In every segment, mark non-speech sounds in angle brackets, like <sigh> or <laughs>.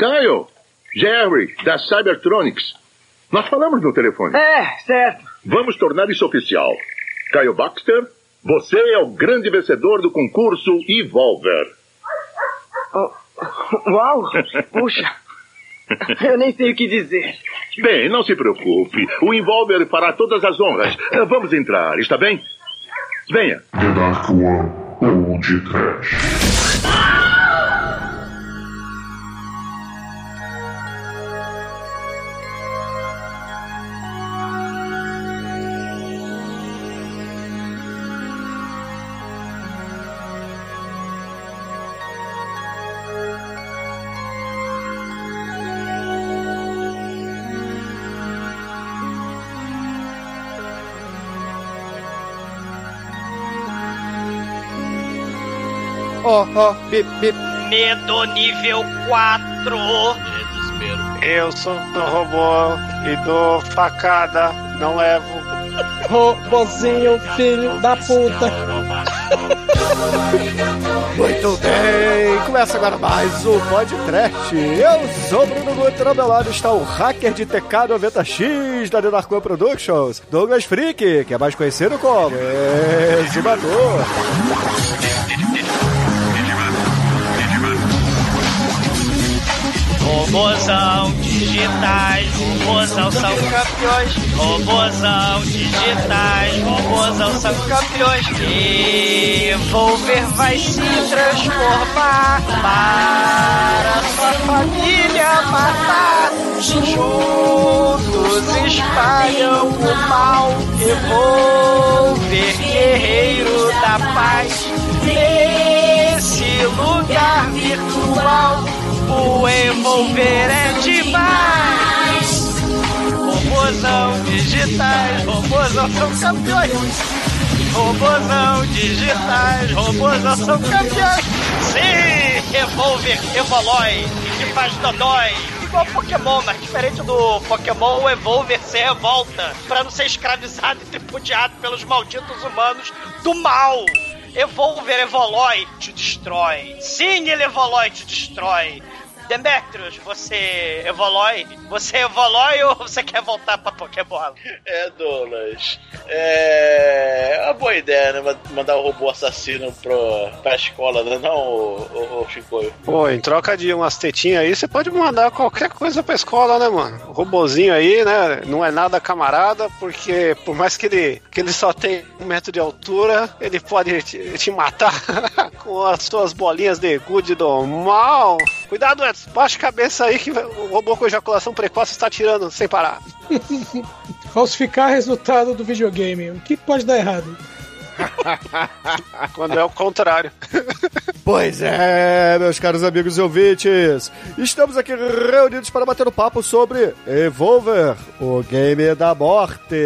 Caio, Jerry, da Cybertronics. Nós falamos no telefone. É, certo. Vamos tornar isso oficial. Caio Baxter, você é o grande vencedor do concurso Evolver. Oh, uau! <laughs> Puxa! Eu nem sei o que dizer. Bem, não se preocupe. O Envolver fará todas as honras. Eh, Vamos entrar, está bem? Venha. The Dark One ou de Trash. Ó, ó, bip, bip. Medo nível 4. Eu sou do robô e dou facada, não levo. Robozinho, filho da puta. Muito bem, começa agora mais o podcast. Eu sou o Bruno meu lado está o hacker de TK90X da The Dark One Productions, Douglas Freak, que é mais conhecido como Exumador. Robozão digitais, robozão são campeões. Robozão digitais, robozão são campeões. Evolver vai se transformar para sua família matar. Juntos espalham o mal. Evolver, guerreiro da paz. Nesse lugar virtual. O envolver é demais. Robozão digitais, robozão são campeões. Robozão digitais, robozão são campeões. Sim, Evolver, Evolói, que faz dodói. Igual Pokémon, mas diferente do Pokémon, o Evolver se revolta para não ser escravizado e tripudiado pelos malditos humanos do mal. Evolver Evolói te destrói. Sim, ele Evolói te destrói. Demetrius, você evolui? Você evolui ou você quer voltar pra Pokébola? É, Douglas. É. uma boa ideia, né? Mandar o robô assassino pro, pra escola, né? Não, o, Chicoio. Pô, em troca de umas tetinhas aí, você pode mandar qualquer coisa pra escola, né, mano? O robozinho aí, né? Não é nada camarada, porque por mais que ele, que ele só tem um metro de altura, ele pode te, te matar <laughs> com as suas bolinhas de gude do mal. Cuidado, Edson. Baixa a cabeça aí que o robô com ejaculação precoce está tirando sem parar. <laughs> Falsificar resultado do videogame. O que pode dar errado? <laughs> Quando é o contrário. Pois é, meus caros amigos e ouvintes, estamos aqui reunidos para bater um papo sobre Evolver, o game da morte.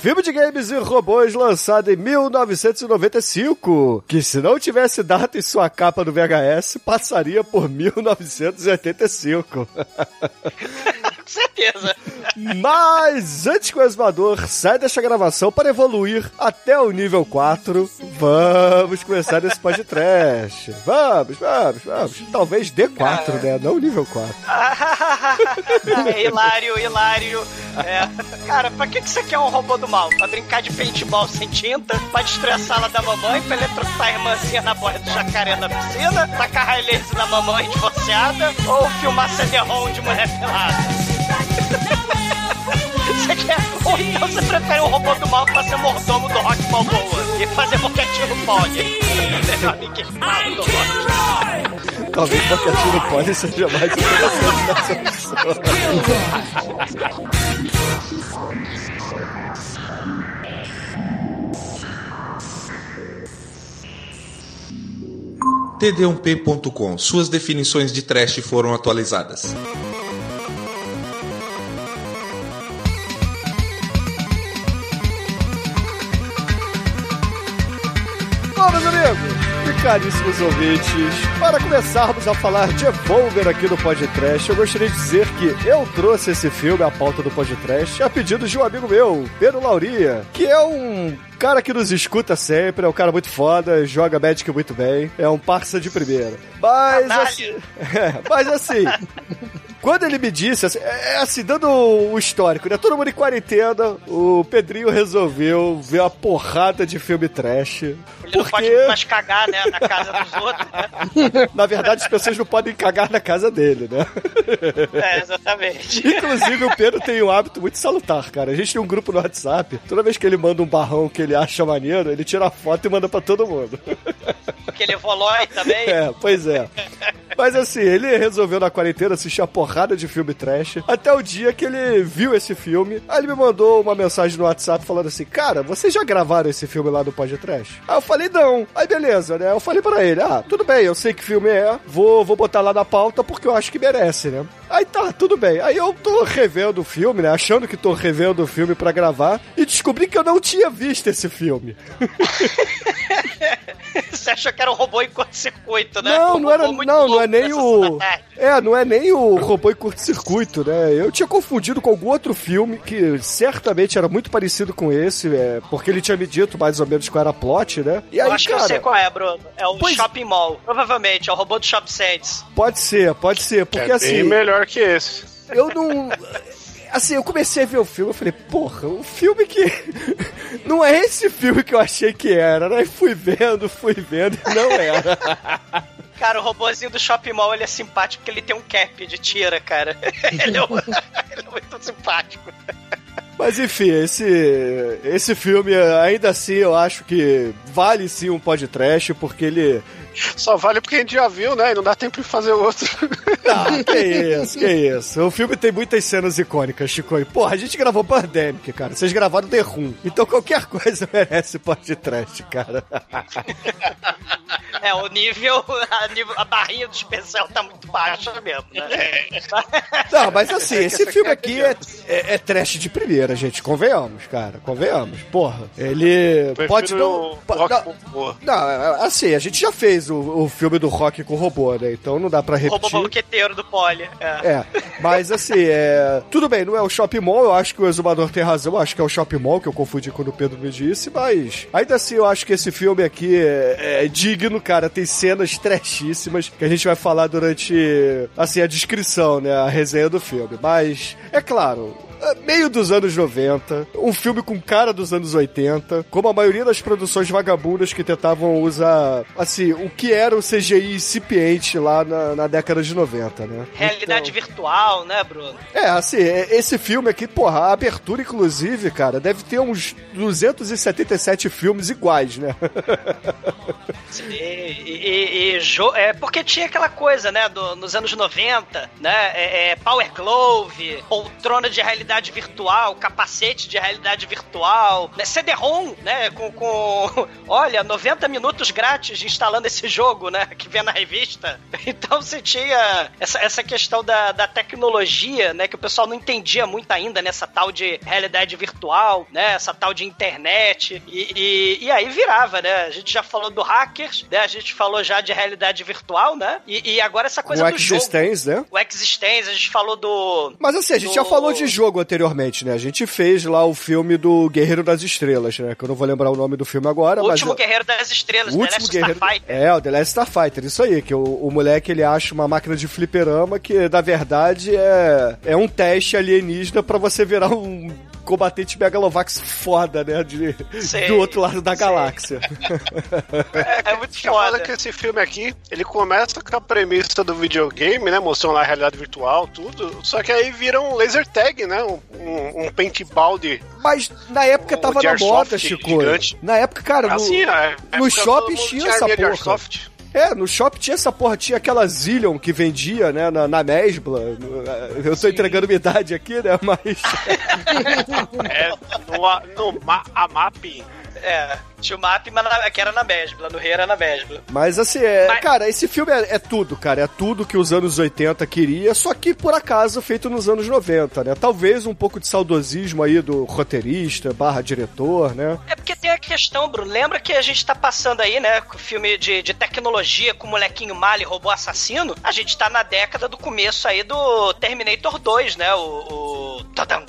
Filme de games e robôs lançado em 1995, que se não tivesse data em sua capa do VHS, passaria por 1985. <laughs> certeza. Mas antes que o exumador saia desta gravação para evoluir até o nível 4, vamos começar esse podcast. Vamos, vamos, vamos. Talvez D4, né? Não nível 4. <laughs> é, hilário, hilário. É. Cara, pra que, que você quer um robô do mal? Pra brincar de paintball sem tinta? Pra destruir a sala da mamãe? Pra eletrocutar a irmãzinha na borda do jacaré na piscina? Tacar laser na mamãe divorciada? Ou filmar CD-ROM de mulher pelada? Você quer? Ou então você prefere um robô do mal pra ser mordomo do Rock Balboa e fazer boquetinho no Rock. Talvez boquetinho no pole seja mais interessante nessa opção. td1p.com. Suas definições de trash foram atualizadas. Caríssimos ouvintes, para começarmos a falar de Evolver aqui no podcast, eu gostaria de dizer que eu trouxe esse filme à pauta do podcast a pedido de um amigo meu, Pedro Lauria, que é um cara que nos escuta sempre, é um cara muito foda, joga Magic muito bem, é um parça de primeira. Mas assim, <laughs> mas assim, <laughs> quando ele me disse, assim, é, é assim, dando o histórico, né? Todo mundo em quarentena, o Pedrinho resolveu ver uma porrada de filme trash. Ele porque... não pode mais cagar, né? Na casa dos outros, né? <laughs> Na verdade, as pessoas não podem cagar na casa dele, né? É, exatamente. Inclusive, o Pedro tem um hábito muito salutar, cara. A gente tem um grupo no WhatsApp. Toda vez que ele manda um barrão que ele acha maneiro, ele tira a foto e manda pra todo mundo. Aquele evolói também. É, pois é. Mas assim, ele resolveu na quarentena assistir a porrada de filme trash. Até o dia que ele viu esse filme. Aí ele me mandou uma mensagem no WhatsApp falando assim: Cara, vocês já gravaram esse filme lá do Pod Trash? Aí eu falei: Não. Aí beleza, né? Eu falei pra ele: Ah, tudo bem, eu sei que filme é. Vou, vou botar lá na pauta porque eu acho que merece, né? Aí tá, tudo bem. Aí eu tô revendo o filme, né? Achando que tô revendo o filme pra gravar. E descobri que eu não tinha visto esse filme. <laughs> Você achou que era um robô em curto-circuito, né? Não, Um não era. Não, não é nem o. É, não é nem o robô em curto-circuito, né? Eu tinha confundido com algum outro filme que certamente era muito parecido com esse, é, porque ele tinha me dito mais ou menos qual era a plot, né? E aí, eu acho cara, que eu sei qual é, Bruno. É o Pois- Shopping Mall. Provavelmente, é o robô do Shop Sense. pode ser, pode ser, porque é assim. bem melhor que esse. eu não. Assim, eu comecei a ver o filme, eu falei, porra, um filme que. <laughs> Não é esse filme que eu achei que era, né? E fui vendo, fui vendo, e não era. <laughs> Cara, o robôzinho do Shopping Mall, ele é simpático porque ele tem um cap de tira, cara. <laughs> ele, é, um- <laughs> ele é muito simpático. Mas enfim, esse, esse filme, ainda assim, eu acho que vale sim um podcast, porque ele. Só vale porque a gente já viu, né? E não dá tempo de fazer outro. Ah, que isso, que isso. O filme tem muitas cenas icônicas, Chico. E, porra, a gente gravou Pandemic, cara. Vocês gravaram The Room. Então qualquer coisa <laughs> merece podcast, cara. É, o nível a, nível, a barrinha do especial tá muito baixa mesmo, né? <laughs> Não, mas assim, esse filme aqui é, é, é trash de primeira, gente. Convenhamos, cara. Convenhamos. Porra, ele Prefiro pode não. Rock não, Balboa. não, assim, a gente já fez o, o filme do Rock com o robô, né? Então não dá pra O robô repetir. banqueteiro do Poli. É. É, mas assim, é. Tudo bem, não é o Shopping Mall, eu acho que o Exumador tem razão, eu acho que é o Shopping Mall, que eu confundi quando o Pedro me disse, mas ainda assim eu acho que esse filme aqui é, é digno, cara. Tem cenas trashíssimas que a gente vai falar durante, assim, a descrição, né? A resenha do filme. Mas, é claro. É Meio dos anos 90, um filme com cara dos anos 80, como a maioria das produções vagabundas que tentavam usar, assim, o que era o CGI incipiente lá na, na década de 90, né? Realidade Então- virtual, né, Bruno? é, assim, é- esse filme aqui, porra, a abertura, inclusive, cara, deve ter uns 277 filmes iguais, né? <laughs> E, e- e jo- é porque tinha aquela coisa, né, do- nos anos 90, né, é, é Power Glove, poltrona de realidade virtual, capacete de realidade virtual, né, CD-ROM, né, com, com, <laughs> olha, 90 minutos grátis instalando esse jogo, né, que vem na revista. <laughs> Então você tinha essa, essa questão da, da tecnologia, né, que o pessoal não entendia muito ainda nessa tal de realidade virtual, né, essa tal de internet, e, e, e aí virava, né, a gente já falou do hackers, né, a gente falou já de realidade virtual, né, e, e agora essa coisa o do jogo. Existence, né? O Existence, a gente falou do... Mas assim, a gente do- já falou de jogo anteriormente, né? A gente fez lá o filme do Guerreiro das Estrelas, né? Que eu não vou lembrar o nome do filme agora, O mas... último Guerreiro das Estrelas, O The último Last guerreiro. Starfighter. É, o The Last Starfighter, isso aí, que o, o moleque ele acha uma máquina de fliperama que, na verdade, é, é um teste alienígena pra você virar um combatente megalovax foda, né? De, Sim, do outro lado da sim. galáxia. É muito Que foda foda. que esse filme aqui, ele começa com a premissa do videogame, né? Mostrando lá a realidade virtual, tudo. Só que aí vira um laser tag, né? Um, um, um paintball de. Mas na época O tava na moda, Chico. gigante. Na época, cara, no, Assim, é. no época shopping todo mundo tinha essa porra. É, no shopping tinha essa porra, tinha aquela Zillion que vendia, né, na, na Mesbla. No- Eu tô entregando minha idade aqui, né, mas... <laughs> É, no, a- no ma, a MAP. É, tinha o map, mas que era na Mesbla, no Rio era na Mesbla. Mas assim, é, Mas- cara, esse filme é, é tudo, cara. É tudo que os anos 80 queria, só que por acaso feito nos anos 90, né? Talvez um pouco de saudosismo aí do roteirista, barra diretor, né? É porque tem a questão, Bruno. Lembra que a gente tá passando aí, né, com o filme de, de tecnologia com o molequinho Mali, robô assassino? A gente tá na década do começo aí do Terminator 2, né? O. o... tadam,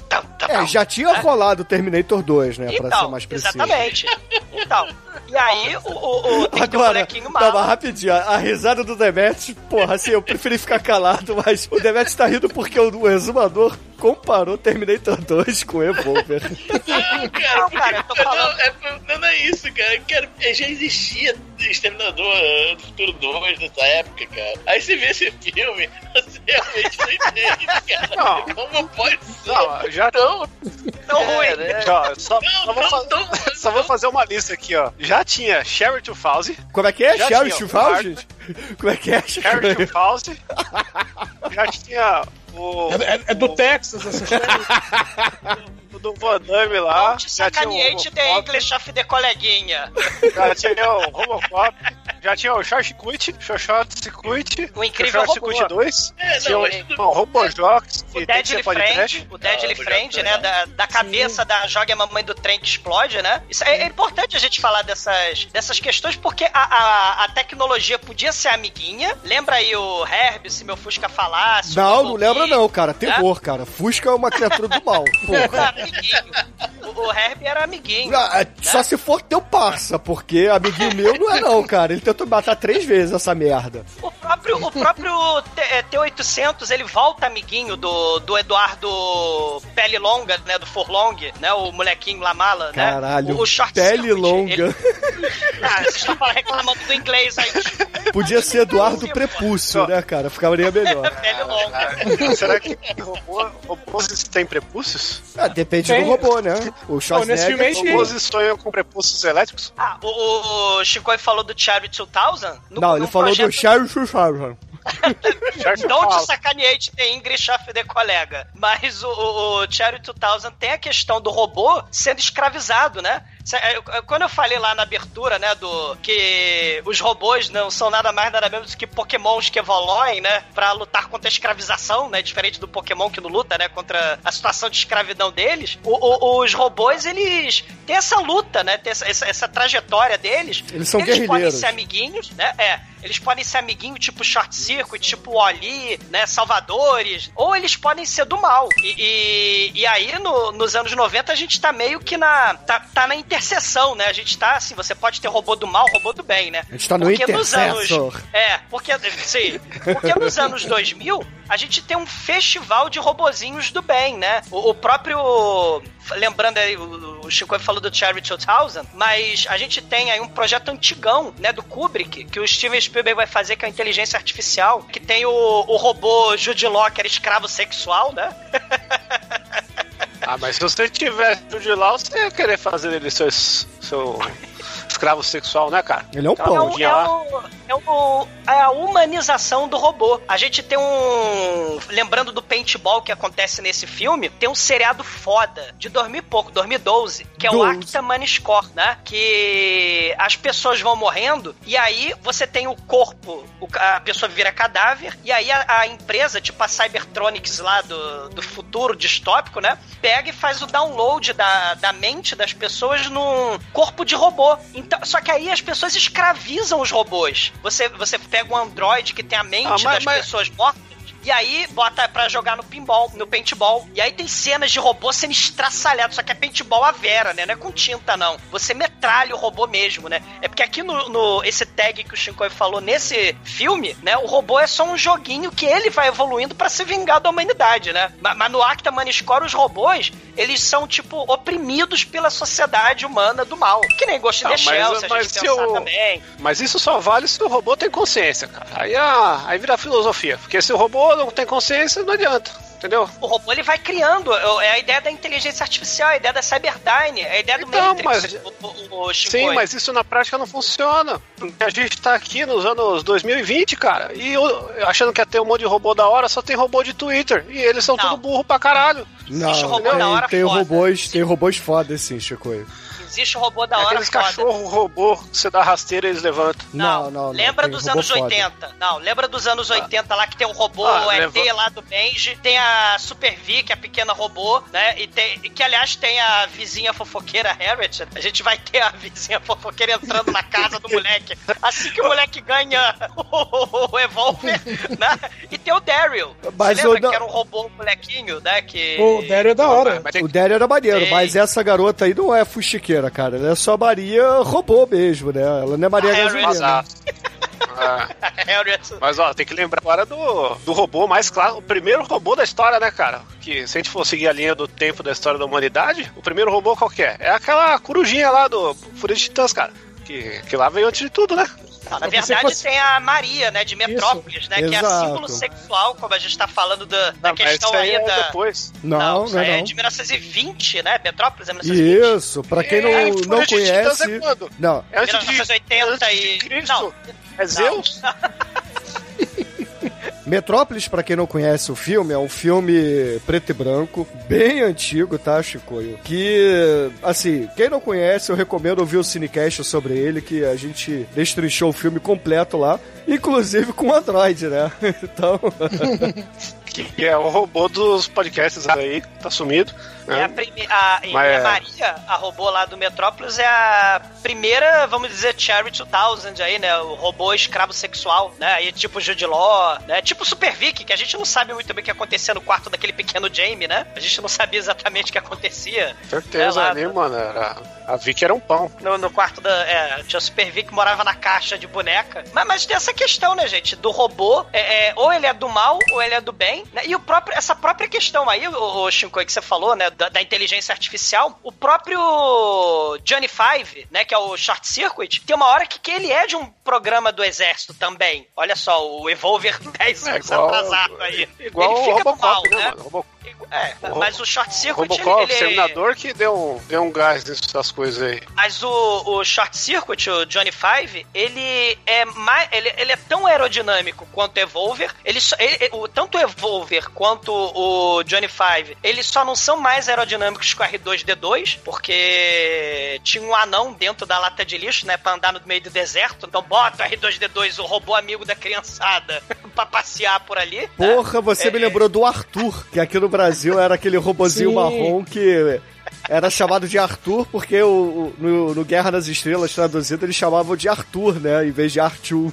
É, já tinha rolado o Terminator 2, né? pra ser Então, mais preciso. exatamente. <laughs> Então, e aí o, o, o tem ter um Agora, bonequinho mal. mas rapidinho, a, a risada do Demet, porra, assim, eu preferi ficar calado, mas o Demet tá rindo porque o, o exumador comparou Terminator 2 com Evolver. Não, cara, Não, cara, porque- falando- não, é, não, não é isso, cara. Cara, já existia Exterminador eh, do Futuro 2 nessa época, cara. Aí você vê esse filme, você realmente não entende, <laughs> cara. Não. Como pode ser? Não, já Não, Tão ruim. é, Ó, só, Não, só vou não, fa- não, só vou fazer uma lista aqui, ó. Já tinha Sherry 2000, Como é que é? Sherry tinha o Chuval, Mark. gente? Como é que é? Sherry 2000, já tinha o... É, é- é do o- Texas essa série. <laughs> do Van Damme lá, Não te já tinha o sacaneate the Robocop, English of the coleguinha. já tinha o Robocop, já tinha o Short Circuit, Short Circuit, O incrível Short robô. Circuit 2, É, não, tinha o, mas tudo- o Robojox, que O Deadly. Friend, o Deadly Ah, Friend, já- né? Da, da cabeça da joga a mamãe do trem que explode, né? Isso é, é importante a gente falar dessas, dessas questões, porque a, a, a tecnologia podia ser amiguinha. Lembra aí o Herb, se meu Fusca falasse? Não, não lembra não, cara. Terror, cara. Fusca é uma criatura do mal. <laughs> Porra. Amiguinho. O, o Herb era amiguinho. Ah, é, Só se for teu parça, porque amiguinho meu não é não, cara. Ele tentou matar três vezes essa merda. O próprio, o próprio T- é, T-800, ele volta amiguinho do, do Eduardo Pele Longa, né? Do Forlong, né? O molequinho lá mala, né? Caralho, O, o short pele circuit, longa. ele- Ah, vocês estão reclamando do inglês aí. Podia ser Eduardo Prepúcio, né, cara? Ficaria melhor. Pele longa. Será que robô, robôs têm prepúcios? Ah, depende Tem. do robô, né? O nesse Schwarzenegger... tinha. Robôs sonham com prepúcios elétricos? Ah, o, o Chico falou do Cherry 2000? No, Não, ele falou do projeto- Sherry Chuchavan. Charles Don't Fala. sacaneate the English of the colega. Mas o, o, o Cherry 2000 tem a questão do robô sendo escravizado, né? É, Quando eu falei lá na abertura, né, do que os robôs não são nada mais nada menos do que pokémons que evoluem, né, pra lutar contra a escravização, né, diferente do pokémon que não luta, né, contra a situação de escravidão deles, o- o- os robôs, eles têm essa luta, né, tem essa, essa- essa trajetória deles. Eles são Eles podem guerrilheiros. ser amiguinhos, né, é, eles podem ser amiguinhos tipo Short Circuit, tipo Oli, né, Salvadores, ou eles podem ser do mal. E, e, e aí, no- nos anos 90, a gente tá meio que na. Tá, tá na interseção, né? A gente tá assim, você pode ter robô do mal, robô do bem, né? A gente tá no Porque nos anos. É, porque. Sim. Porque nos anos 2000, a gente tem um festival de robozinhos do bem, né? O, o próprio. Lembrando aí, o, o Chico falou do Cherry 2000, mas a gente tem aí um projeto antigão, né, do Kubrick, que o Steven Spielberg vai fazer, que é a inteligência artificial, que tem o, o robô Jude Law, que era escravo sexual, né? <laughs> Ah, mas se você tivesse de lá, você ia querer fazer ele seu, seu escravo sexual, né, cara? Ele é um Aquela É, pão. o- é, o- é, o- é a humanização do robô. A gente tem um. Lembrando do paintball que acontece nesse filme, tem um seriado foda de 2000 e pouco, 2012, que é o 12. Acta Maniscore, né? Que as pessoas vão morrendo e aí você tem o corpo, o a pessoa vira cadáver, e aí a, a empresa, tipo a Cybertronics lá do, do futuro distópico, né? Pega e faz o download da, da mente das pessoas num corpo de robô. Então, só que aí as pessoas escravizam os robôs. Você, você pega um android que tem a mente Ah, mas- das mas- pessoas mortas. E aí bota pra jogar no pinball, no paintball. E aí tem cenas de robô sendo estraçalhado, só que é paintball a vera, né? Não é com tinta, não. Você metralha o robô mesmo, né? É porque aqui no, no- esse tag que o Shinkoi falou nesse filme, né? O robô é só um joguinho que ele vai evoluindo pra se vingar da humanidade, né? Ma- Mas, no Acta Maniscore, os robôs, eles são, tipo, oprimidos pela sociedade humana do mal. Que nem Ghost in the mas- Shell, se a gente pensar o- também. Mas isso só vale se o robô tem consciência, cara. Aí, ah, aí vira filosofia. Porque se o robô não tem consciência, não adianta. Entendeu? O robô ele vai criando, é a ideia da inteligência artificial, a ideia da Cyberdyne, é a ideia do Então, Matrix, mas- o, o, o Sim, mas isso na prática não funciona. Porque a gente tá aqui nos anos 2020, cara, e eu- achando que ia ter um monte de robô da hora, só tem robô de Twitter. E eles são Não. tudo burro pra caralho. Existe Não, robô da hora tem, tem foda. robôs, tem robôs fodas sim, Chico. Existe robô da hora Aqueles foda. cachorro robô, você dá rasteira e eles levantam. Não, Não, não, não. lembra tem dos anos foda. 80. Não, lembra dos anos 80 lá que tem o robô Ah, o ET lá do Benji, tem a Super V, que é a pequena robô, né? E tem, e que aliás tem a vizinha fofoqueira Harriet. A gente vai ter a vizinha fofoqueira entrando na casa do moleque. Assim que o moleque ganha o, o Evolver, né? E tem o Daryl. Mas Você lembra eu não- que era um robô molequinho, né? Que... O Daryl é da hora. O Daryl era maneiro, Ei. mas essa garota aí não é fuxiqueira, cara. Ela é só Maria robô mesmo, né? Ela não é Maria Ah, é Gasolina. Exato. Ah, Harriet. mas ó, tem que lembrar agora do, do robô mais claro, o primeiro robô da história, né, cara? Que se a gente for seguir a linha do tempo da história da humanidade, o primeiro robô qual que é? É aquela corujinha lá do Fúria de Titãs, cara. Que, que lá veio antes de tudo, né? Não, na verdade, tem a Maria, né, de Metrópolis, né? Que é Exato. símbolo sexual, como a gente tá falando da, da Não, questão isso aí aí é da. depois. Não, isso não, aí é é não. de 1920, né? Metrópolis é 1920. Isso, pra quem não, É, não de conhece. é quando? Não, É antes de, 1980 antes e. de Cristo? Não, É Zeus? <laughs> Metrópolis, pra quem não conhece o filme, é um filme preto e branco, bem antigo, tá, Chicoio? Que, assim, quem não conhece, eu recomendo ouvir o Cinecast sobre ele, que a gente destrinchou o filme completo lá, inclusive com o Android, né? <laughs> Então, <laughs> Que é o robô dos podcasts aí, tá sumido. É né? a, prime... a, Mas a é. Maria, a robô lá do Metrópolis, é a primeira, vamos dizer, Cherry 2000 aí, né? O robô escravo sexual, né? Aí tipo Jude Law, né? Tipo Super Vic, que a gente não sabe muito bem o que acontecia no quarto daquele pequeno Jamie, né? A gente não sabia exatamente o que acontecia. Certeza É lá, ali, mano. Era... A Vicky era um pão. No, no quarto da. É, tinha o Super Vic que morava na caixa de boneca. Mas, mas tem essa questão, né, gente? Do robô, é, é, ou ele é do mal, ou ele é do bem. né? E o próprio, essa própria questão aí, o, o Shinkoi, que você falou, né? Da, da inteligência artificial, o próprio Johnny Five, né? Que é o Short Circuit, tem uma hora que, que ele é de um programa do exército também. Olha só, o Evolver <laughs> 10 É, anos igual- atrasado aí. Igual ele o fica Robocop, mal, né, né? mano? É, O mas o Short Circuit, Robocop, ele, ele... Exterminador, que deu um, deu um gás nessas coisas aí. Mas o, o Short Circuit, o Johnny Five, ele é mais. Ele, ele é tão aerodinâmico quanto o Evolver. Ele, ele- o, tanto o Evolver quanto o Johnny Five, eles só não são mais aerodinâmicos que o R2D2, porque tinha um anão dentro da lata de lixo, né? Pra andar no meio do deserto. Então bota o R2D2, o robô amigo da criançada, <laughs> pra passear por ali. né? porra, você É, me lembrou do Arthur, que aqui no Brasil era aquele robozinho Sim. marrom que era chamado de Arthur, porque o, o- no, no Guerra nas Estrelas traduzido eles chamavam de Arthur, né? Em vez de Arthur.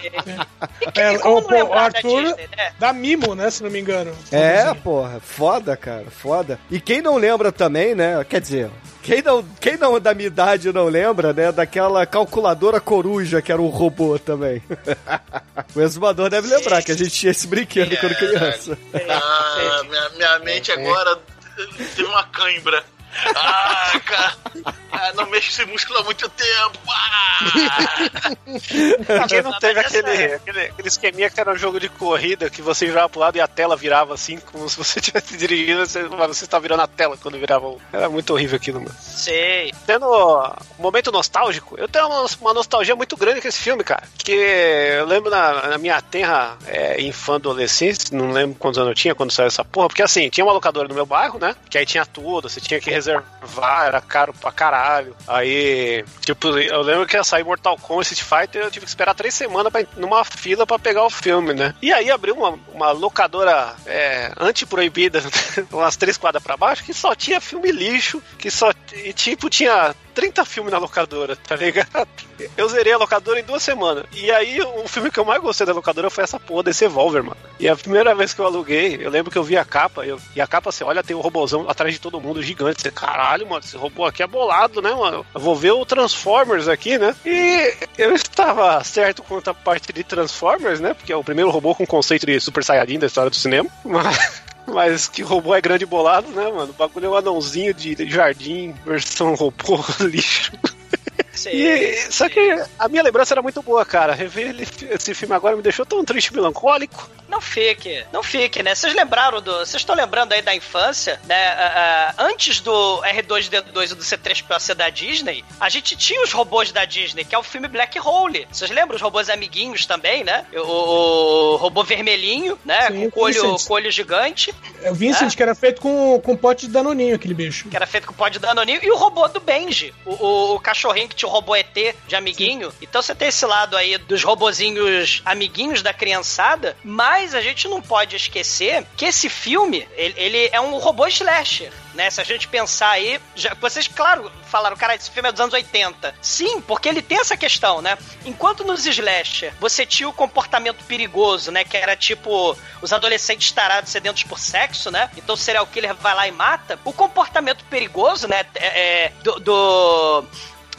Que, É, e como o- não pô, o da Arthur- Disney, né? Da Mimo, né? Se não me engano. É, porra, foda, cara, foda. E quem não lembra também, né? Quer dizer, quem não, quem não da minha idade não lembra, né? Daquela calculadora coruja que era um robô também. <laughs> o exumador deve lembrar que a gente tinha esse brinquedo quando criança. Ah, minha, minha mente agora <laughs> teve uma cãibra. Ah, cara. Ah, não mexo esse músculo há muito tempo. Ah! Quem não teve aquele, é- aquele, aquele esqueminha que era um jogo de corrida que você virava pro lado e a tela virava assim, como se você <laughs> estivesse dirigindo, você, mas você tá virando a tela quando virava. o- Era muito horrível aquilo, mano. Sei. Tendo um momento nostálgico, eu tenho uma, uma nostalgia muito grande com esse filme, cara. Que eu lembro na, na minha tenra é, infã adolescência, não lembro quantos anos eu tinha quando saiu essa porra, porque assim, tinha uma locadora no meu bairro, né? Que aí tinha tudo, você tinha que reservar, era caro pra caralho. Aí, tipo, eu lembro que ia sair Mortal Kombat Street Fighter, eu tive que esperar três semanas pra, numa fila pra pegar o filme, né? E aí abriu uma, uma locadora é, anti-proibida, <laughs> umas três quadras pra baixo, que só tinha filme lixo, que só. E tipo, tinha 30 filmes na locadora, tá ligado? Eu zerei a locadora em duas semanas. E aí, o filme que eu mais gostei da locadora foi essa porra desse Evolver, mano. E a primeira vez que eu aluguei, eu lembro que eu vi a capa, eu- e a capa, você olha, tem o robôzão atrás de todo mundo, gigante. Você, caralho, mano, esse robô aqui é bolado, né, mano? Eu vou ver o Transformers aqui, né? E eu estava certo quanto a parte de Transformers, né? Porque é o primeiro robô com conceito de Super Saiyajin da história do cinema. Mas. Mas que robô é grande bolado, né, mano? O bagulho é um anãozinho de de jardim, versão robô <laughs> lixo. Sim. E, só que a minha lembrança era muito boa, cara. Rever esse filme agora me deixou tão triste e melancólico. Não fique, não fique, né? Vocês lembraram do. Vocês estão lembrando aí da infância, né? Ah, ah, antes do R2D2 e do C3PO da Disney, a gente tinha os robôs da Disney, que é o filme Black Hole. Vocês lembram os robôs amiguinhos também, né? O, o robô vermelhinho, né? Sim, com o olho, Vincent. com o olho gigante, É o Vincent, que era feito com, com pote de danoninho, aquele bicho. que era feito com pó de danoninho, e o robô do Benji, o, o- o cachorrinho que tinha o robô ET de amiguinho. Então você tem esse lado aí dos robozinhos amiguinhos da criançada, mas a gente não pode esquecer que esse filme, ele, ele é um robô slasher. Né, se a gente pensar aí, já- vocês, claro, falaram, cara, esse filme é dos anos 80. Sim, porque ele tem essa questão, né? Enquanto nos slasher você tinha o comportamento perigoso, né? Que era tipo os adolescentes tarados sedentos por sexo, né? Então o serial killer vai lá e mata. O comportamento perigoso, né? É, é, do- do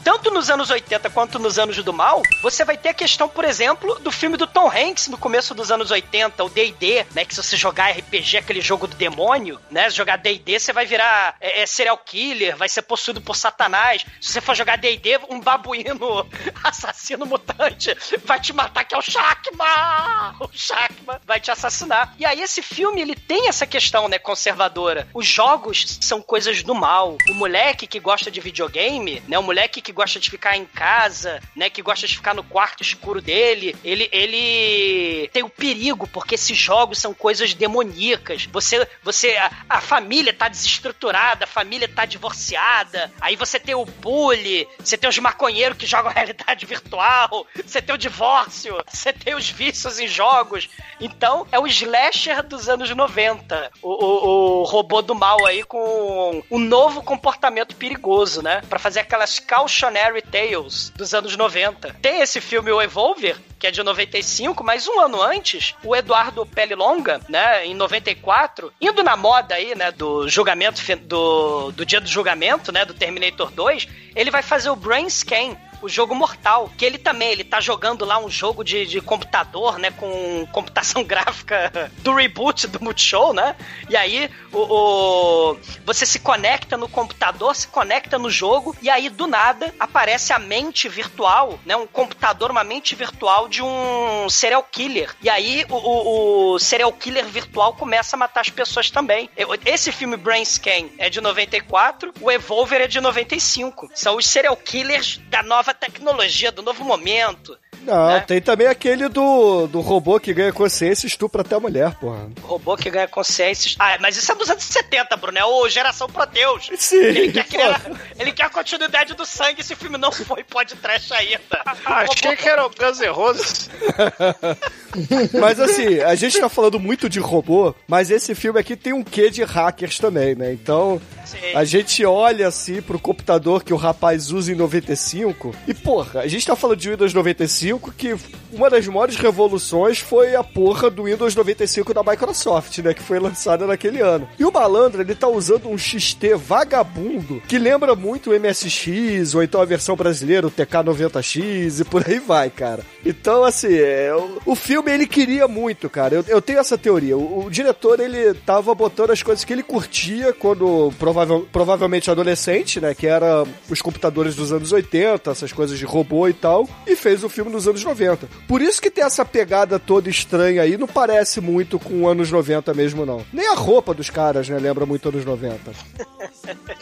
tanto nos anos 80 quanto nos anos do mal, você vai ter a questão, por exemplo, do filme do Tom Hanks no começo dos anos 80, o D&D, né, que se você jogar RPG, aquele jogo do demônio, né, se jogar D&D, você vai virar é, é, serial killer, vai ser possuído por satanás. Se você for jogar D&D, um babuíno <laughs> assassino mutante vai te matar, que é o Shakma! O Shakma vai te assassinar. E aí esse filme, ele tem essa questão, né, conservadora. Os jogos são coisas do mal. O moleque que gosta de videogame, né, o moleque que gosta de ficar em casa, né, que gosta de ficar no quarto escuro dele, ele, ele tem o perigo, porque esses jogos são coisas demoníacas. Você, você, a, a família tá desestruturada, a família tá divorciada, aí você tem o bully, você tem os maconheiros que jogam <laughs> realidade virtual, você tem o divórcio, você tem os vícios em jogos. Então, é o slasher dos anos 90. O, o, o robô do mal aí com um novo comportamento perigoso, né? Pra fazer aquelas cautionary tales dos anos 90. Tem esse filme, o Evolver, que é de 95, mas um ano antes, o Eduardo Pellilonga, né, em 94, indo na moda aí, né, do julgamento, do, do dia do julgamento, né, do Terminator 2, ele vai fazer o Brain Scan, o jogo mortal, que ele também, ele tá jogando lá um jogo de, de computador, né, com computação <laughs> gráfica do reboot do Multishow, né, e aí o, o- você se conecta no computador, se conecta no jogo, e aí do nada aparece a mente virtual, né, um computador, uma mente virtual de um serial killer, e aí o, o- o serial killer virtual começa a matar as pessoas também. Esse filme Brain Scan é de 94, o Evolver é de 95. São os serial killers da nova tecnologia, do novo momento. Não, Né? tem também aquele do, do robô que ganha consciência e estupra até a mulher, porra. O robô que ganha consciência. Ah, mas isso é dos anos 70, Bruno. É o Geração Proteus. Sim, Ele quer, <laughs> criar, ele quer a continuidade do sangue. Esse filme não foi pode trash ainda. Ah, achei robô- que era o Guns N' Roses. <laughs> Mas assim, a gente tá falando muito de robô, mas esse filme aqui tem um quê de hackers também, né? Então, Sim. a gente olha assim pro computador que o rapaz usa em 95 e, porra, a gente tá falando de Windows 95 que uma das maiores revoluções foi a porra do Windows 95 da Microsoft, né? Que foi lançada naquele ano. E o malandro, ele tá usando um XT vagabundo que lembra muito o MSX ou então a versão brasileira, o TK90X e por aí vai, cara. Então, assim, é, o, o filme ele queria muito, cara. Eu, eu tenho essa teoria. O, o diretor ele tava botando as coisas que ele curtia quando provável, provavelmente adolescente, né? Que era os computadores dos anos 80, essas coisas de robô e tal, e fez o filme nos anos 90. Por isso que tem essa pegada toda estranha aí, não parece muito com anos 90 mesmo, não. Nem a roupa dos caras, né? Lembra muito anos 90.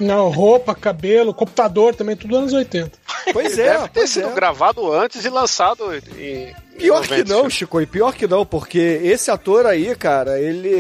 Não, roupa, cabelo, computador também, tudo anos 80. Pois é, Deve ter pois sido é. gravado antes e lançado em. Pior que 90. não, Chico, e pior que não, porque esse ator aí, cara, ele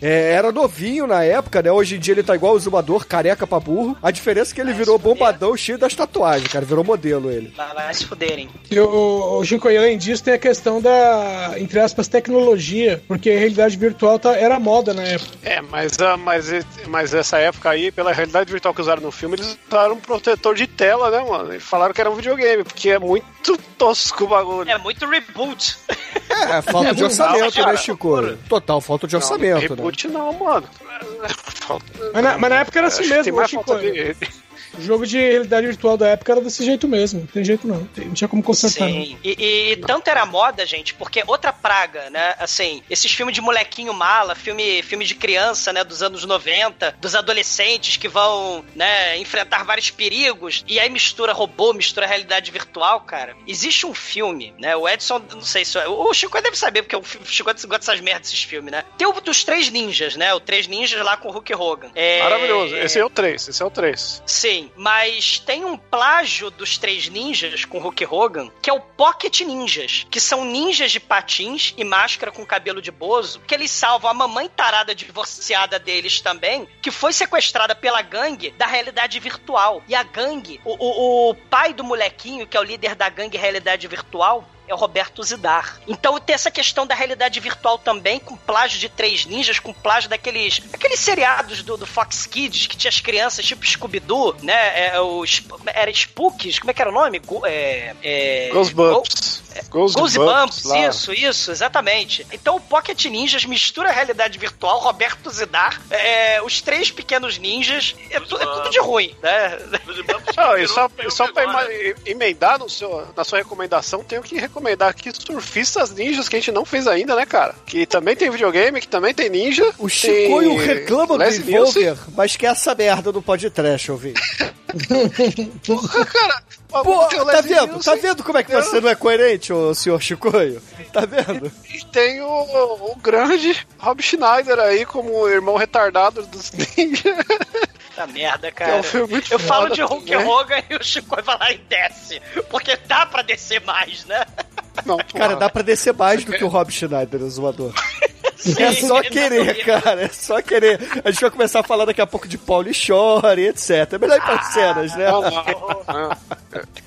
é, era novinho na época, né? Hoje em dia ele tá igual o Zumador, careca pra burro. A diferença é que ele virou bombadão cheio das tatuagens, cara, virou modelo ele. Vai, vai se fuderem. E o, o Chico, e além disso, tem a questão da, entre aspas, tecnologia, porque a realidade virtual tá- era moda na época. É, mas, ah, mas, mas essa época aí, pela realidade virtual que usaram no filme, eles usaram um protetor de tela, né, mano? E falaram que era um videogame, porque é muito tosco o bagulho. É muito reboot. É, <laughs> falta de não, orçamento, né, Chico? Total falta de orçamento, não, né? reboot não, mano. Falta- Mas na, mas na época era assim mesmo, mais Chico. de... O jogo de realidade virtual da época era desse jeito mesmo. Não tem jeito não. Não tinha como consertar. Sim. E, e- e tanto era moda, gente, porque outra praga, né? Assim, esses filmes de molequinho mala, filme, filme de criança, né? Dos anos 90, dos adolescentes que vão, né? Enfrentar vários perigos. E aí mistura robô, mistura realidade virtual, cara. Existe um filme, né? O Edson, não sei se. O Chico deve saber, porque o Chico gosta dessas merdas, esses filmes, né? Tem o dos Três Ninjas, né? O Três Ninjas lá com o Hulk Hogan. É... Maravilhoso. Esse é o 3, esse é o 3. Sim, mas tem um plágio dos três ninjas com Hulk Hogan, que é o Pocket Ninjas, que são ninjas de patins e máscara com cabelo de bozo, que eles salvam a mamãe tarada divorciada deles também, que foi sequestrada pela gangue da realidade virtual. E a gangue, o, o, o pai do molequinho, que é o líder da gangue realidade virtual, é o Roberto Zidar. Então tem essa questão da realidade virtual também, com plágio de três ninjas, com plágio daqueles aqueles seriados do, do Fox Kids, que tinha as crianças tipo Scooby-Doo, né? É, o, Sp- era Spookies, como é que era o nome? Go- é, é, Goosebumps, lá. isso, isso, exatamente. Então o Pocket Ninjas mistura a realidade virtual, Roberto Zidar, é, os três pequenos ninjas, é, tu- é tudo de ruim, né? Não, e só, e só pra emendar no seu, na sua recomendação, tenho que recomendar aqui Surfistas Ninjas, que a gente não fez ainda, né, cara? Que também tem videogame, que também tem ninja. O Chicoio tem reclama do Leslie Evolver, mas quer essa merda do podcast, ouvir. Nielsen. Cara, Pô, o tá vendo? Tá vendo como é que você não é coerente, ô senhor Chicoio? Tá vendo? E tem o, o grande Rob Schneider aí como o irmão retardado dos <laughs> ninjas. Tá merda, Que é cara. um filme muito Eu falo de Hulk também. Hogan e o Chico vai lá e desce. Porque dá pra descer mais, né? Não, Cara, dá pra descer mais do que o <laughs> Rob Schneider, o zoador. É Sim, só ele querer, cara. É só querer. A gente vai começar a falar daqui a pouco de Paulo e Chore, etc. É melhor ir para cenas, né? Não, não, não.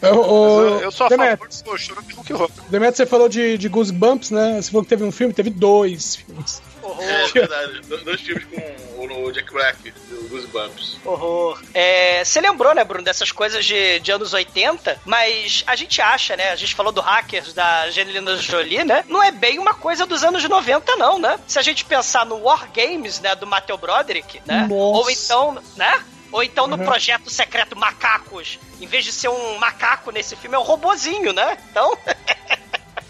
Eu, o, Eu, eu sou a Demet, favor do choro do Hulk Hogan. Demet, você falou de, de Goosebumps, né? Você falou que teve um filme, teve dois filmes. É verdade. Do- Dois filmes com o, o Jack Black, do Goosebumps. Horror. É, você lembrou, né, Bruno, dessas coisas de, de anos 80, mas a gente acha, né? A gente falou do Hackers da Angelina Jolie, né? Não é bem uma coisa dos anos 90, não, né? Se a gente pensar no War Games, né, do Matthew Broderick, né? Nossa. Ou então, né? Ou então no Uhum. projeto secreto Macacos, em vez de ser um macaco nesse filme, é um robozinho, né? Então, <laughs>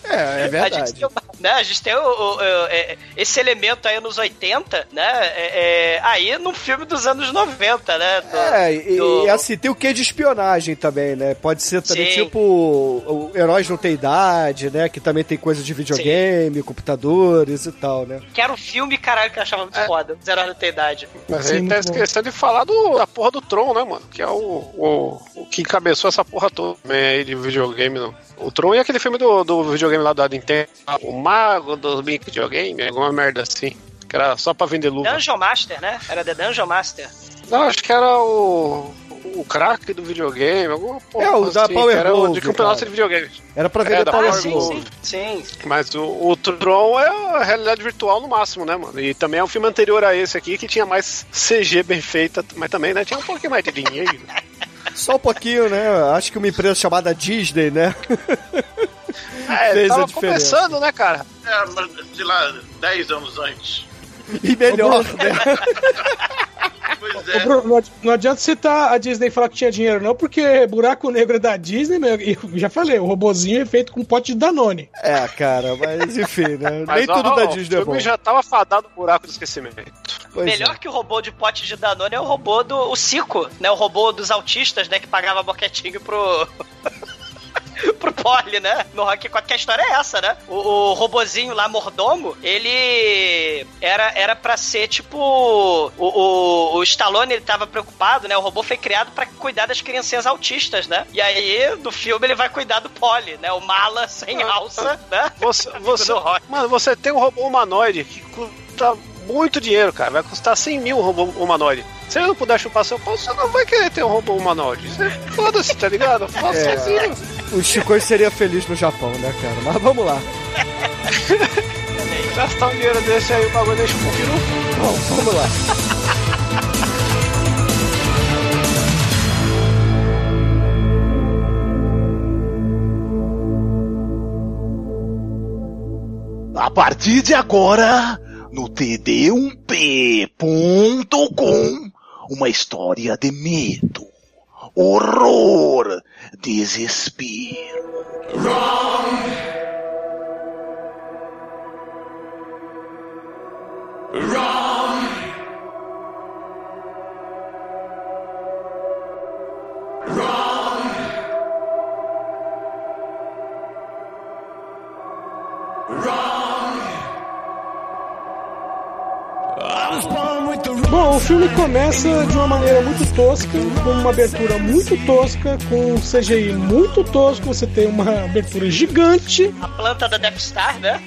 É, é a gente verdade. tem, né, a gente tem o- o- o- é, esse elemento aí nos 80, né? é, é, aí num filme dos anos 90, né? do- É, e, do- e assim, tem o que de espionagem também, né? Pode ser também Sim. tipo Heróis Não Tem Idade, né? Que também tem coisa de videogame, computadores e tal, né? Que era o filme, caralho, que eu achava muito É. foda. Zero Hora da Idade. Mas Sim, ele tá bom. esquecendo de falar do, da porra do Tron, né, mano? Que é o, o, o que encabeçou essa porra toda também aí de videogame, não. O Tron e aquele filme do, do videogame lá da Nintendo. O Mago dos videogame, alguma merda assim. Que era só pra vender luva. Dungeon Master, né? Era The Dungeon Master. Não, acho que era o. O crack do videogame, alguma porra. É, o da assim, Power que Era o Glove, de campeonato cara. de videogame. Era pra É, vender da Power Ah, Power sim, Glove. sim, sim. Mas o, o Tron é a realidade virtual no máximo, né, mano? E também é um filme anterior a esse aqui que tinha mais CG bem feita, mas também, né? Tinha um pouquinho mais de dinheiro. <laughs> Só um pouquinho, né? Acho que uma empresa chamada Disney, né? <laughs> É, Fez tava começando, né, cara? É, mas, sei lá, 10 anos antes. E melhor, né? <laughs> Pois é. Bruno, não adi- não adianta citar a Disney e falar que tinha dinheiro, não, porque buraco negro é da Disney, meu, eu já falei, o robozinho é feito com pote de Danone. É, cara, mas enfim, né? Mas, Nem ó, tudo ó, da Disney é bom. já tava fadado no buraco do esquecimento. Pois Melhor é. que o robô de pote de Danone é o robô do o Cico, né? O robô dos autistas, né? Que pagava boquetinho pro. <laughs> pro Poli, né? No Rock 4, que a história é essa, né? O, o robozinho lá, mordomo, ele era, era pra ser tipo. O, o, o Stallone, ele tava preocupado, né? O robô foi criado pra cuidar das criancinhas autistas, né? E aí, no filme, ele vai cuidar do Poli, né? O mala sem <laughs> alça, né? Você, você, mano, você tem um robô humanoide que custa muito dinheiro, cara. Vai custar 100 mil um robô humanoide. Se ele não puder chupar seu pau, você não vai querer ter um robô humanoide. Foda-se, tá ligado? <laughs> Faça É. sozinho. O Chico seria feliz no Japão, né, cara? Mas vamos lá. Gastar um dinheiro desse aí, o bagulho deixa um pouquinho. Bom, vamos lá. A partir de agora, no TD1P.com, uma história de medo, o horror, desespero. Wrong. Wrong. Wrong. Wrong. I'm Bom, o filme começa de uma maneira muito tosca, com uma abertura muito tosca, com um CGI muito tosco. Você tem uma abertura gigante. A planta da Death Star, né?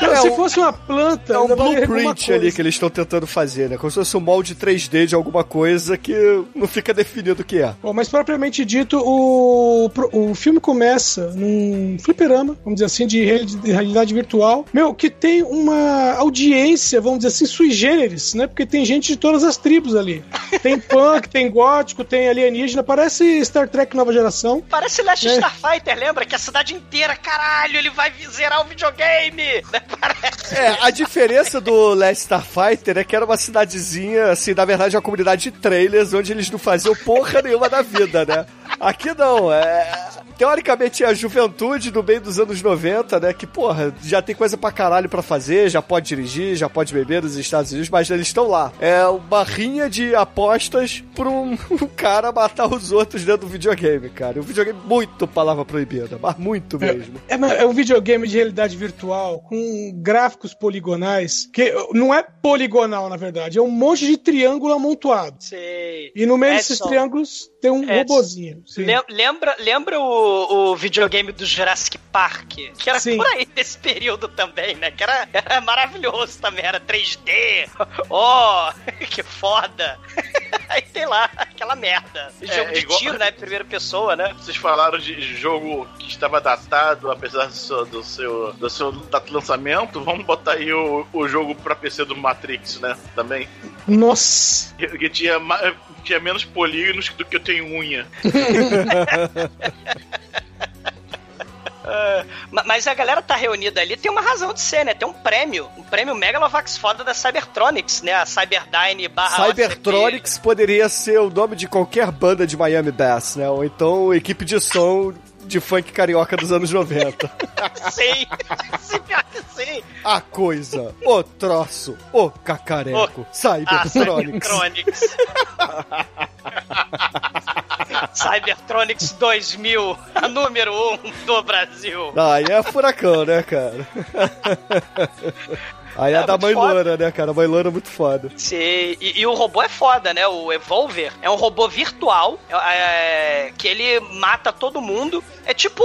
Não, É se um- fosse uma planta, É um blueprint ali que eles estão tentando fazer, né? Como se fosse um molde 3D de alguma coisa que não fica definido o que é. Bom, mas propriamente dito, o, o filme começa num fliperama, vamos dizer assim, de reali- de realidade virtual. Meu, que tem uma audiência, vamos dizer assim, sui generis, né? Porque tem gente de todas as tribos ali. Tem <laughs> punk, tem gótico, tem alienígena, parece Star Trek Nova Geração. Parece Last É. Starfighter, lembra? Que a cidade inteira, caralho, ele vai zerar o videogame! <laughs> Né? Parece. É, a diferença do Last Starfighter é que era uma cidadezinha, assim, na verdade, uma comunidade de trailers onde eles não faziam porra nenhuma da vida, né? Aqui não, é. Teoricamente é a juventude do meio dos anos 90, né? Que, porra, já tem coisa pra caralho pra fazer, já pode dirigir, já pode beber nos Estados Unidos, mas eles estão lá. É uma rinha de apostas pra um, <laughs> um cara matar os outros dentro do videogame, cara. Um videogame muito palavra proibida, mas muito mesmo. É, mas é um videogame de realidade virtual com gráficos poligonais, que não é poligonal, na verdade, é um monte de triângulo amontoado. Sei. E no meio desses Edson, triângulos tem um Edson, robozinho. Sim. lem- Lembra, lembra o, o videogame do Jurassic Park? Que era Sim. por aí desse período também, né? Que era, era maravilhoso também, era 3D. Oh, <laughs> que foda. <laughs> Aí tem lá aquela merda. Jogo de igual- tiro, né? Primeira pessoa, né? Vocês falaram de jogo que estava datado, apesar do seu, do seu, do seu data de lançamento. Vamos botar aí o, o jogo pra PC do Matrix, né? Também. Nossa! Que que tinha, tinha menos polígonos do que eu tenho unha. <laughs> Ma- mas a galera tá reunida ali, tem uma razão de ser, né? Tem um prêmio, um prêmio Megalovax foda da Cybertronics, né? A Cyberdyne barra Cybertronics poderia ser o nome de qualquer banda de Miami Bass, né? Ou então equipe de som de funk carioca dos anos 90. OCP. <laughs> Sim, sim. A coisa, o troço, o cacareco, Ah, Cybertronics. <laughs> Cybertronics. Cybertronics 2000, a número 1 um do Brasil. Aí é furacão, né, cara? <laughs> Aí é, É da mãe foda. loura, né, cara? A mãe loura é muito foda. Sim, e, e o robô é foda, né? O Evolver é um robô virtual é, que ele mata todo mundo. É tipo.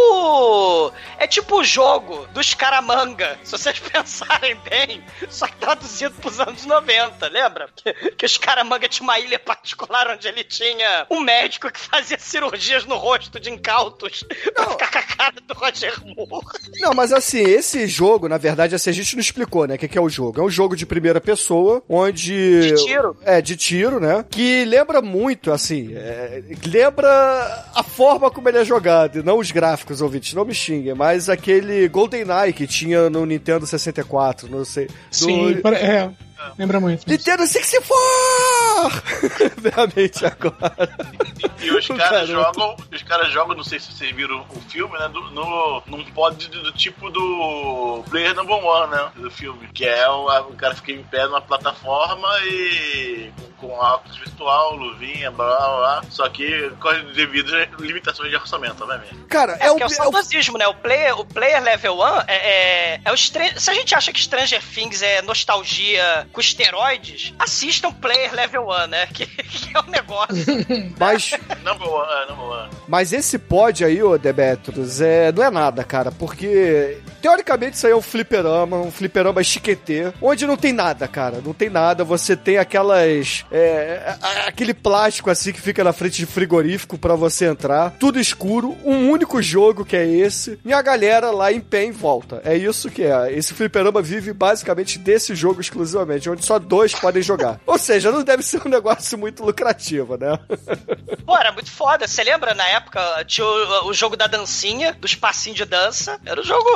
É tipo o jogo dos Caramanga, se vocês <laughs> pensarem bem, só que traduzido pros anos 90, lembra? Que, que os Caramanga tinha uma ilha particular onde ele tinha um médico que fazia cirurgias no rosto de incautos pra ficar com a cara do Roger Moore. Não, mas assim, esse jogo, na verdade, assim, a gente não explicou, né? Que, que é o jogo? É um jogo de primeira pessoa, onde. De tiro. É, de tiro, né? Que lembra muito, assim. é, lembra a forma como ele é jogado, e não os gráficos, ouvintes, não me xinguem, mas aquele GoldenEye que tinha no Nintendo 64, não sei. do- Sim, pare- é. Lembra muito. Nintendo 64! <laughs> Realmente agora. E os O caras jogam, os caras jogam, não sei se vocês viram o filme, né? Do, no, num pod do, do tipo do Player Number One, né? Do filme. Que é o, a- o cara fica em pé numa plataforma e com, com óculos virtual, luvinha, blá blá blá. Só que com as devidas limitações de orçamento, obviamente. Cara, É, é, é o, é o saudosismo, né? O player, o player level 1 é, é, é o Stran- Se a gente acha que Stranger Things é nostalgia com esteroides, assistam Player Level 1, né? <laughs> Que, que é um negócio. <laughs> Mas, Number One, Number One. mas esse pod aí, ô Demetrius, é, não é nada, cara, porque teoricamente isso aí é um fliperama, um fliperama chiquetê, onde não tem nada, cara, não tem nada, você tem aquelas, é, aquele plástico assim que fica na frente de frigorífico pra você entrar, tudo escuro, um único jogo que é esse, e a galera lá em pé em volta, é isso que é, esse fliperama vive basicamente desse jogo exclusivamente, onde só dois podem jogar, ou seja, não deve ser um negócio muito lucrativo, né? Pô, era muito foda. Você lembra na época tinha o, o jogo da dancinha, dos passinhos de dança? Era um jogo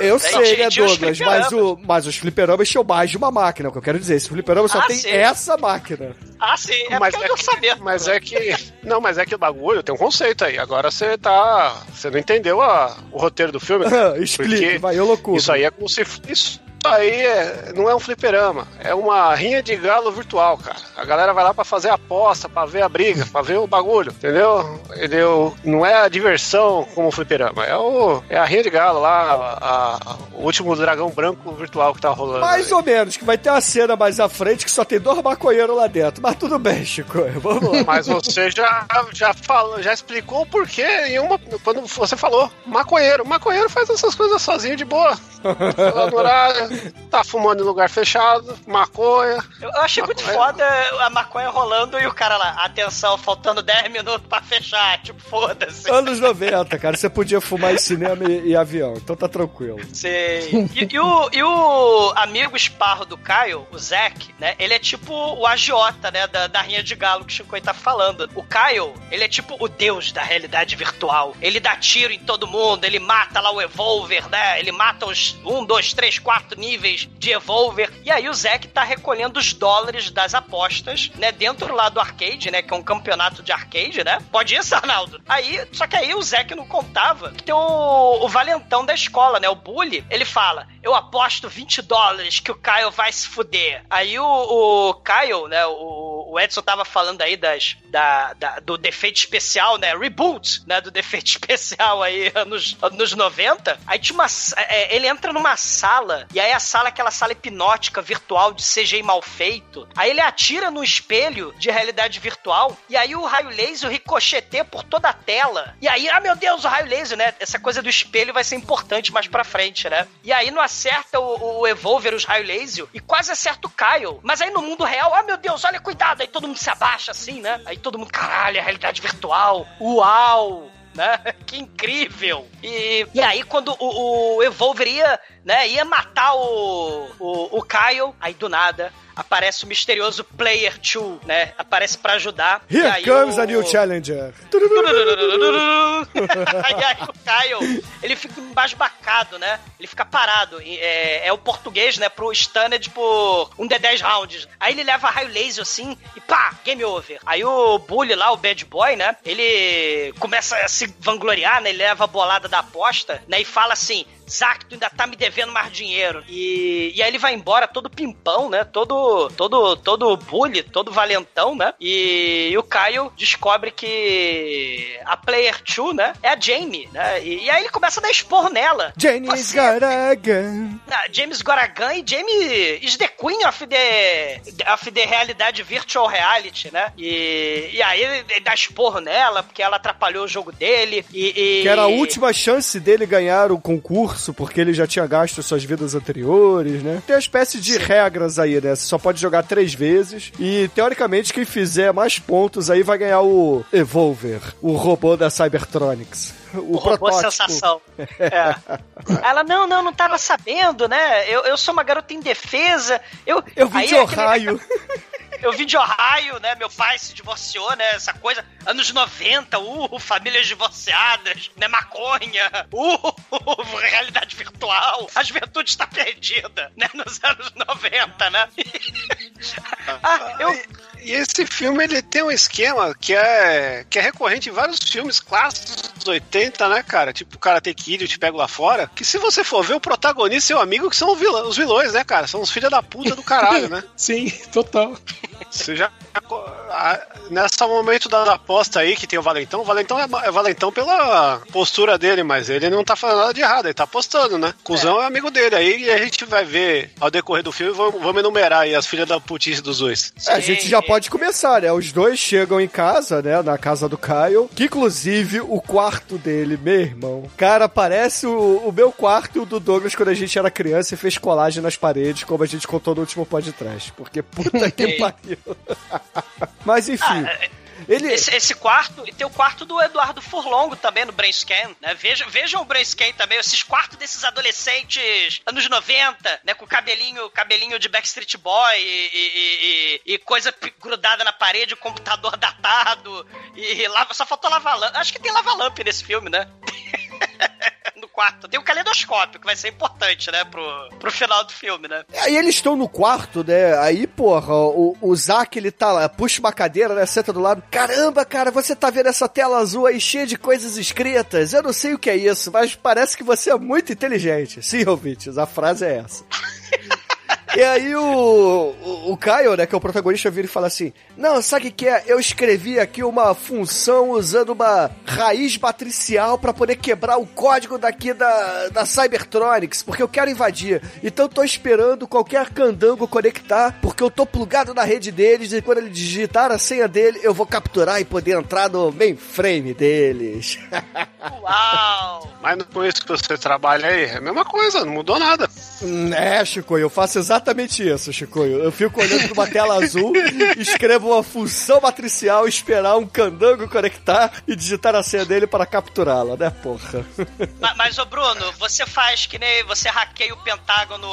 Eu né, sei, né, Douglas? Mas, o, mas os fliperamas tinham mais de uma máquina. O que eu quero dizer, esse fliperama só Ah, tem sim. essa máquina. Ah, sim, é mas, porque é eu que, sabia. mas é que. Não, mas é que o bagulho tem um conceito aí. Agora você tá. Você não entendeu a- o roteiro do filme. <laughs> Explique, Porque vai, eu loucura. Isso aí é como se. Isso aí é- não é um fliperama. É uma rinha de galo virtual, cara. A galera vai lá pra fazer a aposta, pra ver a briga, pra ver o bagulho. Entendeu? Ele o- não é a diversão como o fliperama. É, o, é a rinha de galo lá, a- a- o último dragão branco virtual que tá rolando. Mais aí. ou menos, que vai ter uma cena mais à frente que só tem dois maconheiros lá dentro. Mas tudo bem, Chico. <laughs> Vamos lá. Mas você já, já falou, já explicou o porquê em uma, quando você falou maconheiro. Maconheiro faz essas coisas sozinho de boa. <laughs> Horário, tá fumando em lugar fechado, maconha. Eu eu achei muito foda a maconha rolando e o cara lá, atenção, faltando 10 minutos pra fechar. Tipo, foda-se. Anos 90, cara. Você podia fumar em cinema e, e avião. Então tá tranquilo. Sei. <laughs> E, e o, e o amigo esparro do Caio, o Zack, né? Ele é tipo o agiota, né? Da, da Rinha de Galo que o Shinkoi tá falando. O Caio, ele é tipo o deus da realidade virtual. Ele dá tiro em todo mundo, ele mata lá o Evolver, né? Ele mata os 1, 2, 3, 4 níveis de Evolver. E aí o Zack tá recolhendo os dólares das apostas, né? Dentro lá do arcade, né? Que é um campeonato de arcade, né? Pode isso, Arnaldo? Aí, só que aí o Zack não contava que tem o, o valentão da escola, né? O Bully, ele fala: Eu aposto 20 dólares que o Caio vai se fuder. Aí o, o Caio, né? O, o Edson tava falando aí das, da, da- do defeito especial, né? Reboot, né? Do defeito <laughs> especial aí anos, anos 90. Aí tinha uma. é, ele entra numa sala, e aí a sala é aquela sala hipnótica virtual de CGI mal feito. Aí ele atira no espelho de realidade virtual, e aí o raio laser ricocheteia por toda a tela. E aí, ah meu Deus, o raio laser, né? Essa coisa do espelho vai ser importante mais pra frente, né? E aí não acerta o, o Evolver, os raio laser, e quase acerta o Kyle. Mas aí no mundo real, ah meu Deus, olha, cuidado. Aí todo mundo se abaixa assim, né? Aí todo mundo, caralho, é realidade virtual. Uau! Né? <laughs> Que incrível! E, e aí, quando o, o Evolver ia, né, ia matar o, o, o Kyle, aí do nada aparece o misterioso Player 2, né? Aparece pra ajudar. e Here aí comes o... a new challenger. aí, <laughs> aí o Kyle, ele fica embasbacado, né? Ele fica parado. E, É, é o português, né? Pro Stunned por um de 10 rounds. Aí ele leva raio laser assim e pá, game over. Aí o Bully lá, o bad boy, né? Ele começa a se vangloriar, né? Ele leva a bolada da aposta, né? E fala assim: Zack, tu ainda tá me devendo mais dinheiro. E, e aí ele vai embora todo pimpão, né? Todo, todo, todo bully, todo valentão, né? E, e o Caio descobre que a Player 2, né? É a Jamie, né? E, e aí ele começa a dar esporro nela. Jenny's Você-. Ah, James Goragan e Jamie is the queen of the, of the realidade virtual reality, né? E, e aí ele, ele dá esporro nela porque ela atrapalhou o jogo dele e... e- Que era a última chance dele ganhar o concurso, porque ele já tinha gasto suas vidas anteriores, né? Tem uma espécie de regras aí, né? Você só pode jogar três vezes. E, teoricamente, quem fizer mais pontos aí vai ganhar o Evolver, o robô da Cybertronics. <laughs> O, O robô sensação. <laughs> É. Ela, não, não, não tava sabendo, né? Eu, eu sou uma garota indefesa. Eu, Eu vim de é aquele- Ohio. <laughs> Eu vim de Ohio, né? Meu pai se divorciou, né? Essa coisa. Anos 90, uh, famílias divorciadas, né? Maconha, uh, <laughs> realidade virtual. A juventude está perdida, né? Nos anos 90, né? <laughs> ah, eu. E esse filme ele tem um esquema que é, que é recorrente em vários filmes clássicos dos 80, né, cara? Tipo Karate Kid, Eu Te Pego Lá Fora. Que se você for ver o protagonista e o amigo, que são os vilões, os vilões, né, cara? São os filhos da puta do caralho, né? <laughs> Sim, total. Você já. a- Nessa momento da aposta aí que tem o Valentão, o Valentão é, é Valentão pela postura dele, mas ele não tá fazendo nada de errado, ele tá apostando, né? Cusão é, amigo dele. Aí a gente vai ver ao decorrer do filme, vamos, vamos enumerar aí as filhas da putice dos dois. É, a gente já pode começar, né? Os dois chegam em casa, né? Na casa do Kyle. Que inclusive o quarto dele, meu irmão. Cara, parece o, o meu quarto e o do Douglas quando a gente era criança e fez colagem nas paredes, como a gente contou no último podcast. Porque puta <laughs> que pariu. <laughs> Mas enfim. Ele... Esse, esse quarto, e tem o quarto do Eduardo Furlongo também no Brainscan, né? Vejam, vejam o Brainscan também, esses quartos desses adolescentes anos 90, né? Com cabelinho, cabelinho de Backstreet Boy e, e- e- e coisa grudada na parede, computador <laughs> datado e lava, só faltou lava-lamp. Acho que tem lava-lamp nesse filme, né? <laughs> <laughs> no quarto. Tem o caleidoscópio, que vai ser importante, né, pro, pro final do filme, né? Aí eles estão no quarto, né? Aí, porra, o, o Zack, ele tá lá, puxa uma cadeira, né? Senta do lado. Caramba, cara, você tá vendo essa tela azul aí cheia de coisas escritas? Eu não sei o que é isso, mas parece que você é muito inteligente. Sim, ouvintes, a frase é essa. <laughs> E aí o, o, o Caio, né, que é o protagonista, vira e fala assim: Não, sabe o que é? Eu escrevi aqui uma função usando uma raiz matricial pra poder quebrar o código daqui da, da Cybertronics, porque eu quero invadir. Então tô esperando qualquer candango conectar, porque eu tô plugado na rede deles e quando ele digitar a senha dele, eu vou capturar e poder entrar no mainframe deles. <laughs> Uau! Mas não com isso que você trabalha aí, é a mesma coisa, não mudou nada. É, Chico, eu faço exatamente isso, Chico. Eu fico olhando pra uma tela azul, escrevo uma função matricial, esperar um candango conectar e digitar a senha dele para capturá-la, né, porra? Mas, mas, ô Bruno, você faz que nem você hackeia o Pentágono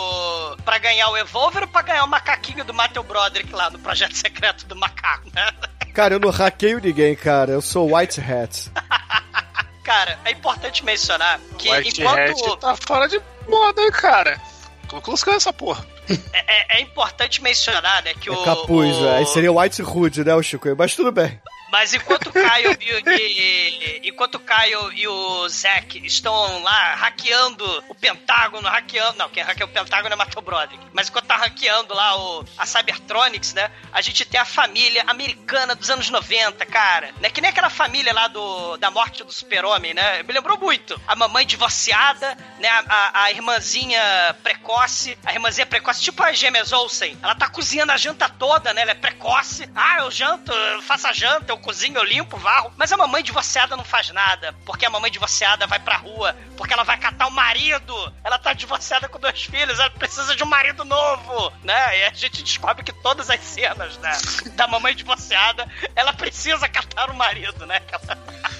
pra ganhar o Evolver ou pra ganhar o macaquinho do Matthew Broderick lá no projeto secreto do macaco, né? <laughs> Cara, eu não hackeio ninguém, cara. Eu sou White Hat. <laughs> Cara, é importante mencionar que White enquanto. Hat tá fora de moda, hein, cara. Colocou essa porra. É, é- é importante mencionar, né, que É o. capuz, o-. Aí seria White Hood, né, o Chico? Mas tudo bem. Mas enquanto o Caio e, enquanto o Caio e o Zack estão lá hackeando o Pentágono, hackeando. Não, quem hackeia o Pentágono é Matthew Broderick. Mas enquanto tá hackeando lá o, a Cybertronics, né? A gente tem a família americana dos anos 90, cara. Né? Que nem aquela família lá do, da morte do super-homem, né? Me lembrou muito. A mamãe divorciada, né? A, a- a irmãzinha precoce. A irmãzinha precoce, tipo a Gêmeas Olsen. Ela tá cozinhando a janta toda, né? Ela é precoce. Ah, eu janto, eu faço a janta, eu cozinho, eu limpo, varro. Mas a mamãe divorciada não faz nada. Porque a mamãe divorciada vai pra rua. Porque ela vai catar o marido. Ela tá divorciada com dois filhos. Ela precisa de um marido novo, né? E a gente descobre que todas as cenas, né? Da mamãe divorciada, ela precisa catar o marido, né? <laughs>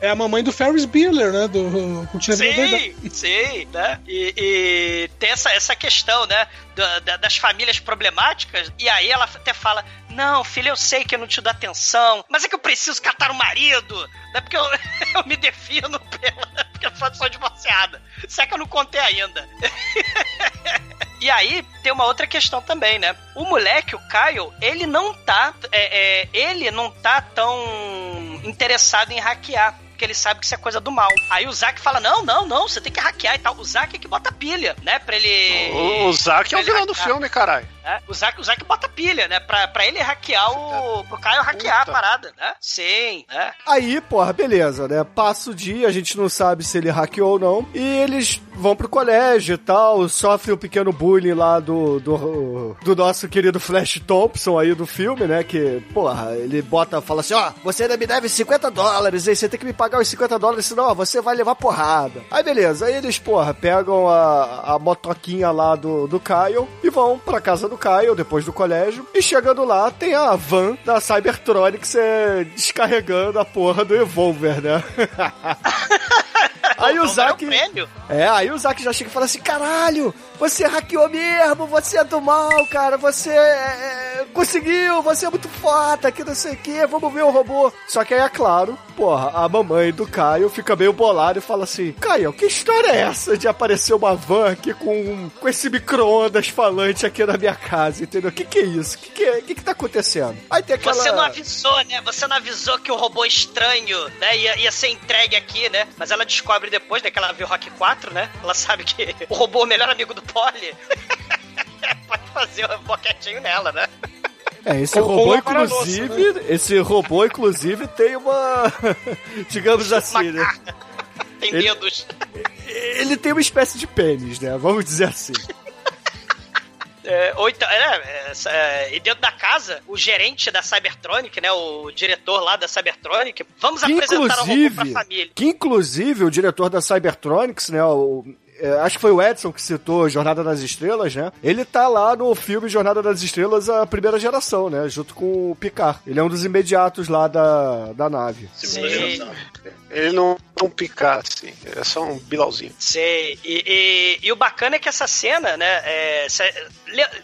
É a mamãe do Ferris Bueller, né? Do Verdade. Sim, sim, né? E, e tem essa, essa questão, né? da- da- das famílias problemáticas. E aí ela até fala: Não, filho, eu sei que eu não te dou atenção, mas é que eu preciso catar o marido, né? Porque eu, <laughs> eu me defino pela. Porque eu sou divorciada. Se é que eu não contei ainda. <laughs> E aí, tem uma outra questão também, né? O moleque, o Kyle, ele não tá. é, é, ele não tá tão interessado em hackear. Porque ele sabe que isso é coisa do mal. Aí o Zack fala: Não, não, não, você tem que hackear e tal. O Zack é que bota pilha, né? Pra ele. O, o Zack é o vilão do filme, caralho. Né? O Zack, o Zack bota pilha, né? Pra, pra ele hackear o. Pro Caio hackear Puta. a parada, né? Sim, né? Aí, porra, beleza, né? Passa o dia, a gente não sabe se ele hackeou ou não. E eles vão pro colégio e tal, sofrem um pequeno bullying lá do, do, do nosso querido Flash Thompson aí do filme, né? Que, porra, ele bota, fala assim: ó, você ainda me deve 50 dólares, aí você tem que me pagar os 50 dólares, senão ó, você vai levar porrada. Aí beleza, aí eles, porra, pegam a, a motoquinha lá do, do Kyle e vão pra casa do Kyle depois do colégio. E chegando lá, tem a van da Cybertronics é, descarregando a porra do Evolver, né? <laughs> Aí o Zack. um? É, aí o Zack já chega e fala assim: caralho, você hackeou mesmo, você é do mal, cara, você é, é, conseguiu, você é muito foda, que não sei o que, vamos ver o robô. Só que aí é claro, porra, a mamãe do Caio fica meio bolada e fala assim: Caio, que história é essa de aparecer uma van aqui com, com esse micro-ondas falante aqui na minha casa, entendeu? O que que é isso? O que que, é, que que tá acontecendo? Aí tem aquela. Você não avisou, né? Você não avisou que o robô estranho, né, ia, ia ser entregue aqui, né? Mas ela descobre depois, né, que ela viu Rock 4, né? Ela sabe que o robô é o melhor amigo do Polly. <laughs> Pode fazer um boquetinho nela, né? É, esse robô, inclusive, esse robô, inclusive, tem uma. <laughs> digamos assim, né? Tem Ele- dedos. Ele tem uma espécie de pênis, né? Vamos dizer assim. É, ou então, é, é, é, e dentro da casa, o gerente da Cybertronic, né? O diretor lá da Cybertronic, vamos Que apresentar o robô pra família. que inclusive o diretor da Cybertronics, né? O, acho que foi o Edson que citou Jornada das Estrelas, né? Ele tá lá no filme Jornada das Estrelas, a primeira geração, né? Junto com o Picard. Ele é um dos imediatos lá da, da nave. Sim. Ele não tão picar assim. É só um bilauzinho. Sei. E, e- e o bacana é que essa cena, né? é, essa,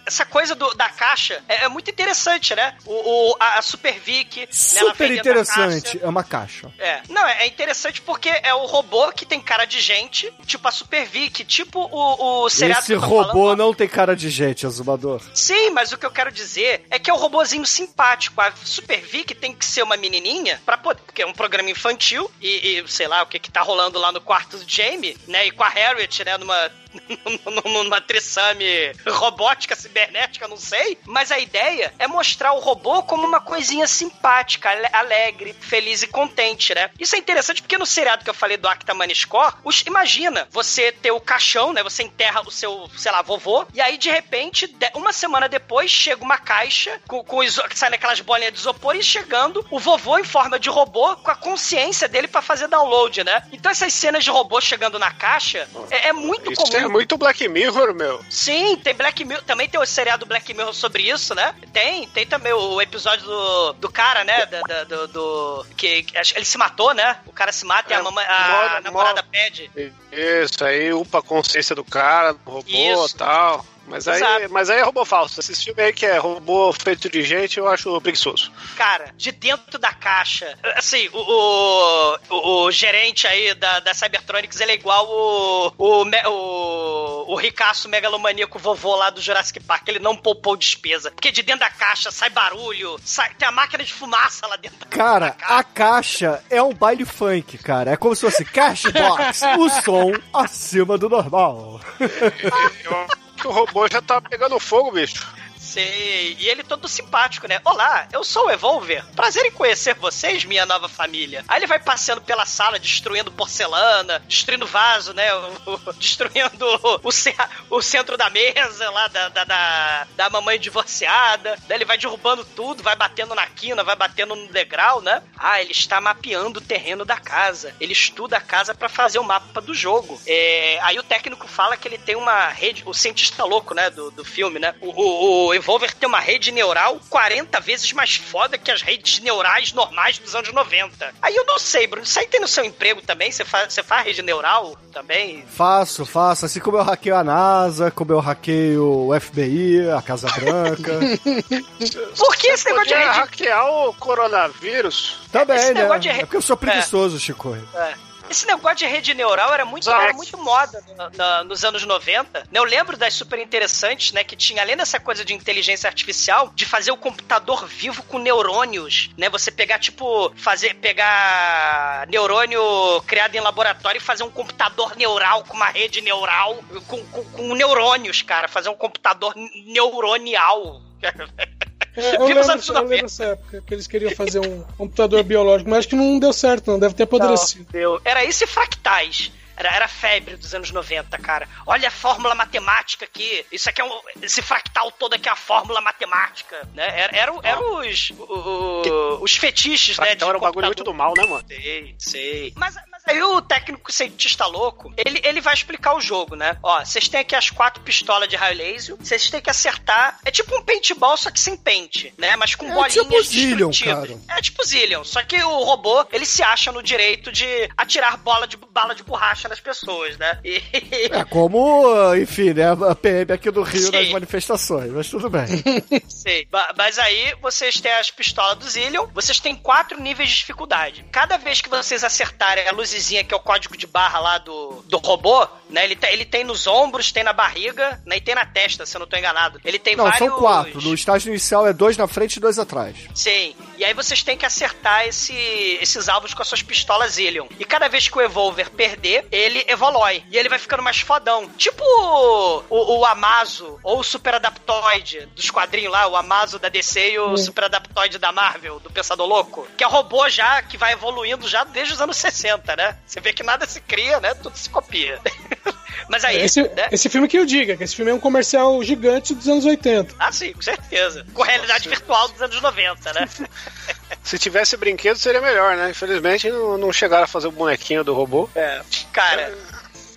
essa coisa do- da caixa é, é muito interessante, né? O, o- a, a Super Vic. né, Super a interessante. É uma caixa. É. Não, é é interessante porque é o robô que tem cara de gente, tipo a Super Vic, tipo o, o seriado Esse que robô falando. não tem cara de gente, Azumador. Sim, mas o que eu quero dizer é que é o robozinho simpático. A Super Vic tem que ser uma menininha pra poder. Porque é um programa infantil e, e, sei lá o que que tá rolando lá no quarto do Jamie, né? E com a Harriet, né? Numa. <laughs> numa trissame robótica, cibernética, não sei. Mas a ideia é mostrar o robô como uma coisinha simpática, ale- alegre, feliz e contente, né? Isso é interessante porque no seriado que eu falei do Acta Maniscore, os- imagina você ter o caixão, né? Você enterra o seu, sei lá, vovô, e aí de repente, uma semana depois, chega uma caixa com, com iso- que sai naquelas bolinhas de isopor e chegando o vovô em forma de robô com a consciência dele pra fazer download, né? Então essas cenas de robô chegando na caixa é, é muito Isso comum. é muito Black Mirror, meu. Sim, tem Black Mirror. Também tem o seriado Black Mirror sobre isso, né? Tem, tem também o episódio do, do cara, né? Da- da- do, do- que, ele se matou, né? O cara se mata e a, É, mamãe, a moda- namorada pede. Isso, aí upa a consciência do cara, do robô e tal. Mas aí, Exato. mas aí é robô falso. Esses filmes aí que é robô feito de gente, eu acho preguiçoso. Cara, de dentro da caixa. Assim, o, o, o- gerente aí da, da Cybertronics, ele é igual o, o, me- o, o ricaço megalomaníaco vovô lá do Jurassic Park. Ele não poupou despesa. Porque de dentro da caixa sai barulho, sai, tem a máquina de fumaça lá dentro da Cara, a caixa é um baile funk, cara. É como se fosse Cashbox, o som acima do normal. <laughs> Eu que o robô já tá pegando fogo, bicho. Sei. E ele todo simpático, né? Olá, eu sou o Evolver. Prazer em conhecer vocês, minha nova família. Aí ele vai passeando pela sala, destruindo porcelana, destruindo vaso, né? <laughs> O- destruindo o, o centro da mesa lá da, da, da, da mamãe divorciada. Daí ele vai derrubando tudo, vai batendo na quina, vai batendo no degrau, né? Ah, ele está mapeando o terreno da casa. Ele estuda a casa pra fazer o mapa do jogo. É, aí o técnico fala que ele tem uma rede, o cientista louco, né, do, do filme, né? O, o, o Evolver tem uma rede neural 40 vezes mais foda que as redes neurais normais dos anos 90. Aí eu não sei, Bruno, isso aí tem no seu emprego também? Você faz, você faz rede neural também? Faço, faço. Assim como eu hackeio a NASA, como eu hackeio o FBI, a Casa Branca. <laughs> Por que esse Você negócio de rede... hackear o coronavírus. Também, Esse né? de É porque eu sou preguiçoso, Chico. É. Esse negócio de rede neural era muito, era muito moda na- na- nos anos 90. né? Eu lembro das super interessantes, né? Que tinha, além dessa coisa de inteligência artificial, de fazer o computador vivo com neurônios, né? Você pegar, tipo, fazer, pegar neurônio criado em laboratório e fazer um computador neural com uma rede neural, com, com, com neurônios, cara. Fazer um computador neuronial. <laughs> <laughs> É, eu, lembro, anos eu 90. lembro dessa época que eles queriam fazer um computador biológico, mas acho que não deu certo, não. Deve ter apodrecido. Deu. Era isso e fractais. Era, era febre dos anos 90, cara. Olha a fórmula matemática aqui. Isso aqui é um. Esse fractal todo aqui é a fórmula matemática. Né? Era, era, era os. o- o- os fetiches, né? Então era um bagulho muito do mal, né, mano? Sei, sei. Mas aí o técnico cientista louco, ele, ele vai explicar o jogo, né? Ó, vocês têm aqui as quatro pistolas de raio laser, vocês têm que acertar. É tipo um paintball, só que sem pente, né? Mas com É bolinhas tipo Zillion, destrutíveis. É tipo Zillion, só que o robô, ele se acha no direito de atirar bola de, bala de borracha nas pessoas, né? E... É como, enfim, né? A PM aqui do Rio Sim. nas manifestações, mas tudo bem. <laughs> Sei. Mas aí vocês têm as pistolas do Zillion, vocês têm quatro níveis de dificuldade. Cada vez que vocês acertarem a que é o código de barra lá do, do robô, né? Ele, tem- ele tem nos ombros, tem na barriga, né? E tem na testa, se eu não tô enganado. Ele tem Não, vários. são quatro. No estágio inicial é dois na frente e dois atrás. Sim. E aí vocês têm que acertar esse, esses alvos com as suas pistolas Zillion. E cada vez que o Evolver perder, ele evolui. E ele vai ficando mais fodão. Tipo o, o, o Amazo, ou o Super Adaptoide dos quadrinhos lá, o Amazo da DC e o Super Adaptoide da Marvel, do Pensador Louco. Que é robô já, que vai evoluindo já desde os anos 60, né? Você vê que nada se cria, né? Tudo se copia. <laughs> Mas aí, Esse, né? esse filme que eu diga, que esse filme é um comercial gigante dos anos 80. Ah, sim, com certeza. Com realidade virtual dos anos 90, né? <laughs> Se tivesse brinquedo, seria melhor, né? Infelizmente, não, não chegaram a fazer o bonequinho do robô. É. Cara,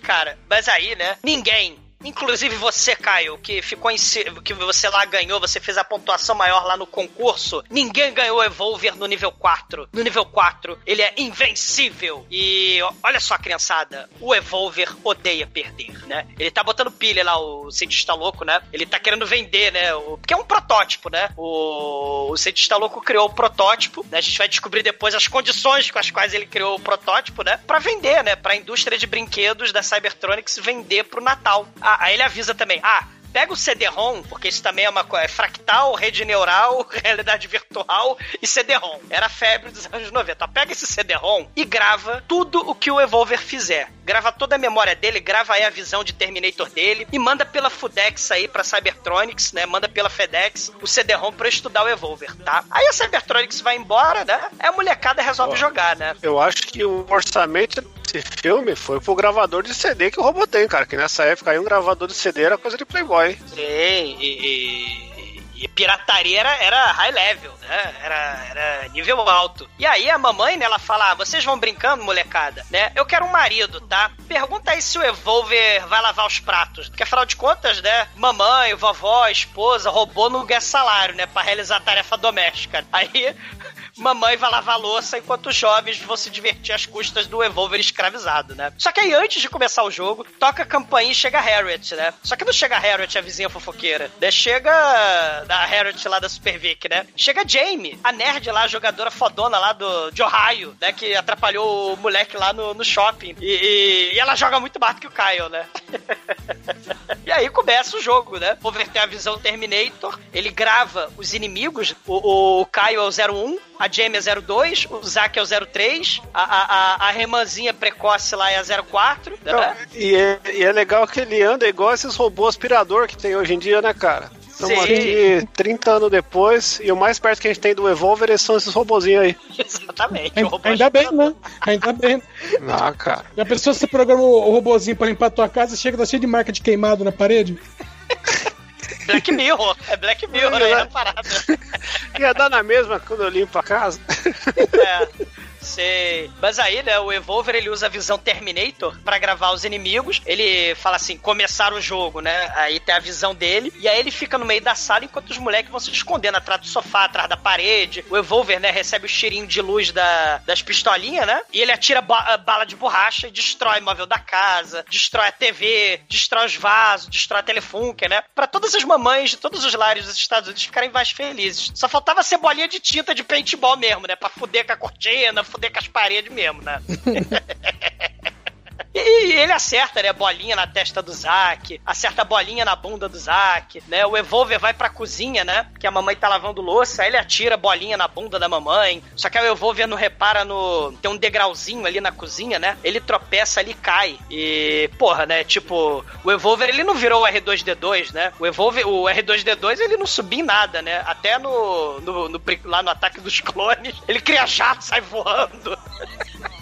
cara, mas aí, né? Ninguém. Inclusive você, Caio, que ficou em que você lá ganhou, você fez a pontuação maior lá no concurso. Ninguém ganhou o Evolver no nível 4. No nível 4, ele é invencível. E olha só, criançada, o Evolver odeia perder, né? Ele tá botando pilha lá, o cientista louco, né? Ele tá querendo vender, né? O, porque é um protótipo, né? O, o cientista louco criou o protótipo, né? A gente vai descobrir depois as condições com as quais ele criou o protótipo, né? Pra vender, né? Pra indústria de brinquedos da Cybertronics vender pro Natal. Ah, aí ele avisa também, ah, Pega o CD-ROM, porque isso também é uma coisa. É fractal, rede neural, <laughs> realidade virtual e CD-ROM. Era febre dos anos 90. Pega esse CD-ROM e grava tudo o que o Evolver fizer. Grava toda a memória dele, grava aí a visão de Terminator dele e manda pela Fudex aí pra Cybertronics, né? Manda pela FedEx o CD-ROM pra estudar o Evolver, tá? Aí a Cybertronics vai embora, né? Aí a molecada resolve jogar, né? Eu acho que o orçamento desse filme foi pro gravador de CD que o robô tem, cara. Que nessa época aí um gravador de CD era coisa de Playboy. Sim, e, e- e pirataria era, era high level, né? Era, era nível alto. E aí a mamãe, né, ela fala: ah, vocês vão brincando, molecada, né? Eu quero um marido, tá? Pergunta aí se o Evolver vai lavar os pratos. Porque afinal de contas, né? Mamãe, vovó, esposa, robô não ganha salário, né? Pra realizar a tarefa doméstica. Aí. <laughs> Mamãe vai lavar louça enquanto os jovens vão se divertir às custas do Evolver escravizado, né? Só que aí, antes de começar o jogo, toca a campainha e chega a Harriet, né? Só que não chega a Harriet, a vizinha fofoqueira. Né? Chega a Harriet lá da Super Vic, né? Chega a Jamie, a nerd lá, a jogadora fodona lá do, de Ohio, né? Que atrapalhou o moleque lá no, no shopping. E, e- e ela joga muito mais do que o Kyle, né? <laughs> E aí começa o jogo, né? O Over tem a visão Terminator, ele grava os inimigos, o, o Caio é o 01, a Jamie é 02, o Zack é o 03, a, a, a, a irmãzinha precoce lá é a 04, Não, né? e, é, e é legal que ele anda igual esses robôs aspirador que tem hoje em dia, né, cara? Estamos Sim. aqui 30 anos depois e o mais perto que a gente tem do Evolver são esses robozinhos aí. <laughs> Exatamente. Ainda, ainda bem, né? Ainda bem. Ah, cara. Já pensou se você programa o, o robozinho pra limpar a tua casa e chega tá cheio de marca de queimado na parede? Black Mirror, é Black Mirror, É, é né? a parada. Ia dar na mesma quando eu limpo a casa. É. Sei. Mas aí, né, o Evolver ele usa a visão Terminator pra gravar os inimigos. Ele fala assim: começar o jogo, né? Aí tem a visão dele. E aí ele fica no meio da sala enquanto os moleques vão se escondendo atrás do sofá, atrás da parede. O Evolver, né, recebe o cheirinho de luz da, das pistolinhas, né? E ele atira ba- bala de borracha e destrói o móvel da casa, destrói a TV, destrói os vasos, destrói a telefunken, né? Pra todas as mamães de todos os lares dos Estados Unidos ficarem mais felizes. Só faltava ser bolinha de tinta de paintball mesmo, né? Pra fuder com a cortina, fuder com as paredes mesmo, né? <laughs> E ele acerta, né? Bolinha na testa do Zack, acerta a bolinha na bunda do Zack, né? O Evolver vai pra cozinha, né? Que a mamãe tá lavando louça, aí ele atira a bolinha na bunda da mamãe. Só que aí o Evolver não repara no. Tem um degrauzinho ali na cozinha, né? Ele tropeça ali e cai. E, porra, né? Tipo, o Evolver ele não virou o R2D2, né? O Evolver, o R2D2 ele não subia em nada, né? Até no, no, no lá no ataque dos clones, ele cria jato, sai voando. <laughs>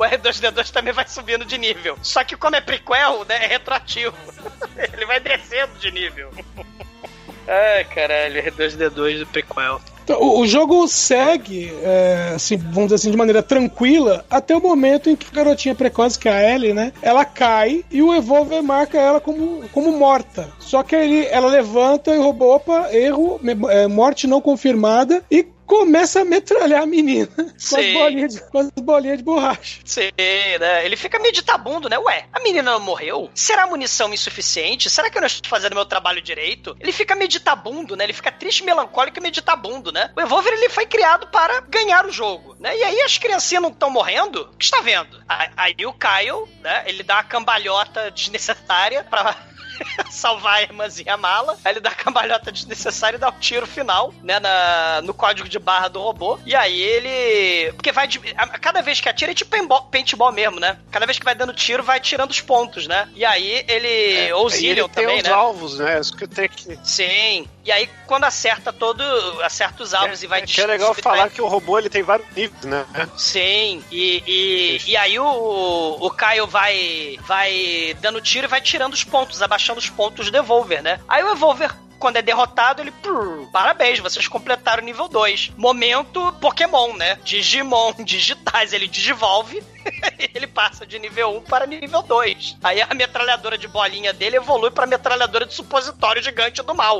O R2D2 também vai subindo de nível. Só que como é prequel, né, é retroativo. <laughs> Ele vai descendo de nível. <laughs> Ai, caralho, R2D2 do prequel. Então, o, o jogo segue, é, assim, vamos dizer assim, de maneira tranquila, até o momento em que a garotinha precoce, que é a Ellie, né? Ela cai e o Evolver marca ela como, como morta. Só que aí ela levanta e roubou, opa, erro, é, morte não confirmada e começa a metralhar a menina com as, bolinhas de, com as bolinhas de borracha. Sim, né? Ele fica meditabundo, né? Ué, a menina não morreu? Será munição insuficiente? Será que eu não estou fazendo meu trabalho direito? Ele fica meditabundo, né? Ele fica triste, melancólico e meditabundo, né? O Evolver, ele foi criado para ganhar o jogo, né? E aí as criancinhas não estão morrendo? O que está vendo? Aí, o Kyle, né? Ele dá uma cambalhota desnecessária pra... <laughs> salvar a irmãzinha mala. Aí ele dá a cambalhota desnecessária e dá o tiro final, né? Na, no código de barra do robô. E aí ele. Porque vai. de- Cada vez que atira é tipo paintball, mesmo, né? Cada vez que vai dando tiro, vai tirando os pontos, né? E aí ele. E ele Zillion tem também, os né? alvos, né? Isso que tem que. Sim. E aí, quando acerta todo. Acerta os alvos e vai É que é legal falar que o robô ele tem vários níveis, né? Sim, e, e, e aí o, o Caio vai vai dando tiro e vai tirando os pontos, abaixando os pontos do Evolver, né? Aí o Evolver quando é derrotado, ele. "Pur, Parabéns, vocês completaram o nível 2. Momento Pokémon, né? Digimon <laughs> digitais. Ele digivolve. <laughs> ele passa de nível 1 para nível 2. Aí a metralhadora de bolinha dele evolui para metralhadora de supositório gigante do mal.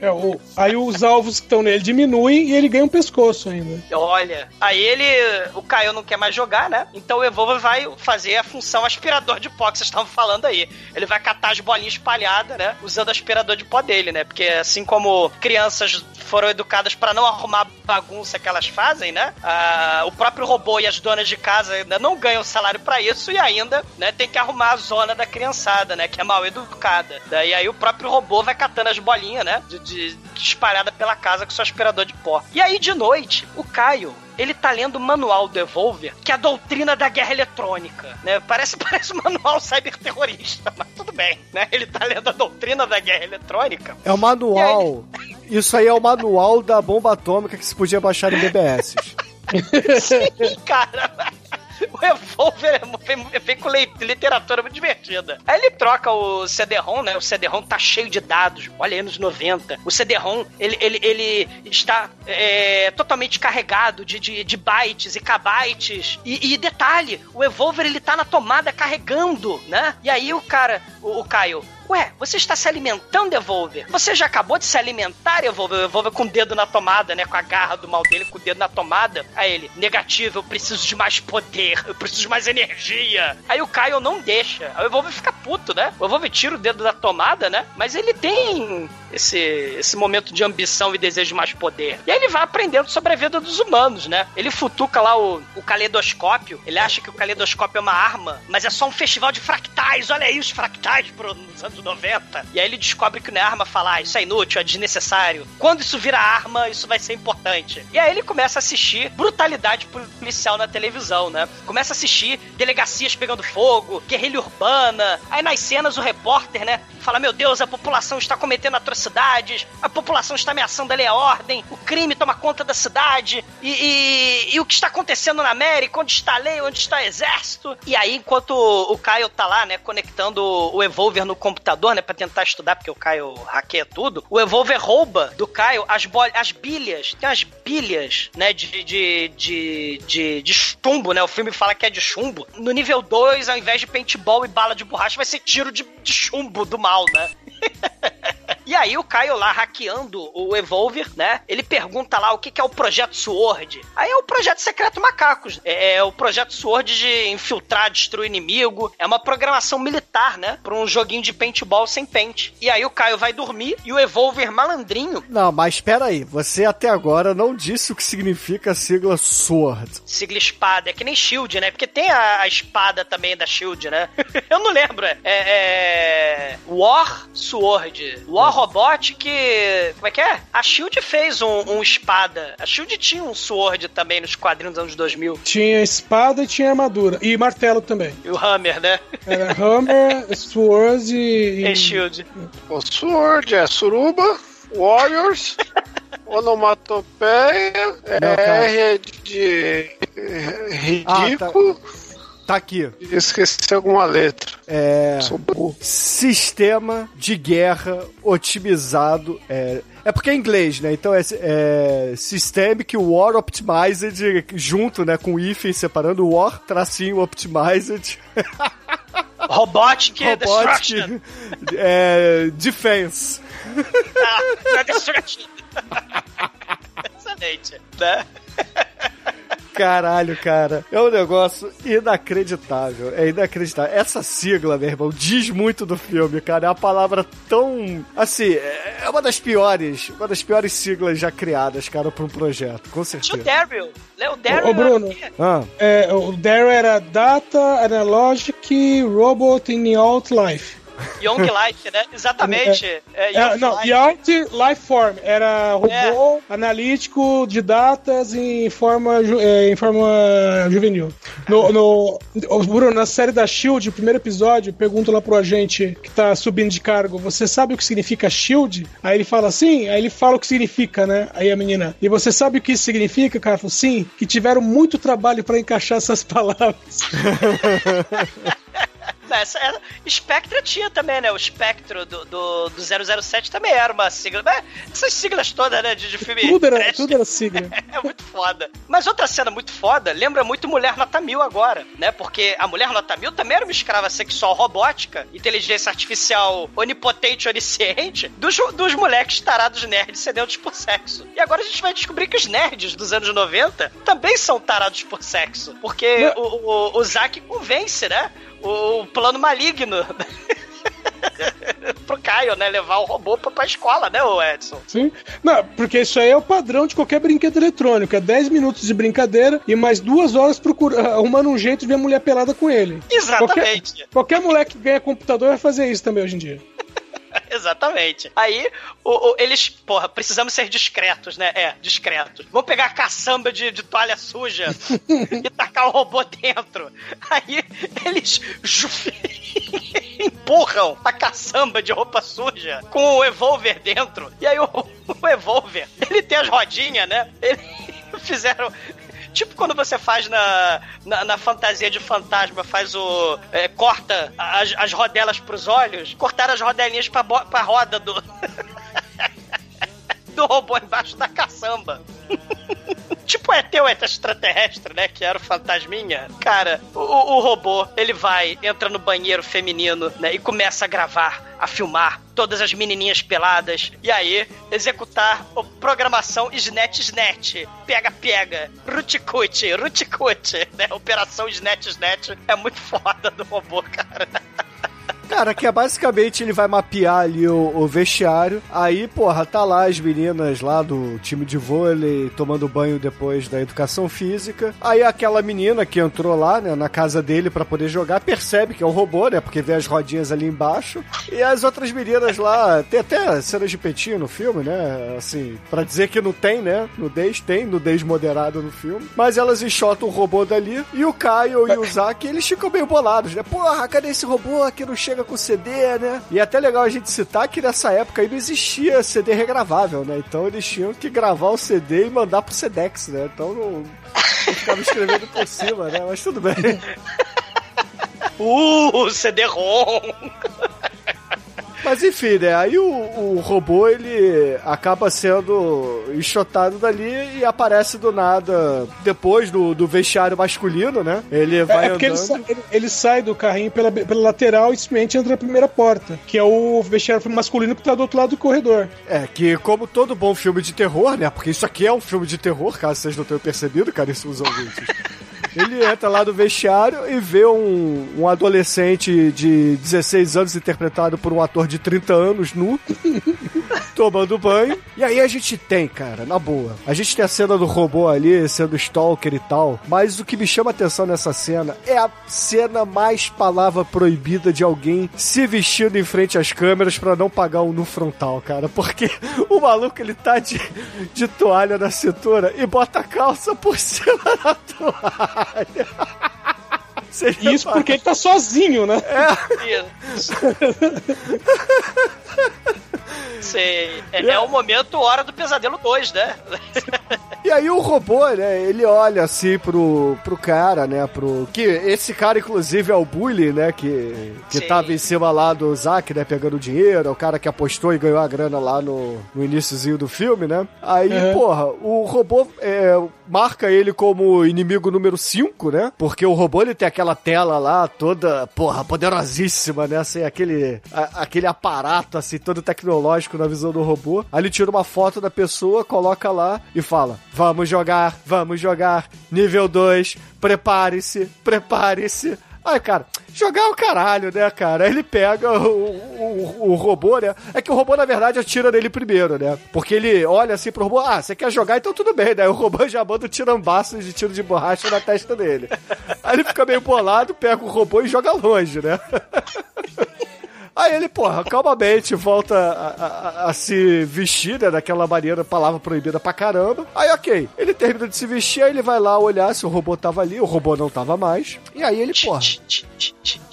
É, o- aí os alvos que estão nele diminuem e ele ganha um pescoço ainda. Olha, aí ele. O Caio não quer mais jogar, né? Então o Evolve vai fazer a função aspirador de pó que vocês estavam falando aí. Ele vai catar as bolinhas espalhadas, né? Usando o aspirador de pó dele, né? Porque assim como crianças foram educadas para não arrumar bagunça que elas fazem, né? Ah, o próprio robô e as donas de casa ainda não ganham salário pra isso e ainda, né, tem que arrumar a zona da criançada, né? Que é mal educada. Daí aí o próprio robô vai catando as bolinhas, né? De, de- espalhada pela casa com seu aspirador de pó. E aí de noite, o Caio ele tá lendo o manual do Evolver, que é a doutrina da guerra eletrônica, né? Parece, <laughs> parece um manual cyberterrorista, mas tudo bem, né? Ele tá lendo a doutrina da guerra eletrônica. É o manual. Isso aí é o manual da bomba atômica que se podia baixar em BBS. Sim, <laughs> cara. O Evolver é- vem, vem com literatura muito divertida. Aí ele troca o CD-ROM, né? O CD-ROM tá cheio de dados. Olha, anos 90. O CD-ROM, ele, ele, ele está é, totalmente carregado de, de, de bytes e kbytes. E, e detalhe, o Evolver, ele tá na tomada carregando, né? E aí o cara, o, o Caio... Ué, você está se alimentando, Evolver? Você já acabou de se alimentar, Evolver? Evolver com o dedo na tomada, né? Com a garra do mal dele, com o dedo na tomada. Aí ele, negativo, eu preciso de mais poder, eu preciso de mais energia. Aí o Caio não deixa. Aí o Evolver fica puto, né? O Evolver tira o dedo da tomada, né? Mas ele tem esse, esse momento de ambição e desejo de mais poder. E aí ele vai aprendendo sobre a vida dos humanos, né? Ele futuca lá o, o caleidoscópio. Ele acha que o caleidoscópio é uma arma, mas é só um festival de fractais. Olha aí os fractais pro, nos anos 90. E aí ele descobre que não é arma falar, ah, isso é inútil, é desnecessário. Quando isso vira arma, isso vai ser importante. E aí ele começa a assistir brutalidade policial na televisão, né? Começa a assistir delegacias pegando fogo, guerrilha urbana. Aí nas cenas o repórter, né, fala: Meu Deus, a população está cometendo atrocidades, a população está ameaçando a lei e a ordem, o crime toma conta da cidade, e, e- e o que está acontecendo na América? Onde está a lei? Onde está o exército? E aí, enquanto o Caio tá lá, né, conectando o Evolver no computador, né, pra tentar estudar, porque o Caio hackeia tudo, o Evolver rouba do Caio as, as bilhas, tem umas bilhas, né, de, de, de, de, de chumbo, né, o filme fala que é de chumbo. No nível 2, ao invés de paintball e bala de borracha, vai ser tiro de, de chumbo do mal, né? <laughs> E aí o Caio lá hackeando o Evolver, né? Ele pergunta lá o que, que é o Projeto Sword. Aí é o Projeto Secreto Macacos. É, é o Projeto Sword de infiltrar, destruir inimigo. É uma programação militar, né? Pra um joguinho de paintball sem pente. E aí o Caio vai dormir e o Evolver malandrinho, Não, mas espera aí. Você até agora não disse o que significa a sigla SWORD. sigla espada, é que nem Shield, né? Porque tem a, a espada também da Shield, né? <laughs> Eu não lembro. É, é. War Sword. War Robotic. Como é que é? A Shield fez um, um espada. A Shield tinha um Sword também nos quadrinhos dos anos 2000. Tinha espada e tinha armadura. E martelo também. E o Hammer, né? Era Hammer, <laughs> Sword e. E Shield. O Sword é Suruba, Warriors, <laughs> Onomatopeia. R é de ridículo. Tá aqui. Esqueci alguma letra. É. Sou burro. Sistema de guerra otimizado. É, é porque é inglês, né? Então é, é Systemic War Optimized junto, né? Com hífen separando War, tracinho Optimized. <laughs> Robotic, Destruction. Robotic <laughs> é, Defense. Ah, Destruction. <laughs> Excelente, né? Caralho, cara. É um negócio inacreditável. É inacreditável. Essa sigla, meu irmão, diz muito do filme, cara. É uma palavra tão. Assim, é uma das piores. Uma das piores siglas já criadas, cara, pra um projeto. Com Tinha o certeza. Daryl. O Daryl Ô, ô, Bruno. era o quê? Ah, É, o Daryl era Data, Analogic, Robot in Out Life. Young <laughs> Life, né? Exatamente. É, É, Young não, Life. Yacht Life Form era robô É. analítico de datas em forma, é, em forma juvenil. No, no, ô, Bruno, na série da Shield, o primeiro episódio, pergunta lá pro agente que tá subindo de cargo: Você sabe o que significa Shield? Aí ele fala sim, aí ele fala o que significa, né? Aí a menina, e você sabe o que isso significa? Cara falou: Sim, que tiveram muito trabalho pra encaixar essas <laughs> palavras. <laughs> Não, essa, essa, Spectre tinha também, né? O espectro do, do, do 007 também era uma sigla. Mas essas siglas todas, né? De, de filme. Tudo era, trash. tudo era sigla. <laughs> É muito foda. Mas outra cena muito foda lembra muito Mulher Nota Mil agora, né? Porque a Mulher Nota Mil também era uma escrava sexual robótica, inteligência artificial onipotente, onisciente, dos, dos moleques tarados nerds sedentos por sexo. E agora a gente vai descobrir que os nerds dos anos 90 também são tarados por sexo. Porque o, o, o Zack convence, né? O, plano maligno. <laughs> pro Caio, né? Levar o robô pra, pra escola, né, o Edson? Sim. Não, porque isso aí é o padrão de qualquer brinquedo eletrônico. É 10 minutos de brincadeira e mais duas horas procura, <laughs> arrumando um jeito de ver a mulher pelada com ele. Exatamente. Qualquer, qualquer mulher que ganha computador vai fazer isso também hoje em dia. <laughs> Exatamente. Aí, o, o- eles, porra, precisamos ser discretos, né? É, discretos. Vamos pegar a caçamba de, de toalha suja <laughs> e tacar o robô dentro. Aí, eles <laughs> empurram a caçamba de roupa suja com o Evolver dentro. E aí, o, o Evolver, ele tem as rodinhas, né? Ele fizeram. Tipo quando você faz na, na, na fantasia de fantasma, faz o. é, corta as, as rodelas pros olhos, cortaram as rodelinhas pra, pra roda do. <laughs> do robô embaixo da caçamba. <laughs> tipo ou ET extraterrestre, né? Que era o fantasminha. Cara, o, o robô, ele vai, entra no banheiro feminino, né? E começa a gravar, a filmar todas as menininhas peladas. E aí, executar a programação Snatch Snatch. Pega, pega. Ruticute, ruticute. <laughs> Né? Operação Snatch Snatch é muito foda do robô, cara. <laughs> Cara, que é basicamente ele vai mapear ali o, o vestiário. Aí, porra, tá lá as meninas lá do time de vôlei tomando banho depois da educação física. Aí aquela menina que entrou lá, né, na casa dele pra poder jogar, percebe que é um robô, né? Porque vê as rodinhas ali embaixo. E as outras meninas lá, tem até cenas de peitinho no filme, né? Assim, pra dizer que não tem, né? Nudez, tem nudez moderada no filme. Mas elas enxotam o robô dali. E o Caio e o Zack, eles ficam meio bolados, né? Porra, cadê esse robô que não chega com CD, né? E é até legal a gente citar que nessa época aí não existia CD regravável, né? Então eles tinham que gravar o CD e mandar pro Sedex, né? Então não, não ficava escrevendo por cima, né? Mas tudo bem. <laughs> Uh, CD-ROM. Mas enfim, né? Aí o, o robô ele acaba sendo enxotado dali e aparece do nada depois do, do vestiário masculino, né? Ele vai é porque ele, andando. sa- ele- ele sai do carrinho pela, pela lateral e simplesmente entra na primeira porta, que é o vestiário masculino que tá do outro lado do corredor. É, que como todo bom filme de terror, né? Porque isso aqui é um filme de terror, caso vocês não tenham percebido, caríssimos ouvintes. <laughs> Ele entra lá no vestiário e vê um, um adolescente de 16 anos interpretado por um ator de 30 anos nu, tomando banho. E aí a gente tem, cara, na boa. A gente tem a cena do robô ali sendo stalker e tal, mas o que me chama atenção nessa cena é a cena mais palavra proibida de alguém se vestindo em frente às câmeras pra não pagar um nu frontal, cara. Porque o maluco ele tá de, de toalha na cintura e bota a calça por cima da toalha. Você Isso porque ele tá sozinho, né? Isso. <laughs> Sei. É, é o momento hora do pesadelo 2, né? E aí o robô, né, ele olha assim pro, pro cara, né, pro... Que esse cara, inclusive, é o Bully, né, que, que Sim. tava em cima lá do Zack, né, pegando dinheiro, é o cara que apostou e ganhou a grana lá no, no iníciozinho do filme, né. Aí, Uhum. porra, o robô é, marca ele como inimigo número 5, né, porque o robô, ele tem aquela tela lá toda, porra, poderosíssima, né, assim, aquele, a- aquele aparato, assim, todo tecnológico na visão do robô. Aí ele tira uma foto da pessoa, coloca lá e fala: Vamos jogar, vamos jogar, nível 2, prepare-se, prepare-se. Aí, cara, jogar é o caralho, né, cara? Aí ele pega o, o, o robô, né? É que o robô, na verdade, atira nele primeiro, né? Porque ele olha assim pro robô, ah, você quer jogar, então tudo bem, né? O robô já manda um tirambaço de tiro de borracha na testa dele. Aí ele fica meio bolado, pega o robô e joga longe, né? <laughs> Aí ele, porra, calmamente volta a, a- a se vestir, né, daquela maneira, palavra proibida pra caramba. Aí, ok, ele termina de se vestir, aí ele vai lá olhar se o robô tava ali, o robô não tava mais. E aí ele, porra. <laughs>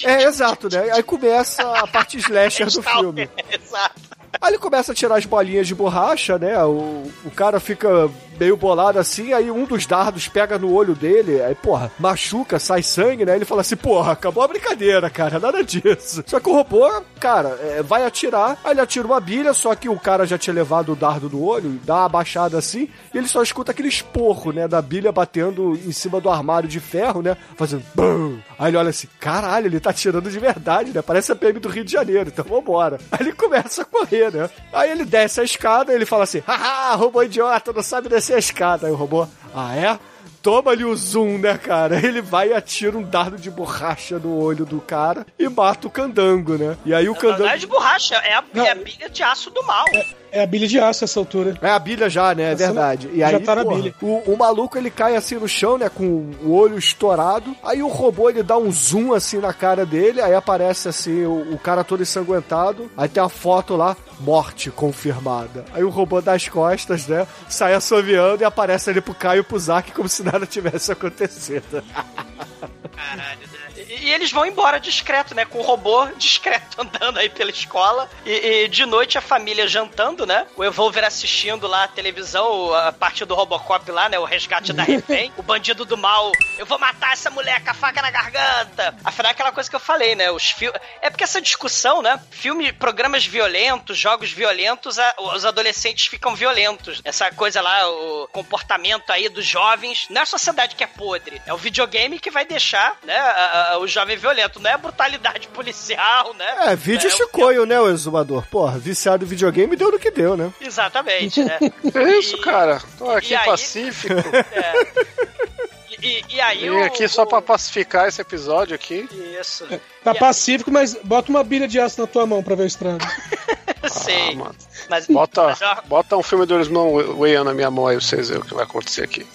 É, exato, né? Aí começa a parte slasher do filme. <laughs> Exato. Aí ele começa a tirar as bolinhas de borracha, né? O, o cara fica meio bolado assim, aí um dos dardos pega no olho dele, aí, porra, machuca, sai sangue, né? Ele fala assim, porra, acabou a brincadeira, cara, nada disso. Só que o robô, cara, é, vai atirar, aí ele atira uma bilha, só que o cara já tinha levado o dardo no olho, dá uma baixada assim, e ele só escuta aquele esporro, né, da bilha batendo em cima do armário de ferro, né, fazendo BUM! Aí ele olha assim, caralho, ele tá atirando de verdade, né, parece a PM do Rio de Janeiro, então vambora. Aí ele começa a correr, né, aí ele desce a escada, ele fala assim, haha, robô idiota, não sabe descer a escada. Aí o robô, ah é? Toma ali o zoom, né, cara? <laughs> Ele vai e atira um dardo de borracha no olho do cara e mata o candango, né? E aí o candango. Não é de borracha, é a, é a de aço do mal. É a bilha de aço essa altura. É a bilha já, né? É Essa verdade. E já aí, tá na porra, bilha. O, o maluco ele cai assim no chão, né? Com o olho estourado. Aí o robô ele dá um zoom assim na cara dele. Aí aparece assim o, o cara todo ensanguentado. Aí tem a foto lá, morte confirmada. Aí o robô das costas, né? Sai assoviando e aparece ali pro Caio e pro Zack como se nada tivesse <laughs> acontecido. Caralho? E, eles vão embora discreto, né? Com o robô discreto <laughs> andando aí pela escola. E, e de noite a família jantando, né? O Evolver assistindo lá a televisão, a parte do Robocop lá, né? O resgate da refém. <laughs> o bandido do mal. Eu vou matar essa mulher com a faca na garganta. Afinal, é aquela coisa que eu falei, né? Os fil... É porque essa discussão, né? Filme, programas violentos, jogos violentos, a- os adolescentes ficam violentos. Essa coisa lá, o comportamento aí dos jovens. Não é a sociedade que é podre. É o videogame que vai deixar, né? a- a- o jovem violento. Não é brutalidade policial, né? É, vídeo É, chicoio, né, o exumador? Porra, viciado em videogame deu no que deu, né? Exatamente, né? Que <laughs> isso, cara? Tô aqui E aí- pacífico. <laughs> E, e- e aí Vim o, aqui só pra pacificar esse episódio aqui. Isso. Tá pacífico, mas bota uma bilha de aço na tua mão pra ver o estrago. <laughs> Sei. Ah, mano. Mas, Bota, mas, ó, bota um filme do Elismão Weyano na minha mão aí, vocês verem o que vai acontecer aqui.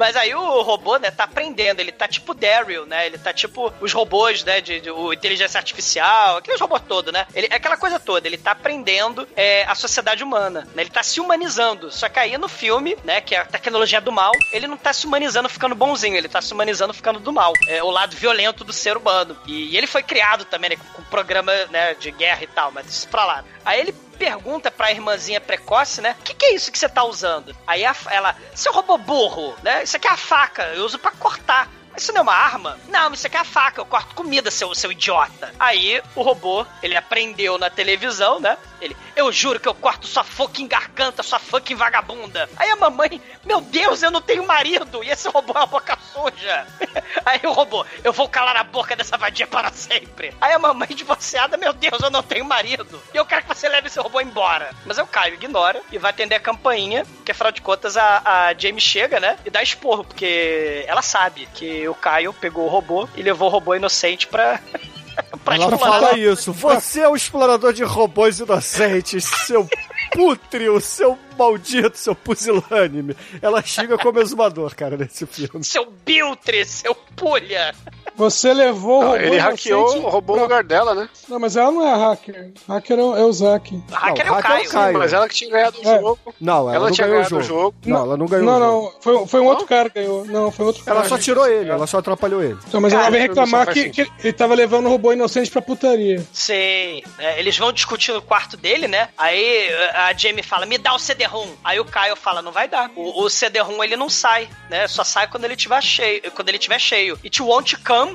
Mas aí o robô, né, tá aprendendo. Ele tá tipo Daryl, né? Ele tá tipo os robôs, né? De, de- o inteligência artificial, aqueles robôs todo, né? Ele, é aquela coisa toda. Ele tá aprendendo é, a sociedade humana. Né? Ele tá se humanizando. Só que aí no filme, né? Que é a tecnologia do mal, ele não tá se humanizando ficando bonzinho. Ele tá se humanizando ficando do mal. É o lado violento do ser humano. E, ele foi criado também, né? Com, com programa né, de guerra e tal, mas isso pra lá. Aí ele pergunta pra irmãzinha precoce, né? O que, que é isso que você tá usando? Aí a- ela, seu robô burro, né? Isso aqui é a faca, eu uso pra cortar. Mas Isso não é uma arma? Não, isso aqui é a faca, eu corto comida, seu, seu idiota. Aí o robô, ele aprendeu na televisão, né? Ele, eu juro que eu corto sua fucking garganta, sua fucking vagabunda. Aí a mamãe, meu Deus, eu não tenho marido. E esse robô é uma boca suja. <laughs> Aí o robô, eu vou calar a boca dessa vadia para sempre. Aí a mamãe divorciada, meu Deus, eu não tenho marido. E eu quero que você leve esse robô embora. Mas o Caio ignora e vai atender a campainha, porque afinal de contas a, a Jamie chega, né? E dá esporro, porque ela sabe que o Caio pegou o robô e levou o robô inocente pra. <laughs> pra Ela explorar. fala isso. Você é o explorador de robôs inocentes, seu pútreo, seu maldito, seu pusilânime. Ela xinga como exumador, cara, nesse filme. Seu Biltre, seu pulha. Você levou o robô ele hackeou, roubou o pra- lugar dela, né? Não, mas ela não é a hacker. Hacker é o, é o Zack. Hacker é o hacker é o Caio. Caio. Mas ela que tinha ganhado o É. jogo. Não, ela, Ela não tinha ganhou o ganhado jogo. o jogo. Não, ela não ganhou Não, o jogo. não. Foi, foi um outro cara que ganhou. Não, foi outro Ela cara. só tirou ele, ela só atrapalhou ele. Então, mas Cara, ela vem isso reclamar que, que ele tava levando o robô inocente pra putaria. Sei. É, eles vão discutir no quarto dele, né? Aí a Jamie fala, me dá o CD-ROM. Aí o Caio fala, não vai dar. O, o CD-ROM ele não sai, né? Só sai quando ele tiver cheio. Quando ele tiver cheio. It won't come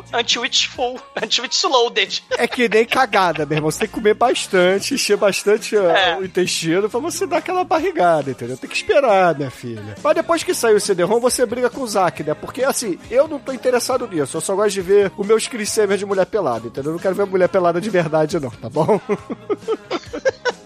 full. <laughs> Until it's loaded. É que nem cagada, meu irmão. Você tem que comer bastante, encher bastante É. o intestino pra você dar aquela barrigada, entendeu? Tem que esperar, minha filha. Mas depois que sair o CD-ROM, você briga com o Zack, né? Porque, assim, eu não tô interessado nisso. Eu só gosto de ver o meu Screensaver de mulher pelada, entendeu? Eu não quero ver mulher pelada de verdade, não, tá bom? <laughs>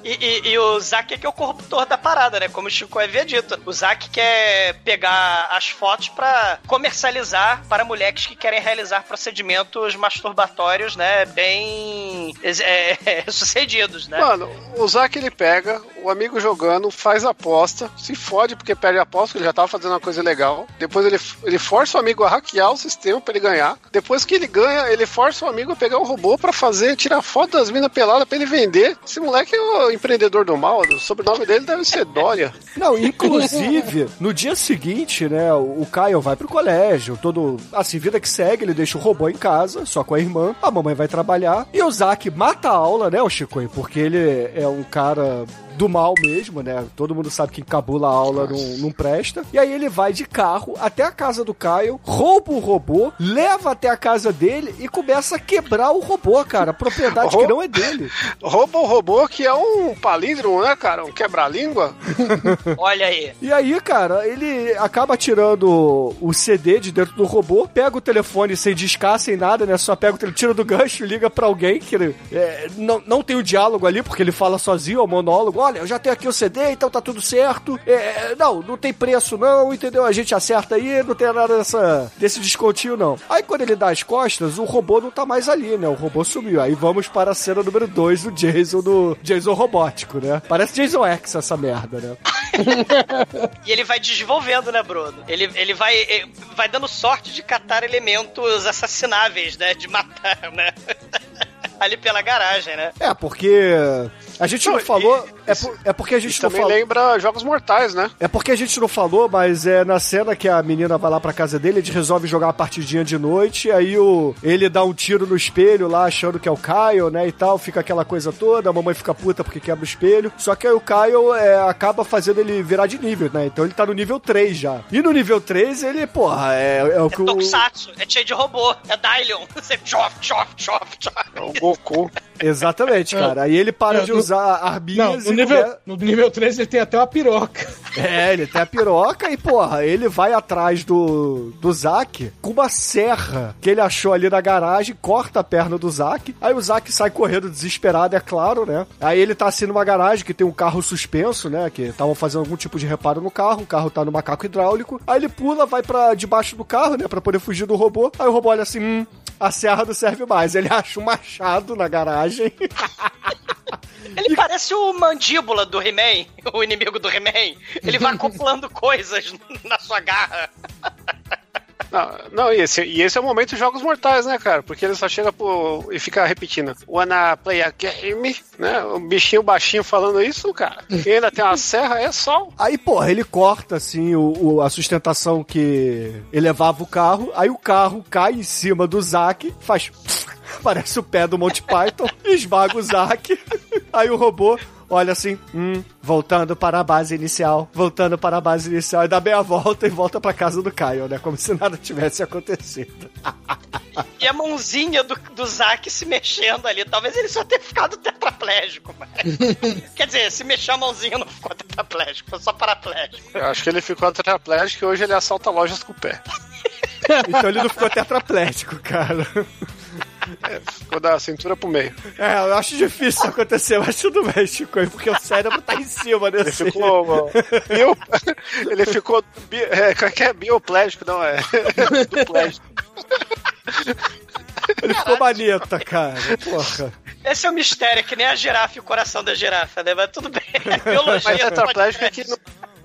E, e- e o Zack é que é o corruptor da parada, né? Como o Chico havia dito. O Zack quer pegar as fotos pra comercializar para mulheres que querem realizar procedimentos masturbatórios, né? Bem <laughs> é, sucedidos, né? Mano, o Zack ele pega, o amigo jogando, faz aposta, se fode porque perde a aposta, ele já tava fazendo uma coisa legal. Depois ele, ele força o amigo a hackear o sistema pra ele ganhar. Depois que ele ganha, ele força o amigo a pegar o robô pra fazer, tirar foto das minas peladas pra ele vender. Esse moleque é o empreendedor do mal, o sobrenome dele deve ser Dória. Não, inclusive, no dia seguinte, né, o Caio vai pro colégio, todo, assim, vida que segue, ele deixa o robô em casa, só com a irmã, a mamãe vai trabalhar, e o Zack mata a aula, né, o Chico, porque ele é um cara do mal mesmo, né? Todo mundo sabe que encabula a aula não, não presta. E aí ele vai de carro até a casa do Caio, rouba o robô, leva até a casa dele e começa a quebrar o robô, cara. Propriedade que não é dele. <laughs> Rouba o robô que é um palíndromo, né, cara? Um quebra-língua. <laughs> Olha aí. E aí, cara, ele acaba tirando o CD de dentro do robô, pega o telefone sem discar, sem nada, né? Só pega o telefone, tira do gancho, liga pra alguém que é, não, não tem o diálogo ali, porque ele fala sozinho, é o monólogo. Olha, eu já tenho aqui o CD, então tá tudo certo. É, não, não tem preço não, entendeu? A gente acerta aí, não tem nada dessa, desse descontinho não. Aí quando ele dá as costas, o robô não tá mais ali, né? O robô sumiu. Aí vamos para a cena número 2 do Jason, do Jason robótico, né? Parece Jason X essa merda, né? <laughs> E ele vai desenvolvendo, né, Bruno? Ele, ele vai, eh, vai dando sorte de catar elementos assassináveis, né? De matar, né? <laughs> Ali pela garagem, né? É, porque a gente não, Não, falou. É, por- é porque a gente não também falou. lembra Jogos Mortais, né? É porque a gente não falou, mas é na cena que a menina vai lá pra casa dele, ele resolve jogar uma partidinha de noite, aí o, ele dá um tiro no espelho lá, achando que é o Kyle, né, e tal, fica aquela coisa toda, a mamãe fica puta porque quebra o espelho, só que aí o Kyle é, acaba fazendo ele virar de nível, né, então ele tá no nível 3 já. E no nível 3 ele, porra, é, é o É que o... Tokusatsu, é cheio de robô, é Dylion. <laughs> Você chof, chof, chof, chof. É o Goku. Exatamente, cara. Aí ele para É, de no- usar Não, arminhas no e nível, come- no nível 3 ele tem até uma piroca. É, ele tem a piroca e, porra, ele vai atrás do, do Zack com uma serra que ele achou ali na garagem, corta a perna do Zack. Aí o Zack sai correndo desesperado, é claro, né? Aí ele tá assim numa garagem que tem um carro suspenso, né? Que estavam fazendo algum tipo de reparo no carro. O carro tá no macaco hidráulico. Aí ele pula, vai pra debaixo do carro, né? Pra poder fugir do robô. Aí o robô olha assim, hum, a serra não serve mais. Ele <laughs> acha um machado na garagem. Ele parece o mandíbula do He-Man, o inimigo do He-Man. Ele vai <laughs> acoplando coisas na sua garra. Não, não e, esse, e esse é o momento dos Jogos Mortais, né, cara? Porque ele só chega pro, e fica repetindo Wanna play a game, né? O bichinho baixinho falando isso, cara. Quem ainda tem uma <laughs> serra é sol. Aí, porra, ele corta, assim, o, o- a sustentação que elevava o carro. Aí o carro cai em cima do Zack, faz... Parece o pé do Monty Python, <laughs> esmaga o Zack. Aí o robô olha assim, hum, voltando para a base inicial, voltando para a base inicial, e dá meia volta e volta pra casa do Caio, né? Como se nada tivesse acontecido. E a mãozinha do, do Zack se mexendo ali. Talvez ele só tenha ficado tetraplégico. Mas... <laughs> Quer dizer, se mexer a mãozinha não ficou tetraplégico, foi só paraplégico. Eu acho que ele ficou tetraplégico e hoje ele assalta lojas com o pé. Então ele não ficou tetraplégico, cara. É, ficou da cintura pro meio. É, eu acho difícil isso acontecer, mas tudo bem, Chico, porque o cérebro tá em cima Ele desse. ficou. mano, bio, <laughs> ele ficou. Bi, é, como é que é? Bioplégico, não é? Duplégico. Ele ficou maneta, cara. Porra. Esse é o mistério, é que nem a girafa e o coração da girafa, né? Mas tudo bem. <laughs> Biologia. Mas tetraplégico é que não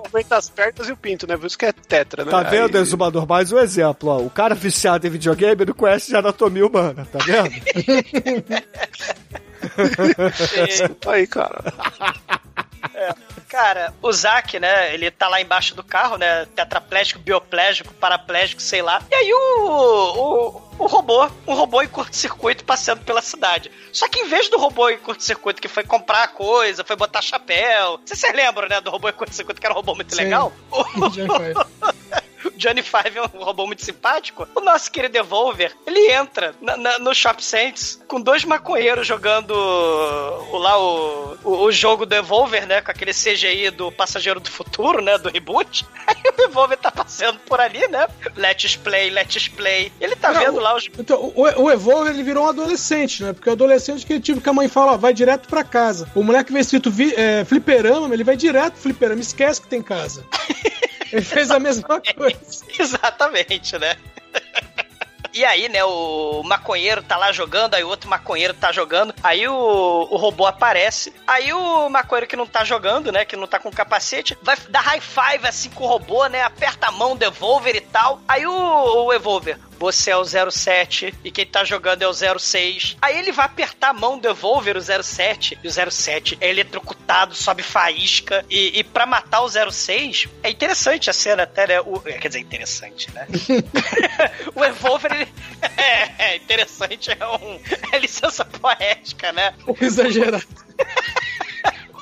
aumenta as pernas e o pinto, né? Por isso que é tetra, né? Tá vendo, Aí- Exumador? Mais um exemplo, ó. O cara viciado em videogame não conhece de anatomia humana, tá vendo? <laughs> Aí, cara. <laughs> Cara, o Zack, né, ele tá lá embaixo do carro, né, tetraplégico, bioplégico, paraplégico, sei lá. E aí o, o, o robô, um robô em curto-circuito passando pela cidade. Só que em vez do robô em curto-circuito que foi comprar coisa, foi botar chapéu, vocês lembram, né, do robô em curto-circuito que era um robô muito Sim. legal? <laughs> O. <laughs> Johnny Five é um robô muito simpático. O nosso querido Devolver, ele entra na- na- no Shop Saints com dois maconheiros jogando o, lá o, o, o jogo do Devolver, né? Com aquele CGI do Passageiro do Futuro, né? Do reboot. <laughs> Aí o Devolver tá passando por ali, né? Let's play, let's play. Ele tá Não, vendo lá os. Então, o, o Evolver ele virou um adolescente, né? Porque o adolescente que tipo que a mãe fala, ó, vai direto pra casa. O moleque vê escrito vi, é, fliperama, ele vai direto pro fliperama, esquece que tem casa. <laughs> ele fez a mesma <laughs> coisa. Exatamente, né? E aí, né, o maconheiro tá lá jogando, aí o outro maconheiro tá jogando, aí o, o robô aparece, aí o maconheiro que não tá jogando, né, que não tá com capacete, vai dar high five assim com o robô, né, aperta a mão, devolver e tal, aí o, o Evolver, você é o 07 e quem tá jogando é o 06. Aí ele vai apertar a mão do Evolver, o 07, e o 07 é eletrocutado, sobe faísca. E, e pra matar o 06, é interessante a cena até, né? O, quer dizer, interessante, né? <laughs> <laughs> o Evolver, ele, é, é interessante, é, um, é licença poética, né? Um exagerado. <laughs>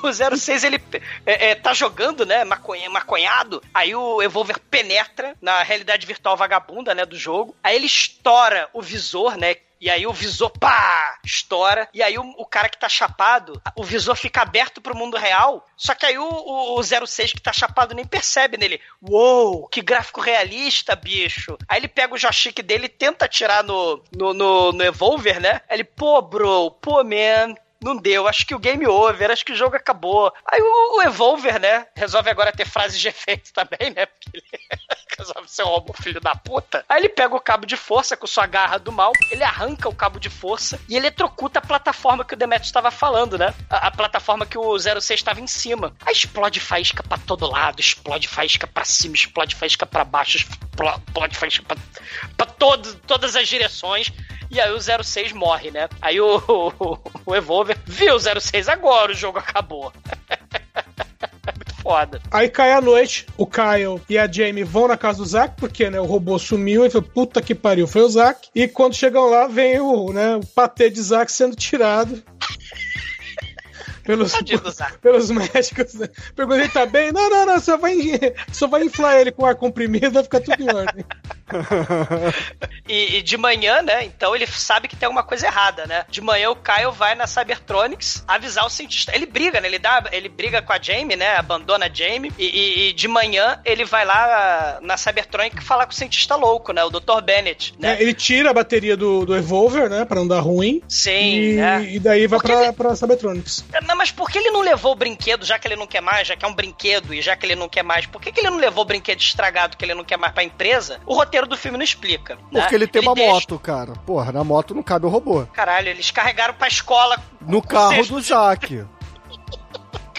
o 06 ele é, é, tá jogando, né, maconha, maconhado, aí o Evolver penetra na realidade virtual vagabunda, né, do jogo, aí ele estoura o visor, né, e aí o visor, pá, estoura. E aí o, o, cara que tá chapado, o visor fica aberto pro mundo real. Só que aí o, o, o 06 que tá chapado nem percebe nele. Uou, que gráfico realista, bicho. Aí ele pega o joystick dele e tenta atirar no, no, no, no Evolver, né? Aí ele, pô, bro, pô, man, não deu, acho que o game over, acho que o jogo acabou. Aí o, o Evolver, né, resolve agora ter frases de <laughs> efeito também, né, ele <laughs> resolve ser um robô filho da puta. Aí ele pega o cabo de força com sua garra do mal, ele arranca o cabo de força e eletrocuta a plataforma que o Demet estava falando, né, a, a, plataforma que o 06 estava em cima. Aí explode faísca pra todo lado, explode faísca pra cima, explode faísca pra baixo, explode faísca pra, pra todo, todas as direções. E aí o 06 morre, né? Aí o, o, o Evolver viu o 06 agora, o jogo acabou. <laughs> Muito foda. Aí cai a noite, o Kyle e a Jamie vão na casa do Zack, porque né, o robô sumiu e falou, puta que pariu, foi o Zack. E quando chegam lá, vem o, né, o patê de Zack sendo tirado pelos, <laughs> pelos médicos. Né? Perguntei, tá bem? Não, não, não, só vai, só vai inflar ele com ar comprimido, vai ficar tudo em ordem. e, e, de manhã, né? Então ele sabe que tem alguma coisa errada, né? De manhã o Kyle vai na Cybertronics avisar o cientista. Ele briga, né? Ele, dá, ele briga com a Jamie, né? Abandona a Jamie. E, e, e de manhã ele vai lá na Cybertronics falar com o cientista louco, né? O Dr. Bennett. Né? É, ele tira a bateria do, do Evolver, né? Pra não dar ruim. Sim. E, né? e daí vai Porque pra, ele... pra Cybertronics. Não, mas por que ele não levou o brinquedo, já que ele não quer mais, já que é um brinquedo e já que ele não quer mais? Por que, que ele não levou o brinquedo estragado que ele não quer mais pra empresa? O roteiro do filme não explica. Né? Porque ele tem ele uma deixa... moto, cara. Porra, na moto não cabe o robô. Caralho, eles carregaram pra escola. No carro do Jaque <laughs>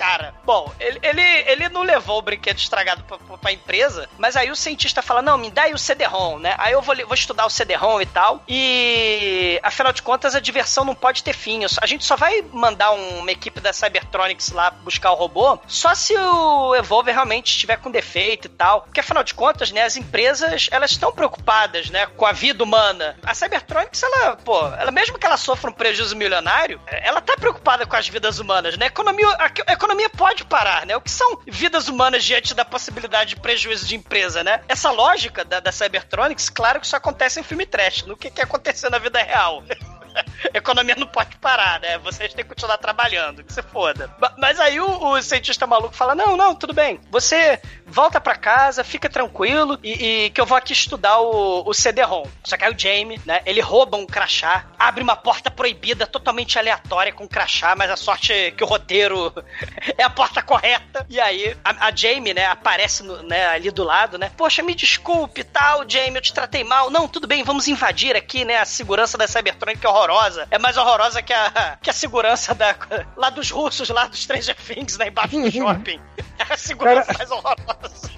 cara. Bom, ele, ele, ele não levou o brinquedo estragado pra, pra, empresa, mas aí o cientista fala: não, me dá aí o CD-ROM, né? Aí eu vou, vou estudar o CD-ROM e tal. E afinal de contas, a diversão não pode ter fim. A gente só vai mandar uma equipe da Cybertronics lá buscar o robô só se o Evolver realmente estiver com defeito e tal. Porque afinal de contas, né, as empresas elas estão preocupadas, né, com a vida humana. A Cybertronics, ela, pô, ela mesmo que ela sofra um prejuízo milionário, ela tá preocupada com as vidas humanas, né? Economia, a, a economia pode parar, né? O que são vidas humanas diante da possibilidade de prejuízo de empresa, né? Essa lógica da, da Cybertronics, claro que isso acontece em filme trash, no que, que acontecer na vida real. <laughs> <laughs> economia não pode parar, né? Vocês têm que continuar trabalhando, que se foda. Mas aí o, o cientista maluco fala: não, não, tudo bem. Você volta para casa, fica tranquilo e, e, que eu vou aqui estudar o, o CD-ROM. Só que aí o Jamie, né? Ele rouba um crachá, abre uma porta proibida totalmente aleatória com um crachá, mas a sorte é que o roteiro <laughs> é a porta correta. E aí a, a Jamie, né, aparece no, né, ali do lado, né? Poxa, me desculpe, tal, Jamie, eu te tratei mal. Não, tudo bem, vamos invadir aqui, né? A segurança da Cybertronic é horrorosa. É mais horrorosa que a, <laughs> que a segurança da, <laughs> lá dos russos, lá dos Stranger Things, né? Embaixo do <laughs> shopping. É a segurança Cara... mais horrorosa.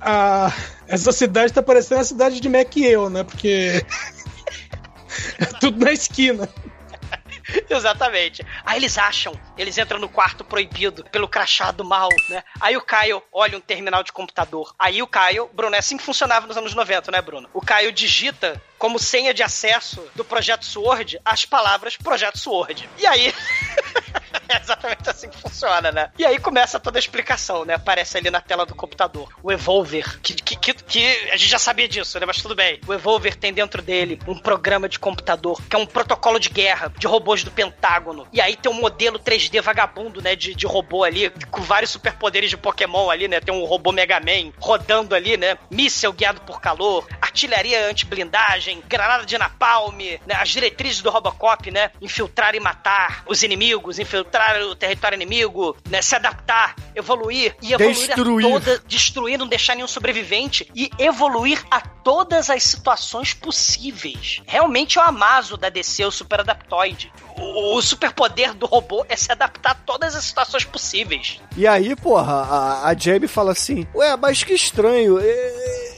A, a, essa cidade tá parecendo a cidade de Mac e eu, né? Porque é tudo na esquina. <laughs> Exatamente. Aí eles acham, eles entram no quarto proibido pelo crachá do mal, né? Aí o Caio olha um terminal de computador. Aí o Caio, Bruno, é assim que funcionava nos anos 90, né, Bruno? O Caio digita como senha de acesso do Projeto Sword as palavras Projeto Sword. E aí. <laughs> <laughs> é exatamente assim que funciona, né? E aí começa toda a explicação, né? Aparece ali na tela do computador. O Evolver, que, que, que, que, a gente já sabia disso, né? Mas tudo bem. O Evolver tem dentro dele um programa de computador, que é um protocolo de guerra de robôs do Pentágono. E aí tem um modelo 3D vagabundo, né? De, de robô ali, com vários superpoderes de Pokémon ali, né? Tem um robô Mega Man rodando ali, né? Míssel guiado por calor, artilharia anti-blindagem, granada de napalm, né? As diretrizes do Robocop, né? Infiltrar e matar os inimigos, infiltrar o território inimigo, né? Se adaptar, evoluir e evoluir destruir. a toda, destruir, não deixar nenhum sobrevivente e evoluir a todas as situações possíveis. Realmente é o Amazo da DC, o Super Adaptoide. O, o superpoder do robô é se adaptar a todas as situações possíveis. E aí, porra, a, a Jamie fala assim: Ué, mas que estranho. É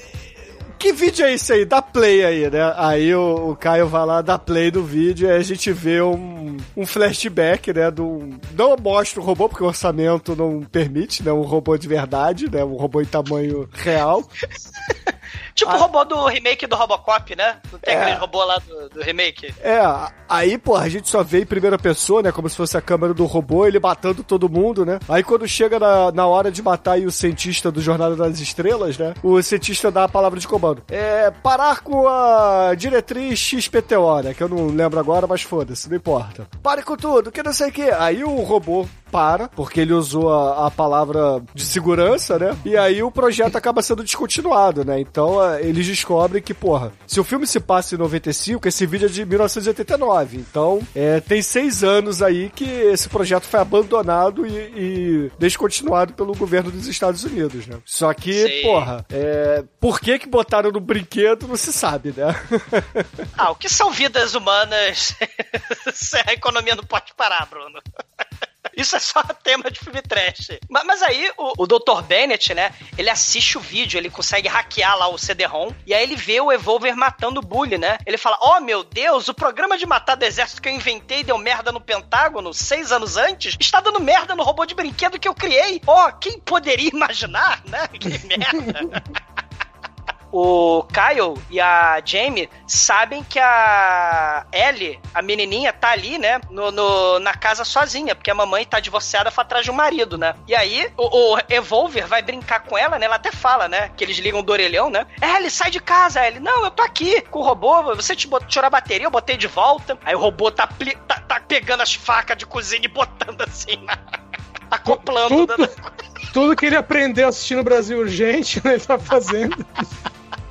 que vídeo é esse aí? Dá play aí, né? Aí o, o Caio vai lá, dá play do vídeo e a gente vê um, um flashback, né? Do, não mostra o robô, porque o orçamento não permite, né? Um robô de verdade, né? Um robô em tamanho real. <laughs> Tipo Ah. o robô do remake do Robocop, né? Não tem É. aquele robô lá do, do remake? É, aí, porra, a gente só vê em primeira pessoa, né? Como se fosse a câmera do robô, ele matando todo mundo, né? Aí quando chega na, na hora de matar aí o cientista do Jornada das Estrelas, né? O cientista dá a palavra de comando. É parar com a diretriz XPTO, né? Que eu não lembro agora, mas foda-se, não importa. Pare com tudo, que não sei o que. Aí o robô para, porque ele usou a, a palavra de segurança, né? E aí o projeto acaba sendo descontinuado, né? Então eh, eles descobrem que, porra, se o filme se passa em 95, esse vídeo é de 1989. Então, é, tem seis anos aí que esse projeto foi abandonado e, e descontinuado pelo governo dos Estados Unidos, né? Só que, Sei. porra, é, por que que botaram no brinquedo não se sabe, né? <laughs> Ah, o que são vidas humanas <laughs> se a economia não pode parar, Bruno? <laughs> Isso é só <laughs> tema de filme trash. Mas, mas aí, o, o Dr. Bennett, né? Ele assiste o vídeo, ele consegue hackear lá o CD-ROM, e aí ele vê o Evolver matando o Bully, né? Ele fala: Oh meu Deus, o programa de matar do exército que eu inventei deu merda no Pentágono seis anos antes está dando merda no robô de brinquedo que eu criei. Oh, quem poderia imaginar, né? <laughs> Que merda. <laughs> o Kyle e a Jamie sabem que a Ellie, a menininha, tá ali, né, no, no- na casa sozinha, porque a mamãe tá divorciada foi atrás de um marido, né? E aí, o, o Evolver vai brincar com ela, né? Ela até fala, né, que eles ligam do orelhão, né? Ellie, sai de casa, Ellie. Não, eu tô aqui com o robô, você te bot- tirou a bateria, eu botei de volta. Aí o robô tá, pli- tá, tá pegando as facas de cozinha e botando assim, na- <laughs> acoplando. Tudo, né? tudo que ele aprendeu assistindo Brasil Urgente, <laughs> ele tá fazendo.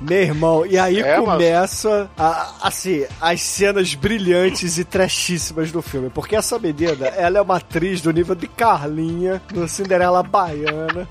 Meu irmão, e aí É, começa, a- assim, as cenas brilhantes e trashíssimas do filme. Porque essa menina, ela é uma atriz do nível de Carlinha, no Cinderela Baiana.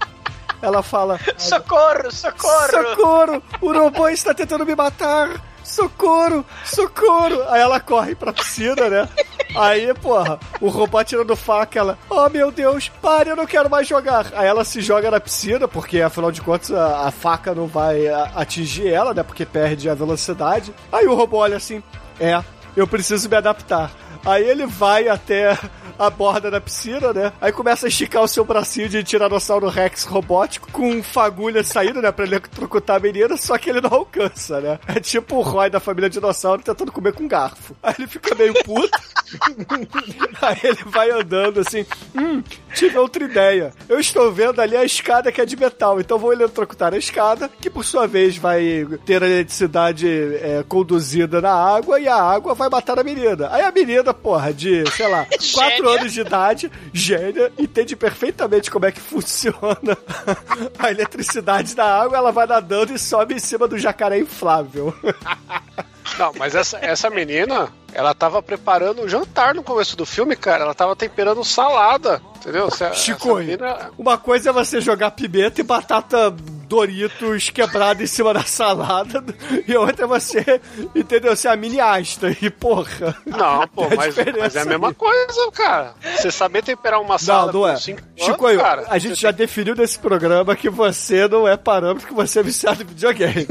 Ela fala: Socorro, socorro! Socorro! O robô está tentando me matar! Socorro! Socorro! Aí ela corre pra piscina, né? Aí, porra, o robô tirando faca, ela, oh meu Deus, pare, eu não quero mais jogar. Aí ela se joga na piscina, porque afinal de contas a, a faca não vai atingir ela, né? Porque perde a velocidade. Aí o robô olha assim, é, eu preciso me adaptar. Aí ele vai até a borda da piscina, né? Aí começa a esticar o seu bracinho de Tiranossauro Rex robótico com fagulha saindo, né? Pra eletrocutar a menina, só que ele não alcança, né? É tipo o Roy da família Dinossauro tentando comer com garfo. Aí ele fica meio puto. <laughs> Aí ele vai andando assim, hum, tive outra ideia. Eu estou vendo ali a escada que é de metal, então vou eletrocutar a escada, que por sua vez vai ter a eletricidade é, conduzida na água e a água vai matar a menina. Aí a menina, porra, de, sei lá, <laughs> 4 anos de idade, gênia, entende perfeitamente como é que <laughs> funciona a eletricidade da água, ela vai nadando e sobe em cima do jacaré inflável. Não, mas essa, essa menina, ela tava preparando o jantar no começo do filme, cara. Ela tava temperando salada, entendeu? Essa, Chico, essa menina- uma coisa é você jogar pimenta e batata Doritos quebrada em cima da salada, <laughs> e a outra é você, entendeu? Ser a mini asta, <laughs> e porra. Não, pô, <laughs> Tem a mas, mas é a mesma coisa, cara. Você saber temperar uma Não, salada não é. com cinco anos, Chico, eu- cara. a gente já definiu nesse programa que você não é parâmetro, que você é viciado em videogames.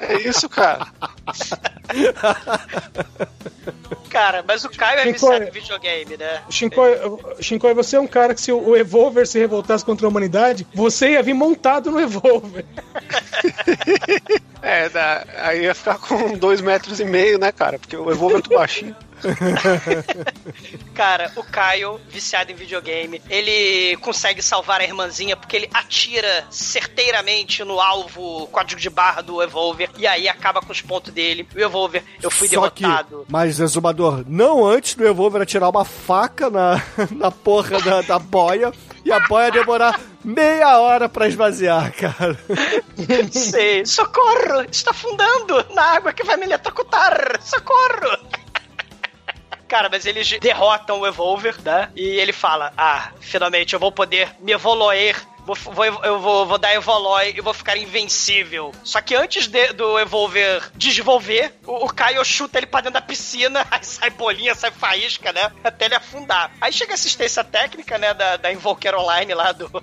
É isso, cara. Cara, mas o Caio é Chico, viciado em videogame, né? Shinkoi, Shinkoi, você é um cara que se o Evolver se revoltasse contra a humanidade, você ia vir montado no Evolver. <laughs> É, aí ia ficar com dois metros e meio, né, cara? Porque o Evolve é muito baixinho. <laughs> Cara, o Caio, viciado em videogame, ele consegue salvar a irmãzinha porque ele atira certeiramente no alvo código de barra do Evolver e aí acaba com os pontos dele. O Evolver, eu fui Só que, derrotado. mas Exumador, não antes do Evolver atirar uma faca na, <laughs> na porra da, da boia e a boia demorar meia hora pra esvaziar, cara. Sei. Socorro! Está afundando na água que vai me eletrocutar! Socorro! Cara, mas eles derrotam o Evolver, né? E ele fala: Ah, finalmente eu vou poder me evoluir. Vou, vou- eu vou, vou dar Evoloi e vou ficar invencível. Só que antes de- do Evolver desenvolver, o, o Caio chuta ele pra dentro da piscina, <laughs> aí sai bolinha, sai faísca, né? Até ele afundar. Aí chega a assistência técnica, né? Da, da Invoker Online lá do. <laughs>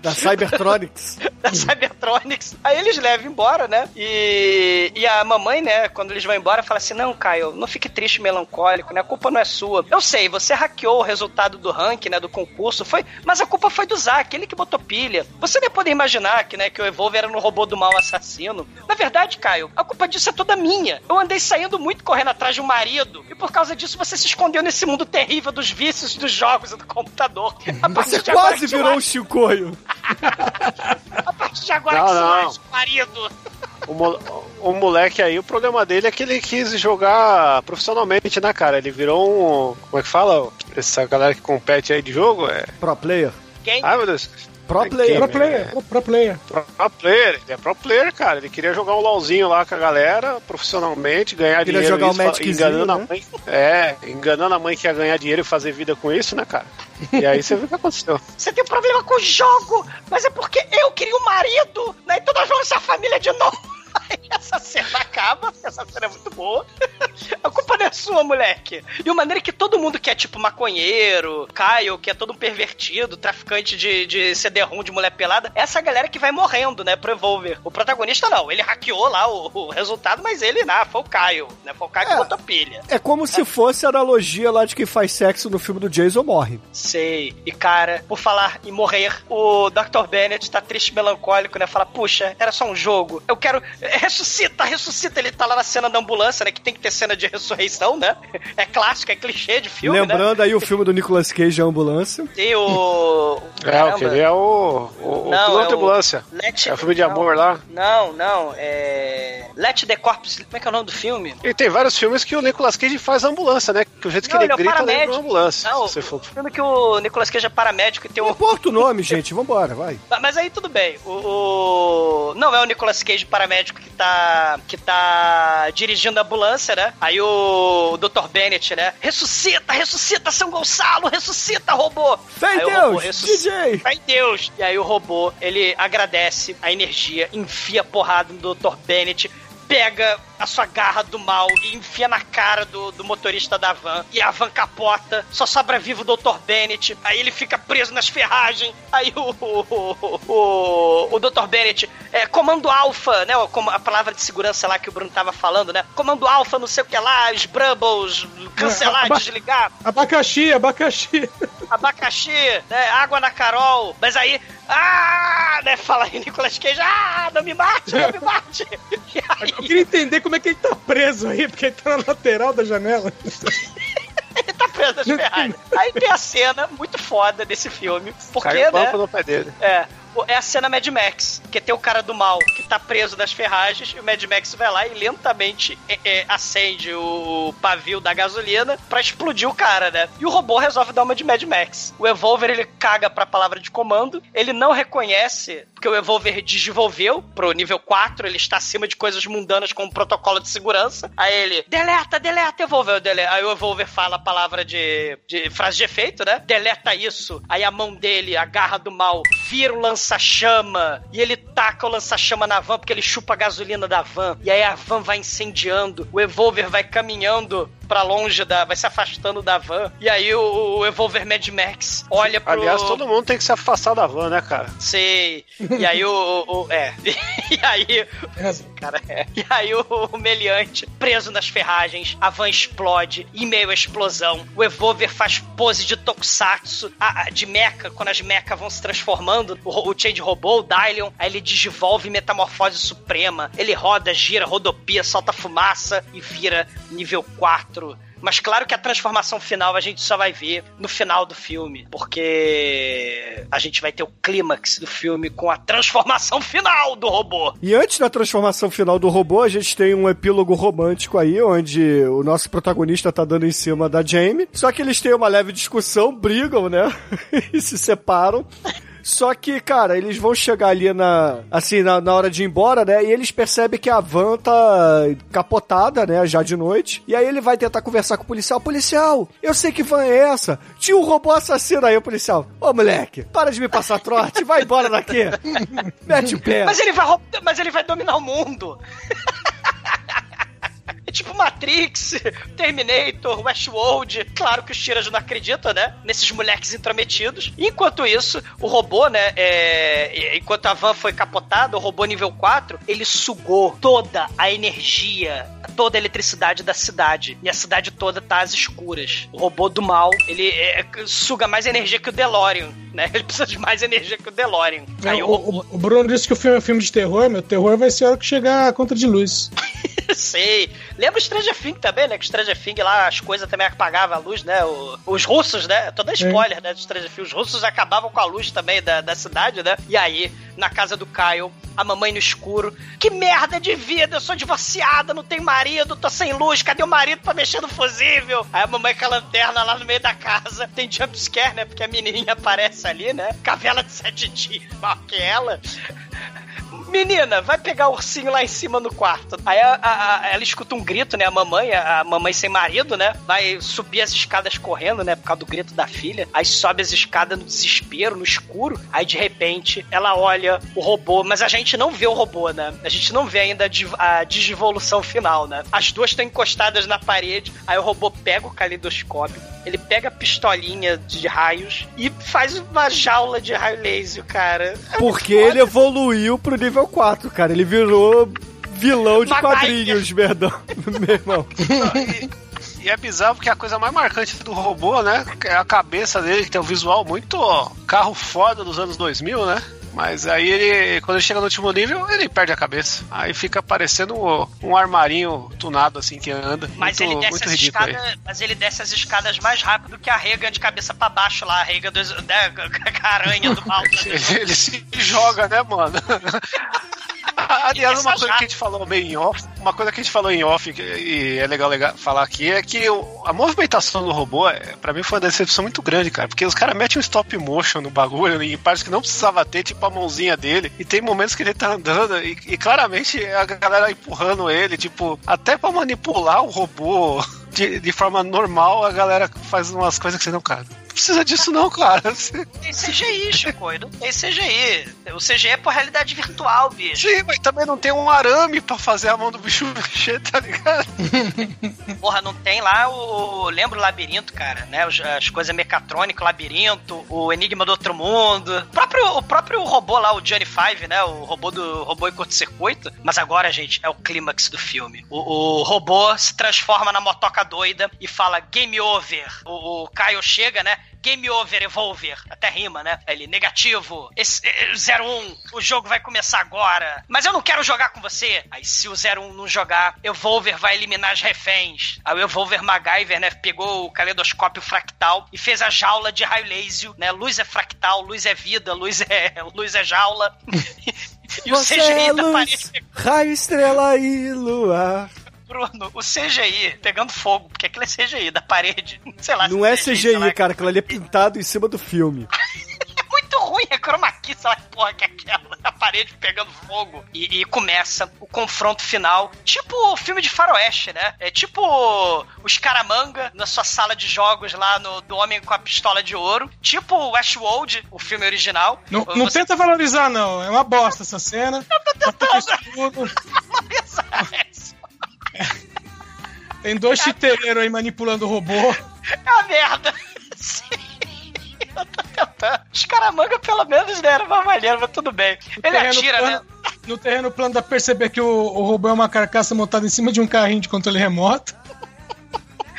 Da Cybertronics. <laughs> da Cybertronics. Aí eles levam embora, né? E, e a mamãe, né, quando eles vão embora, fala assim: Não, Caio, não fique triste, melancólico, né? A culpa não é sua. Eu sei, você hackeou o resultado do ranking, né, do concurso, foi, mas a culpa foi do Zack, ele que botou pilha. Você nem pode imaginar que, né, que o Evolver era no robô do mal assassino. Na verdade, Caio, a culpa disso é toda minha. Eu andei saindo muito correndo atrás de um marido, e por causa disso você se escondeu nesse mundo terrível dos vícios dos jogos e do computador. <laughs> Você quase virou um chicoio. <laughs> A partir de agora Não, que não. mais marido. O, mo- o moleque aí, o problema dele é que ele quis jogar profissionalmente, né, cara? Ele virou um. Como é que fala? Essa galera que compete aí de jogo é. Pro player. Quem? Ai, meu Deus. Pro Quem? player. Pro player, pro, player. Pro player, ele é pro player, cara. Ele queria jogar um LOLzinho lá com a galera, profissionalmente, ganhar Queria dinheiro. jogar um isso, fa- Magiczinho, enganando a né? mãe. É, enganando a mãe que ia ganhar dinheiro e fazer vida com isso, né, cara? E aí você viu o que aconteceu. <laughs> Você tem um problema com o jogo, mas é porque eu queria um marido, né? Então nós vamos ser família de novo. <laughs> Essa cena acaba, essa cena é muito boa. A culpa não é sua, moleque. E o maneira que todo mundo que é tipo maconheiro, Caio, que é todo um pervertido, traficante de, de CD-ROM de mulher pelada, é essa galera que vai morrendo, né, pro Evolver. O protagonista não, ele hackeou lá o, o resultado, mas ele, não, foi o Caio, né? Foi o Caio que É. botou pilha. É como se fosse a analogia lá de quem faz sexo no filme do Jason morre. Sei. E cara, por falar em morrer, o Dr. Bennett tá triste e melancólico, né? Fala, puxa, era só um jogo. Eu quero. Ressuscita, ressuscita. Ele tá lá na cena da ambulância, né? Que tem que ter cena de ressurreição, né? É clássico, é clichê de filme, né? Lembrando aí o filme do Nicolas Cage, A Ambulância. Tem o. É, o que ele é o. O, Não, piloto é de o- ambulância. Let... É o filme de não, amor lá. Não, não. É. Let the Corpse. Como é que é o nome do filme? E tem vários filmes que o Nicolas Cage faz ambulância, né? Que o jeito que Não, ele, ele é o grita lembra uma ambulância. Não, se for. o filme que o Nicolas Cage é paramédico e tem um. importa o nome, <laughs> gente. Vambora, vai. Mas- Mas aí tudo bem. O, o- não é o Nicolas Cage paramédico que tá que tá dirigindo a ambulância, né? Aí o, Dr. Bennett, né? Ressuscita, ressuscita São Gonçalo, ressuscita robô. Fé Deus, ressuscita. DJ. Fé Deus. E aí o robô, ele agradece a energia, enfia porrada no Dr. Bennett, pega a sua garra do mal e enfia na cara do, do motorista da van. E a van capota, só sobra vivo o Dr. Bennett. Aí ele fica preso nas ferragens. Aí o, o, o, o Dr. Bennett, é, comando alfa, né? A palavra de segurança lá que o Bruno tava falando, né? Comando alfa, não sei o que lá, os Brubbles, cancelar, Aba- desligar Abacaxi, abacaxi. <laughs> abacaxi, né? Água na Carol. Mas aí, ah, né? Fala aí, Nicolas Cage, ah, não me mate, não me mate. <laughs> E aí, Eu queria entender como é que ele tá preso aí, porque ele tá na lateral da janela. <laughs> ele tá preso nas ferragens. Aí tem a cena muito foda desse filme. Porque, Caiu o né? no pé dele. É. É a cena Mad Max, que tem o cara do mal que tá preso nas ferragens e o Mad Max vai lá e lentamente é, é, acende o pavio da gasolina pra explodir o cara, né? E o robô resolve dar uma de Mad Max. O Evolver ele caga pra palavra de comando, ele não reconhece, porque o Evolver desenvolveu pro nível 4, ele está acima de coisas mundanas como protocolo de segurança. Aí ele, deleta, deleta, Evolver, deleta. Aí o Evolver fala a palavra de, de frase de efeito, né? Deleta isso. Aí a mão dele, a garra do mal, vira um lança-chama e ele taca o lança-chama na van porque ele chupa a gasolina da van. E aí a van vai incendiando, o Evolver vai caminhando pra longe da. vai se afastando da van. E aí o, o Evolver Mad Max olha pro. Aliás, todo mundo tem que se afastar da van, né, cara? Sei. E aí o. o- o- é. <laughs> E aí. Cara, é. E aí o, o meliante, preso nas ferragens, a van explode, em meio à explosão. O Evolver faz pose de tokusatsu, a- a- de mecha, quando as mechas vão se transformando. O, o Change Robô, o Dylion, aí ele desenvolve metamorfose suprema. Ele roda, gira, rodopia, solta fumaça e vira nível 4. Mas claro que a transformação final a gente só vai ver no final do filme, porque a gente vai ter o clímax do filme com a transformação final do robô. E antes da transformação final do robô, a gente tem um epílogo romântico aí, onde o nosso protagonista tá dando em cima da Jamie. Só que eles têm uma leve discussão, brigam, né? <laughs> e se separam. Só que, cara, eles vão chegar ali na. Assim, na, na hora de ir embora, né? E eles percebem que a van tá capotada, né? Já de noite. E aí ele vai tentar conversar com o policial. Policial, eu sei que van é essa. Tinha um robô assassino aí, o policial. Ô, moleque, para de me passar trote, vai embora daqui. <laughs> Mete o pé. Mas ele vai, mas ele vai dominar o mundo. <laughs> Tipo Matrix, <laughs> Terminator, Westworld. Claro que os tiras não acreditam, né? Nesses moleques intrometidos. Enquanto isso, o robô, né? é, enquanto a van foi capotada, o robô nível 4, ele sugou toda a energia, toda a eletricidade da cidade. E a cidade toda tá às escuras. O robô do mal, ele é, suga mais energia que o DeLorean, né? <laughs> Ele precisa de mais energia que o DeLorean. Aí o, o o- Bruno disse que o filme é um filme de terror, meu terror vai ser a hora que chegar a conta de luz. <laughs> Sei. Lembra o Stranger Things também, né? Que o Stranger Things lá, as coisas também apagavam a luz, né? O- os russos, né? Tô dando spoiler, né? Do Stranger Things. Os russos acabavam com a luz também da, da cidade, né? E aí, na casa do Kyle, a mamãe no escuro. Que merda de vida! Eu sou divorciada, não tenho marido, tô sem luz. Cadê o marido pra mexer no fusível? Aí a mamãe com a lanterna lá no meio da casa. Tem jumpscare, né? Porque a menininha aparece ali, né? Cavela de sete dias, maior que ela. Menina, vai pegar o ursinho lá em cima no quarto. Aí a- a- a- ela escuta um grito, né? A mamãe, a, mamãe sem marido, né? Vai subir as escadas correndo, né? Por causa do grito da filha. Aí sobe as escadas no desespero, no escuro. Aí de repente ela olha o robô, mas a gente não vê o robô, né? A gente não vê ainda a, digivolução final, né? As duas estão encostadas na parede. Aí o robô pega o calidoscópio, ele pega a pistolinha de raios e faz uma jaula de raio laser, cara. Porque ele evoluiu pro nível 4, cara. Ele virou vilão de MacGyver. quadrinhos, perdão. <laughs> <laughs> Meu irmão. E é bizarro porque a coisa mais marcante do robô, né? É a cabeça dele, que tem um visual muito ó, carro foda dos anos 2000, né? Mas aí ele, quando ele chega no último nível, ele perde a cabeça. Aí fica parecendo um, um armarinho tunado assim que anda. Mas muito, ele desce muito as aí. escadas, mas ele desce as escadas mais rápido que a Regan de cabeça pra baixo lá, a Regan dos, né, com <laughs> a aranha do mal. <laughs> Ele, ele se joga, né, mano? <laughs> <laughs> Aliás, uma coisa que a gente falou meio em off, uma coisa que a gente falou em off e é legal, legal falar aqui é que a movimentação do robô, é, pra mim, foi uma decepção muito grande, cara. Porque os caras metem um stop motion no bagulho em partes que não precisava ter, tipo a mãozinha dele. E tem momentos que ele tá andando e, e claramente a galera empurrando ele, tipo, até pra manipular o robô de, de forma normal, a galera faz umas coisas que você não, cara. Não precisa disso, não, cara. Tem CGI, Chico, não tem CGI. O CGI é por realidade virtual, bicho. Sim, mas também não tem um arame pra fazer a mão do bicho <laughs> mexer, tá ligado? <laughs> Porra, não tem lá o. o- Lembra o labirinto, cara, né? Os- As coisas mecatrônicas, labirinto, o Enigma do Outro Mundo. O próprio, o próprio robô lá, o Johnny Five, né? O robô do robô em curto-circuito. Mas agora, gente, é o clímax do filme. O, o robô se transforma na motoca doida e fala game over. O, o Caio chega, né? Game over, Evolver. Até rima, né? Ele, negativo. Esse, eh, 01, o jogo vai começar agora. Mas eu não quero jogar com você. Aí, se o 01 não jogar, Evolver vai eliminar as reféns. Aí o Evolver MacGyver, né? Pegou o caleidoscópio fractal e fez a jaula de raio laser, né? Luz é fractal, luz é vida, luz é, <laughs> luz é jaula. <laughs> e o Você CGI é da luz, parede raio, estrela e luar. Bruno, o CGI pegando fogo, porque aquilo é CGI da parede. <laughs> Sei lá Não é sei CGI, lá. cara. Aquilo ali é pintado em cima do filme. <laughs> É muito ruim, é chroma key, sei lá que porra que é aquela. A parede pegando fogo. E, e começa o confronto final. Tipo o filme de faroeste, né? É tipo os Caramanga na sua sala de jogos lá no, do Homem com a Pistola de Ouro. Tipo Westworld, o filme original. Não, não Você- tenta valorizar, não. É uma bosta essa cena. Tudo. <laughs> <laughs> Tem dois chiteiros aí manipulando o robô. É uma merda. Sim. Eu tô tentando. Os Caramanga, pelo menos, né? Era uma maneira, mas tudo bem. Ele terreno atira, né? plano- No terreno plano dá pra perceber que o, o robô é uma carcaça montada em cima de um carrinho de controle remoto.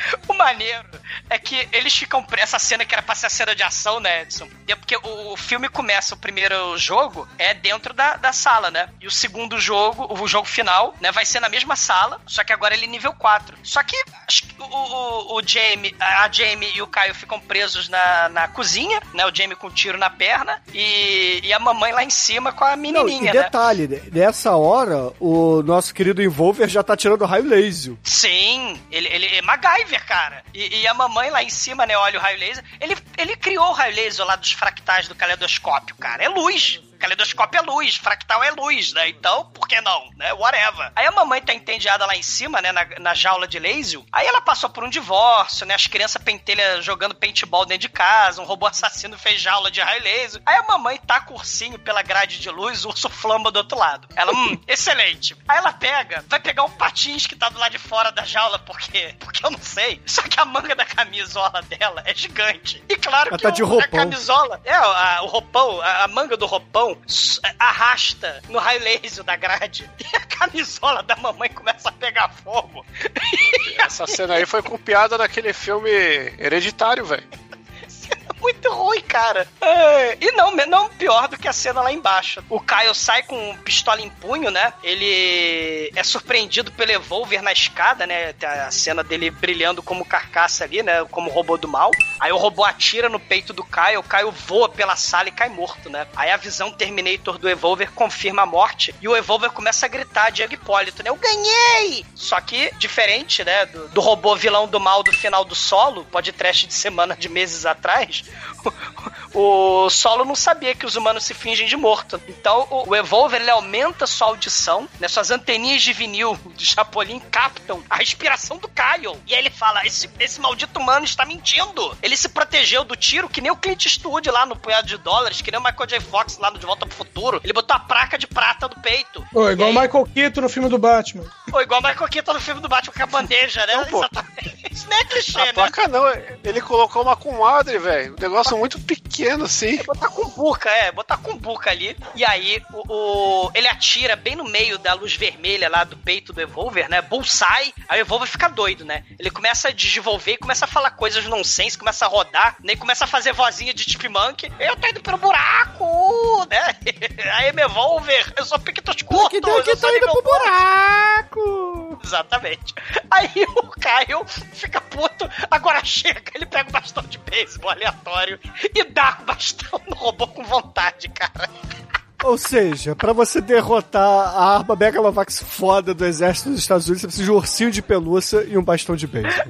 <laughs> O maneiro é que eles ficam. Essa cena que era pra ser a cena de ação, né, Edson? É porque o, o filme começa, o primeiro jogo é dentro da, da sala, né? E o segundo jogo, o jogo final, né, vai ser na mesma sala, só que agora ele é nível 4. Só que que o, o, o Jamie, a Jamie e o Caio ficam presos na, na cozinha, né? O Jamie com um tiro na perna e, e a mamãe lá em cima com a Não, menininha, e né? detalhe, nessa hora, o nosso querido Envolver já tá tirando raio laser. Sim, ele, ele é MacGyver, cara. E, e a mamãe lá em cima, né, olha o raio laser. Ele, ele criou o raio laser lá dos fractais do caleidoscópio, cara. É luz. Caleidoscópio é luz, fractal é luz, né? Então, por que não, né? Whatever. Aí a mamãe tá entediada lá em cima, né, na, na jaula de laser. Aí ela passou por um divórcio, né? As crianças pentelha jogando paintball dentro de casa, um robô assassino fez jaula de raio laser. Aí a mamãe tá com o ursinho pela grade de luz, o urso flamba do outro lado. Ela, hum, <laughs> excelente. Aí ela pega, vai pegar o patins que tá do lado de fora da jaula, porque, porque eu não sei. Só que a manga da camisola dela é gigante. E claro Ela que tá o- a camisola, é, a- o roupão, a, a manga do roupão s- arrasta no raio laser da grade. <laughs> E a camisola da mamãe começa a pegar fogo. Essa cena aí foi copiada daquele filme Hereditário, velho. <laughs> Muito ruim, cara. É, e não, não pior do que a cena lá embaixo. O Kyle sai com pistola em punho, né? Ele é surpreendido pelo Evolver na escada, né? Tem a cena dele brilhando como carcaça ali, né? Como robô do mal. Aí o robô atira no peito do Kyle, o Kyle voa pela sala e cai morto, né? Aí a visão Terminator do Evolver confirma a morte e o Evolver começa a gritar de Hipólito, né? Eu ganhei! Só que, diferente, né? Do, do robô vilão do mal do final do solo, podcast de semana de meses atrás, Yeah. O Solo não sabia que os humanos se fingem de morto. Então o, o Evolver ele aumenta sua audição, né? Suas anteninhas de vinil de Chapolin captam a respiração do Kyle. E aí ele fala: esse, esse maldito humano está mentindo. Ele se protegeu do tiro que nem o Clint Eastwood lá no punhado de dólares, que nem o Michael J. Fox lá no De Volta pro Futuro. Ele botou a placa de prata do peito. Ô, igual o aí- Michael Keaton no filme do Batman. Ou igual o Michael Keaton no filme do Batman com a bandeja, né? pô. Exatamente. Isso nem é clichê, A né? placa não, ele colocou uma comadre, velho. Um negócio muito pequeno assim. botar cumbuca, é, botar cumbuca ali. E aí, o, o- ele atira bem no meio da luz vermelha lá do peito do Evolver, né? Bullseye. Aí o Evolver fica doido, né? Ele começa a desenvolver e começa a falar coisas nonsense, começa a rodar, né? E começa a fazer vozinha de Chipmunk. Eu tô indo pelo buraco, né? <laughs> Aí, meu Evolver, eu sou piquetos curtos. Que que eu tá sou indo pro buraco! Exatamente. <laughs> Aí o Caio fica puto, agora chega, ele pega o bastão de beisebol aleatório e dá o bastão no robô com vontade, cara. Ou seja, pra você derrotar a arma Megalovax foda do exército dos Estados Unidos, você precisa de um ursinho de pelúcia e um bastão de beisebol.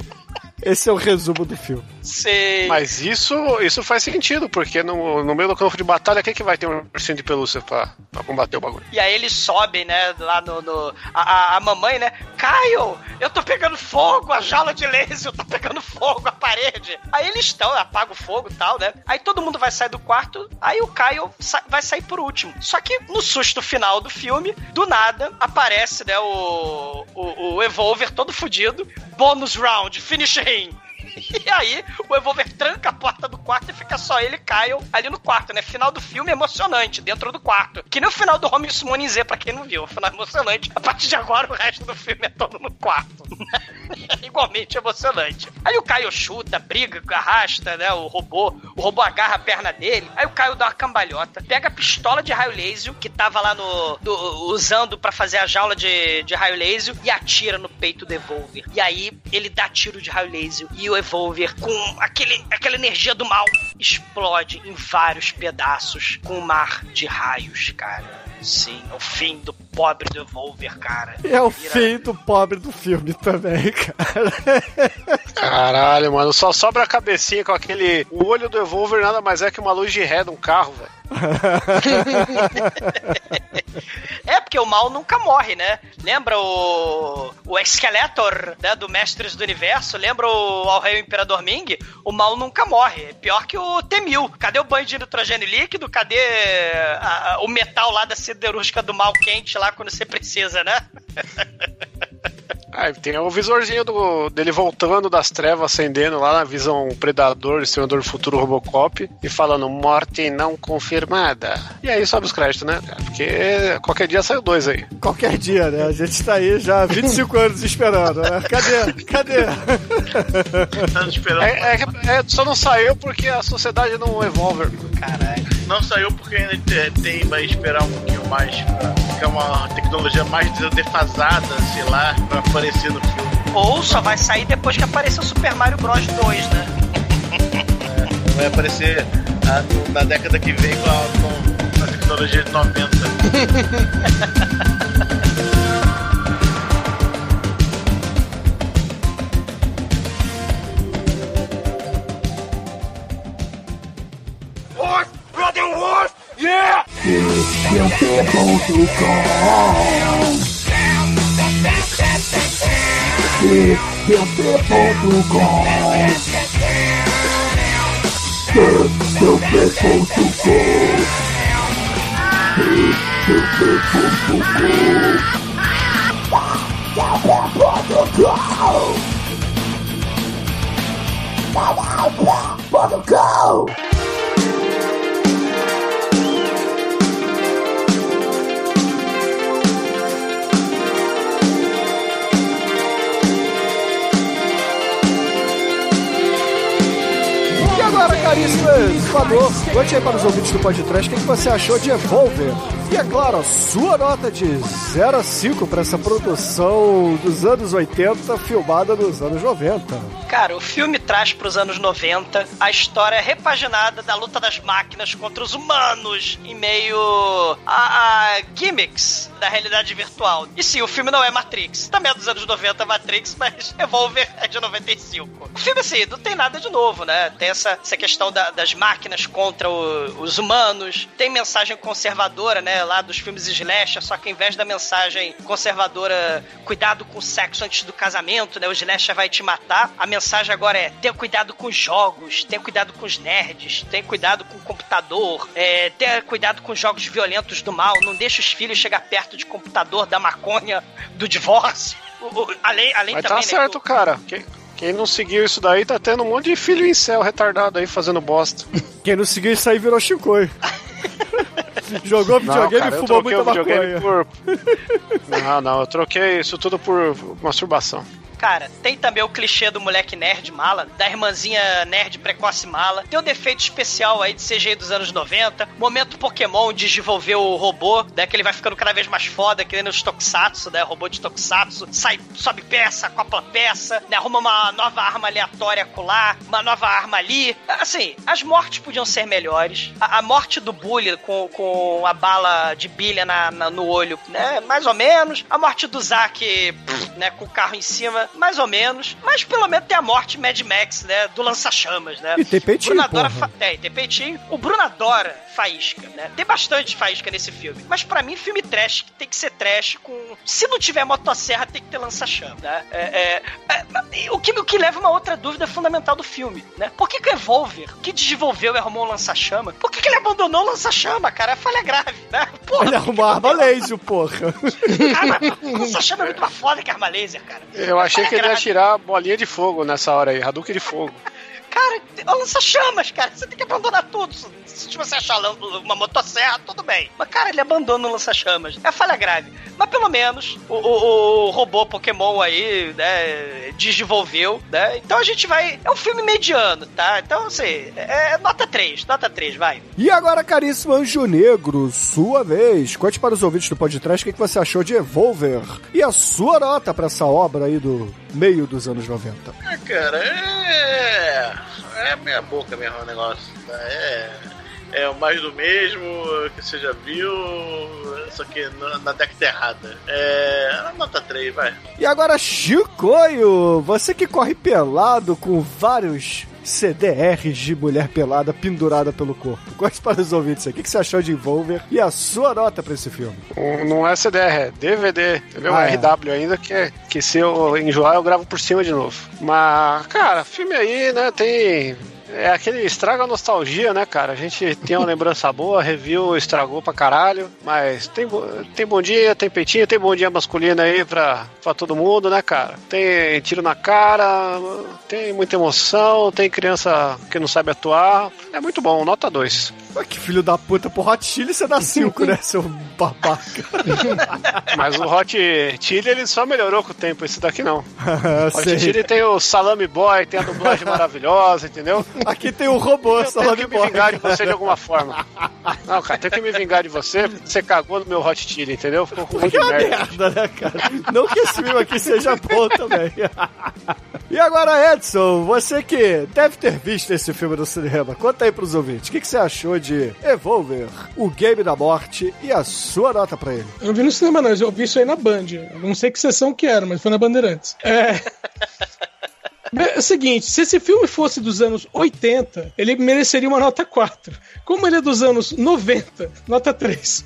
Esse é o resumo do filme. Sei. Mas isso, isso faz sentido, porque no, no meio do campo de batalha, quem que vai ter um ursinho de pelúcia pra, pra combater o bagulho? E aí eles sobem, né, lá no. no- a, a- mamãe, né? Caio, eu tô pegando fogo, a jaula de laser tá pegando fogo, a parede. Aí eles estão, apaga o fogo e tal, né? Aí todo mundo vai sair do quarto, aí o Caio sa- vai sair por último. Só que no susto final do filme, do nada, aparece, né, o, o, o Evolver todo fudido. Bônus round, finish bem. <laughs> E aí, o Evolver tranca a porta do quarto e fica só ele e Kyle ali no quarto, né? Final do filme emocionante, dentro do quarto. Que nem o final do Home Summoning Z, pra quem não viu. Final emocionante. A partir de agora, o resto do filme é todo no quarto. É <laughs> igualmente emocionante. Aí o Caio chuta, briga, arrasta, né? O robô. O robô agarra a perna dele. Aí o Caio dá uma cambalhota, pega a pistola de raio laser que tava lá no. do- usando pra fazer a jaula de, de raio laser e atira no peito do Evolver. E aí ele dá tiro de raio laser e o Evolver, com aquele, aquela energia do mal, explode em vários pedaços com um mar de raios, cara. Sim, é o fim do pobre do Evolver, cara. É o Vira- fim do pobre do filme também, <laughs> cara. Caralho, mano, só sobra a cabecinha com aquele. O olho do Evolver nada mais é que uma luz de ré de um carro, velho. É, porque o mal nunca morre, né? Lembra o. O Skeletor, né? Do Mestres do Universo? Lembra o Ao Rei Imperador Ming? O mal nunca morre. Pior que o T-1000. Cadê o banho de nitrogênio líquido? Cadê a- a- o metal lá da siderúrgica do mal quente lá quando você precisa, né? <laughs> Ah, tem o visorzinho do, dele voltando das trevas, acendendo lá na visão Predador, Exterminador do Futuro Robocop, e falando morte não confirmada. E aí sobe os créditos, né? Porque qualquer dia sai o dois aí. Qualquer dia, né? A gente tá aí já há 25 <laughs> anos esperando, né? Cadê? Cadê? Esperando. É, é é, só não saiu porque a sociedade não evolve. Caralho. Não saiu porque ainda te- tem, vai esperar um pouquinho mais pra ficar uma tecnologia mais defasada, sei lá, pra aparecer no filme. Ou só vai sair depois que aparecer o Super Mario Bros 2, né? Vai aparecer no- na década que vem com a, com a tecnologia de 90. Wars, E agora, caríssimo Equador, conte aí para os ouvintes do podcast o que você achou de Evolver. E é claro, a sua nota de 0 a 5 para essa produção dos anos 80, filmada nos anos 90. Cara, o filme traz pros anos 90 a história repaginada da luta das máquinas contra os humanos em meio a, a gimmicks da realidade virtual. E sim, o filme não é Matrix. Também é dos anos 90 Matrix, <laughs> mas Evolver é de 95. O filme, assim, não tem nada de novo, né? Tem essa, essa questão da- das máquinas contra o- os humanos. Tem mensagem conservadora, né? Lá dos filmes slasher, só que ao invés da mensagem conservadora, cuidado com o sexo antes do casamento, né? O slasher vai te matar. A mensagem agora é, tenha cuidado com os jogos, tenha cuidado com os nerds, tenha cuidado com o computador, é, tenha cuidado com os jogos violentos do mal, não deixe os filhos chegar perto de computador, da maconha, do divórcio. O- o- além além Mas também, tá né, certo, cara. Quem, quem não seguiu isso daí tá tendo um monte de filho em céu retardado aí fazendo bosta. <laughs> Quem não seguiu isso aí virou Shinkoi. <laughs> Jogou videogame cara, e fumou muita maconha. por. <laughs> Não, não, eu troquei isso tudo por masturbação. Cara, tem também o clichê do moleque nerd mala, da irmãzinha nerd precoce mala. Tem o defeito especial aí de CGI dos anos 90. Momento Pokémon de desenvolver o robô, né? Que ele vai ficando cada vez mais foda, que nem os Tokusatsu, né? Robô de Tokusatsu. Sai, sobe peça, acopla peça, né? Arruma uma nova arma aleatória colar, uma nova arma ali. Assim, as mortes podiam ser melhores. A, a morte do Bully com, com a bala de bilha na, na- no olho, né? Mais ou menos. A morte do Zack, né? Com o carro em cima, mais ou menos. Mas pelo menos tem a morte Mad Max, né? Do lança-chamas, né? E tem peitinho, Bruno adora fa- é, e tem peitinho. O Bruno adora faísca, né? Tem bastante faísca nesse filme. Mas pra mim, filme trash tem que ser trash com... Se não tiver motosserra, tem que ter lança-chama, né? É, é, é, o, que, o que leva uma outra dúvida fundamental do filme, né? Por que que o Evolver, que desenvolveu e arrumou o lança-chama, por que que ele abandonou o lança-chama, cara? É falha grave, né? Porra, Ele arrumou a arma laser, porra. cara, o lança-chama é muito mais foda que a arma laser, cara. Eu achei Falha que ele ia tirar bolinha de fogo nessa hora aí, Hadouken de fogo. Cara, é lança-chamas, cara. Você tem que abandonar tudo. Se você achar uma motosserra, tudo bem. Mas, cara, ele abandona o lança-chamas. É falha grave. Mas pelo menos o, o- o robô Pokémon aí, né, desenvolveu, né? Então a gente vai. É um filme mediano, tá? Então, assim, é nota 3, nota 3, vai. E agora, caríssimo Anjo Negro, sua vez. Conte para os ouvintes do podcast o que que você achou de Evolver e a sua nota para essa obra aí do meio dos anos 90. É, cara, é. É meia boca mesmo o negócio. tá? É. É mais do mesmo que você já viu, só que na, na década errada. É. Nota 3, vai. E agora, Chicoio, você que corre pelado com vários CDRs de mulher pelada pendurada pelo corpo. Conte para os ouvintes aí, o que você achou de Evolver e a sua nota para esse filme. Não é CDR, é DVD. Entendeu? Ah, é. RW ainda, que, que se eu enjoar eu gravo por cima de novo. Mas, cara, filme aí, né, tem. É aquele estraga a nostalgia, né, cara? A gente tem uma lembrança boa, review estragou pra caralho, mas tem, tem bom dia, tem peitinho, tem bom dia masculino aí pra, pra todo mundo, né, cara? Tem tiro na cara, tem muita emoção, tem criança que não sabe atuar. É muito bom, nota 2. Ah, que filho da puta, pro Hot Chili você dá <laughs> 5, né, seu babaca? <laughs> Mas o Hot Chili ele só melhorou com o tempo, esse daqui não. <laughs> Hot Sei. Chili tem o Salame Boy, tem a dublagem maravilhosa, entendeu? Aqui tem o robô, Eu tenho Salame que me vingar de você de alguma forma. Não, cara, tenho que me vingar de você, porque você cagou no meu Hot Chili, entendeu? Ficou com um monte Que de merda. merda, né, cara? Não que esse filme aqui seja bom também. E agora, Edson, você que deve ter visto esse filme no cinema, conta aí pros ouvintes, o que, que você achou de Evolver, o Game da Morte e a sua nota pra ele? Eu não vi no cinema, não. Eu vi isso aí na Band. Eu não sei que sessão que era, mas foi na Bandeirantes. É. <laughs> É o seguinte, se esse filme fosse dos anos 80, ele mereceria uma nota 4. Como ele é dos anos 90, nota 3.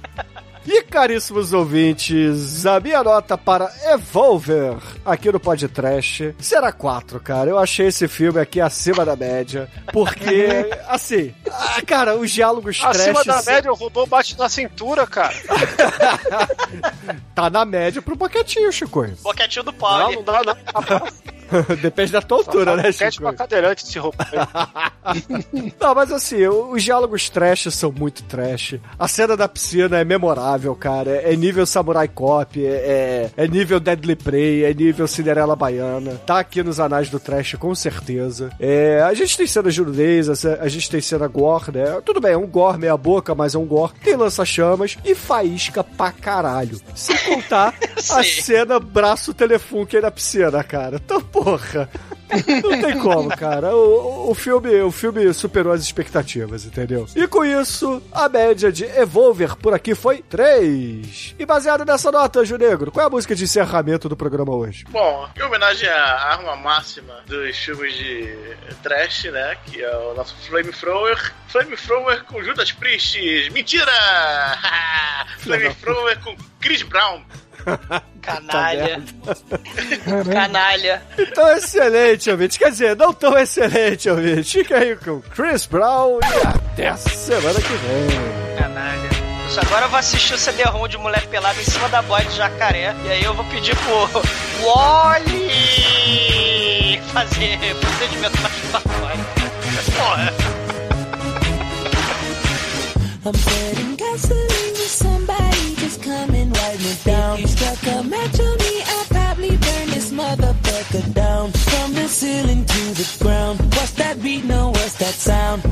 E caríssimos ouvintes, a minha nota para Evolver aqui no podcast será 4, cara. Eu achei esse filme aqui acima da média, porque, <laughs> assim, ah, cara, os diálogos Acima trash da média, o robô bate na cintura, cara. <laughs> tá na média pro boquetinho, Chico. Boquetinho do Não, Pog. não dá, não. <laughs> <laughs> Depende da tua altura, né, Boquete Chico? pra cadeirante esse robô. aí. <laughs> Não, mas assim, os diálogos trash são muito trash. A cena da piscina é memorável, cara. É nível Samurai Cop, é, é nível Deadly Prey, é nível Cinderela Baiana. Tá aqui nos anais do trash, com certeza. É, a gente tem cena de nudez, a a gente tem cena gore, né? Tudo bem, é um gore meia boca, mas é um gore. Tem lança-chamas e faísca pra caralho. Sem contar <laughs> a cena braço telefone aí na piscina, cara. Então, porra. Não tem como, cara. O, o filme, o filme superou as expectativas, entendeu? E com isso, a média de Evolver por aqui foi 3. E baseado nessa nota, Anjo Negro, qual é a música de encerramento do programa hoje? Bom, em homenagem à arma máxima dos filmes de trash, né? Que é o nosso Flamethrower. Flamethrower com Judas Priest. Mentira! <laughs> Flamethrower com Chris Brown. <laughs> Canalha. <laughs> Canalha. Então, excelente, ouvinte. Quer dizer, não tão excelente, ouvinte. Fica aí com Chris Brown e até a semana que vem. Canalha. Agora eu vou assistir o CD-ROM de mulher pelada em cima da boia de jacaré. E aí eu vou pedir pro Wally fazer procedimento masturbatório. Porra. Sound?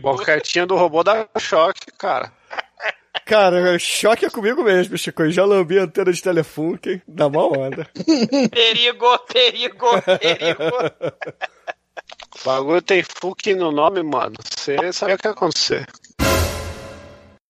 Boquetinha do robô dá choque, cara. Cara, choque é comigo mesmo, Chico. Eu já lambi a antena de telefone, dá uma onda. <laughs> Perigo, perigo, perigo. O bagulho tem fuque no nome, mano. Você sabe o que vai acontecer.